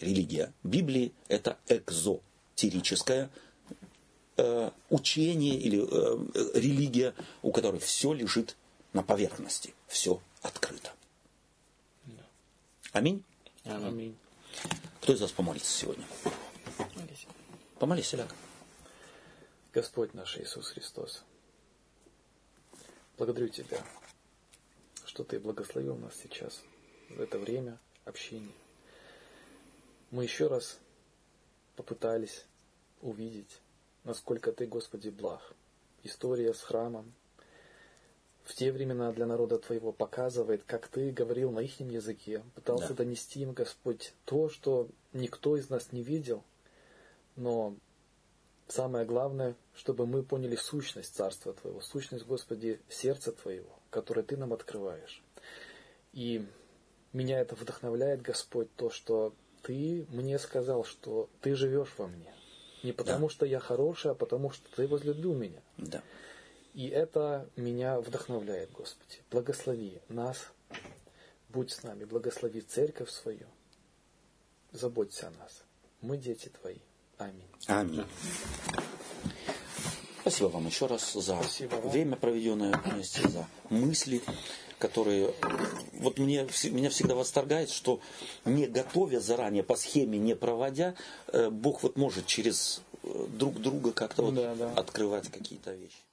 религия Библии – это экзотерическое э, учение или э, религия, у которой все лежит на поверхности, все открыто. Аминь. Аминь. Кто из вас помолится сегодня? Помолись, Ляг. Господь наш Иисус Христос, благодарю Тебя, что Ты благословил нас сейчас, в это время общения. Мы еще раз попытались увидеть, насколько Ты, Господи, благ. История с храмом, в те времена для народа Твоего показывает, как Ты говорил на их языке, пытался да. донести им, Господь, то, что никто из нас не видел, но самое главное, чтобы мы поняли сущность Царства Твоего, сущность, Господи, сердца Твоего, которое Ты нам открываешь. И меня это вдохновляет, Господь, то, что Ты мне сказал, что Ты живешь во мне. Не потому, да. что я хороший, а потому, что Ты возлюбил меня. Да. И это меня вдохновляет, Господи. Благослови нас, будь с нами, благослови церковь свою, заботься о нас. Мы дети Твои. Аминь. Аминь. Спасибо вам еще раз за Спасибо время, проведенное вместе, за мысли, которые... Вот мне, меня всегда восторгает, что не готовя заранее, по схеме не проводя, э, Бог вот может через э, друг друга как-то вот да, да. открывать какие-то вещи.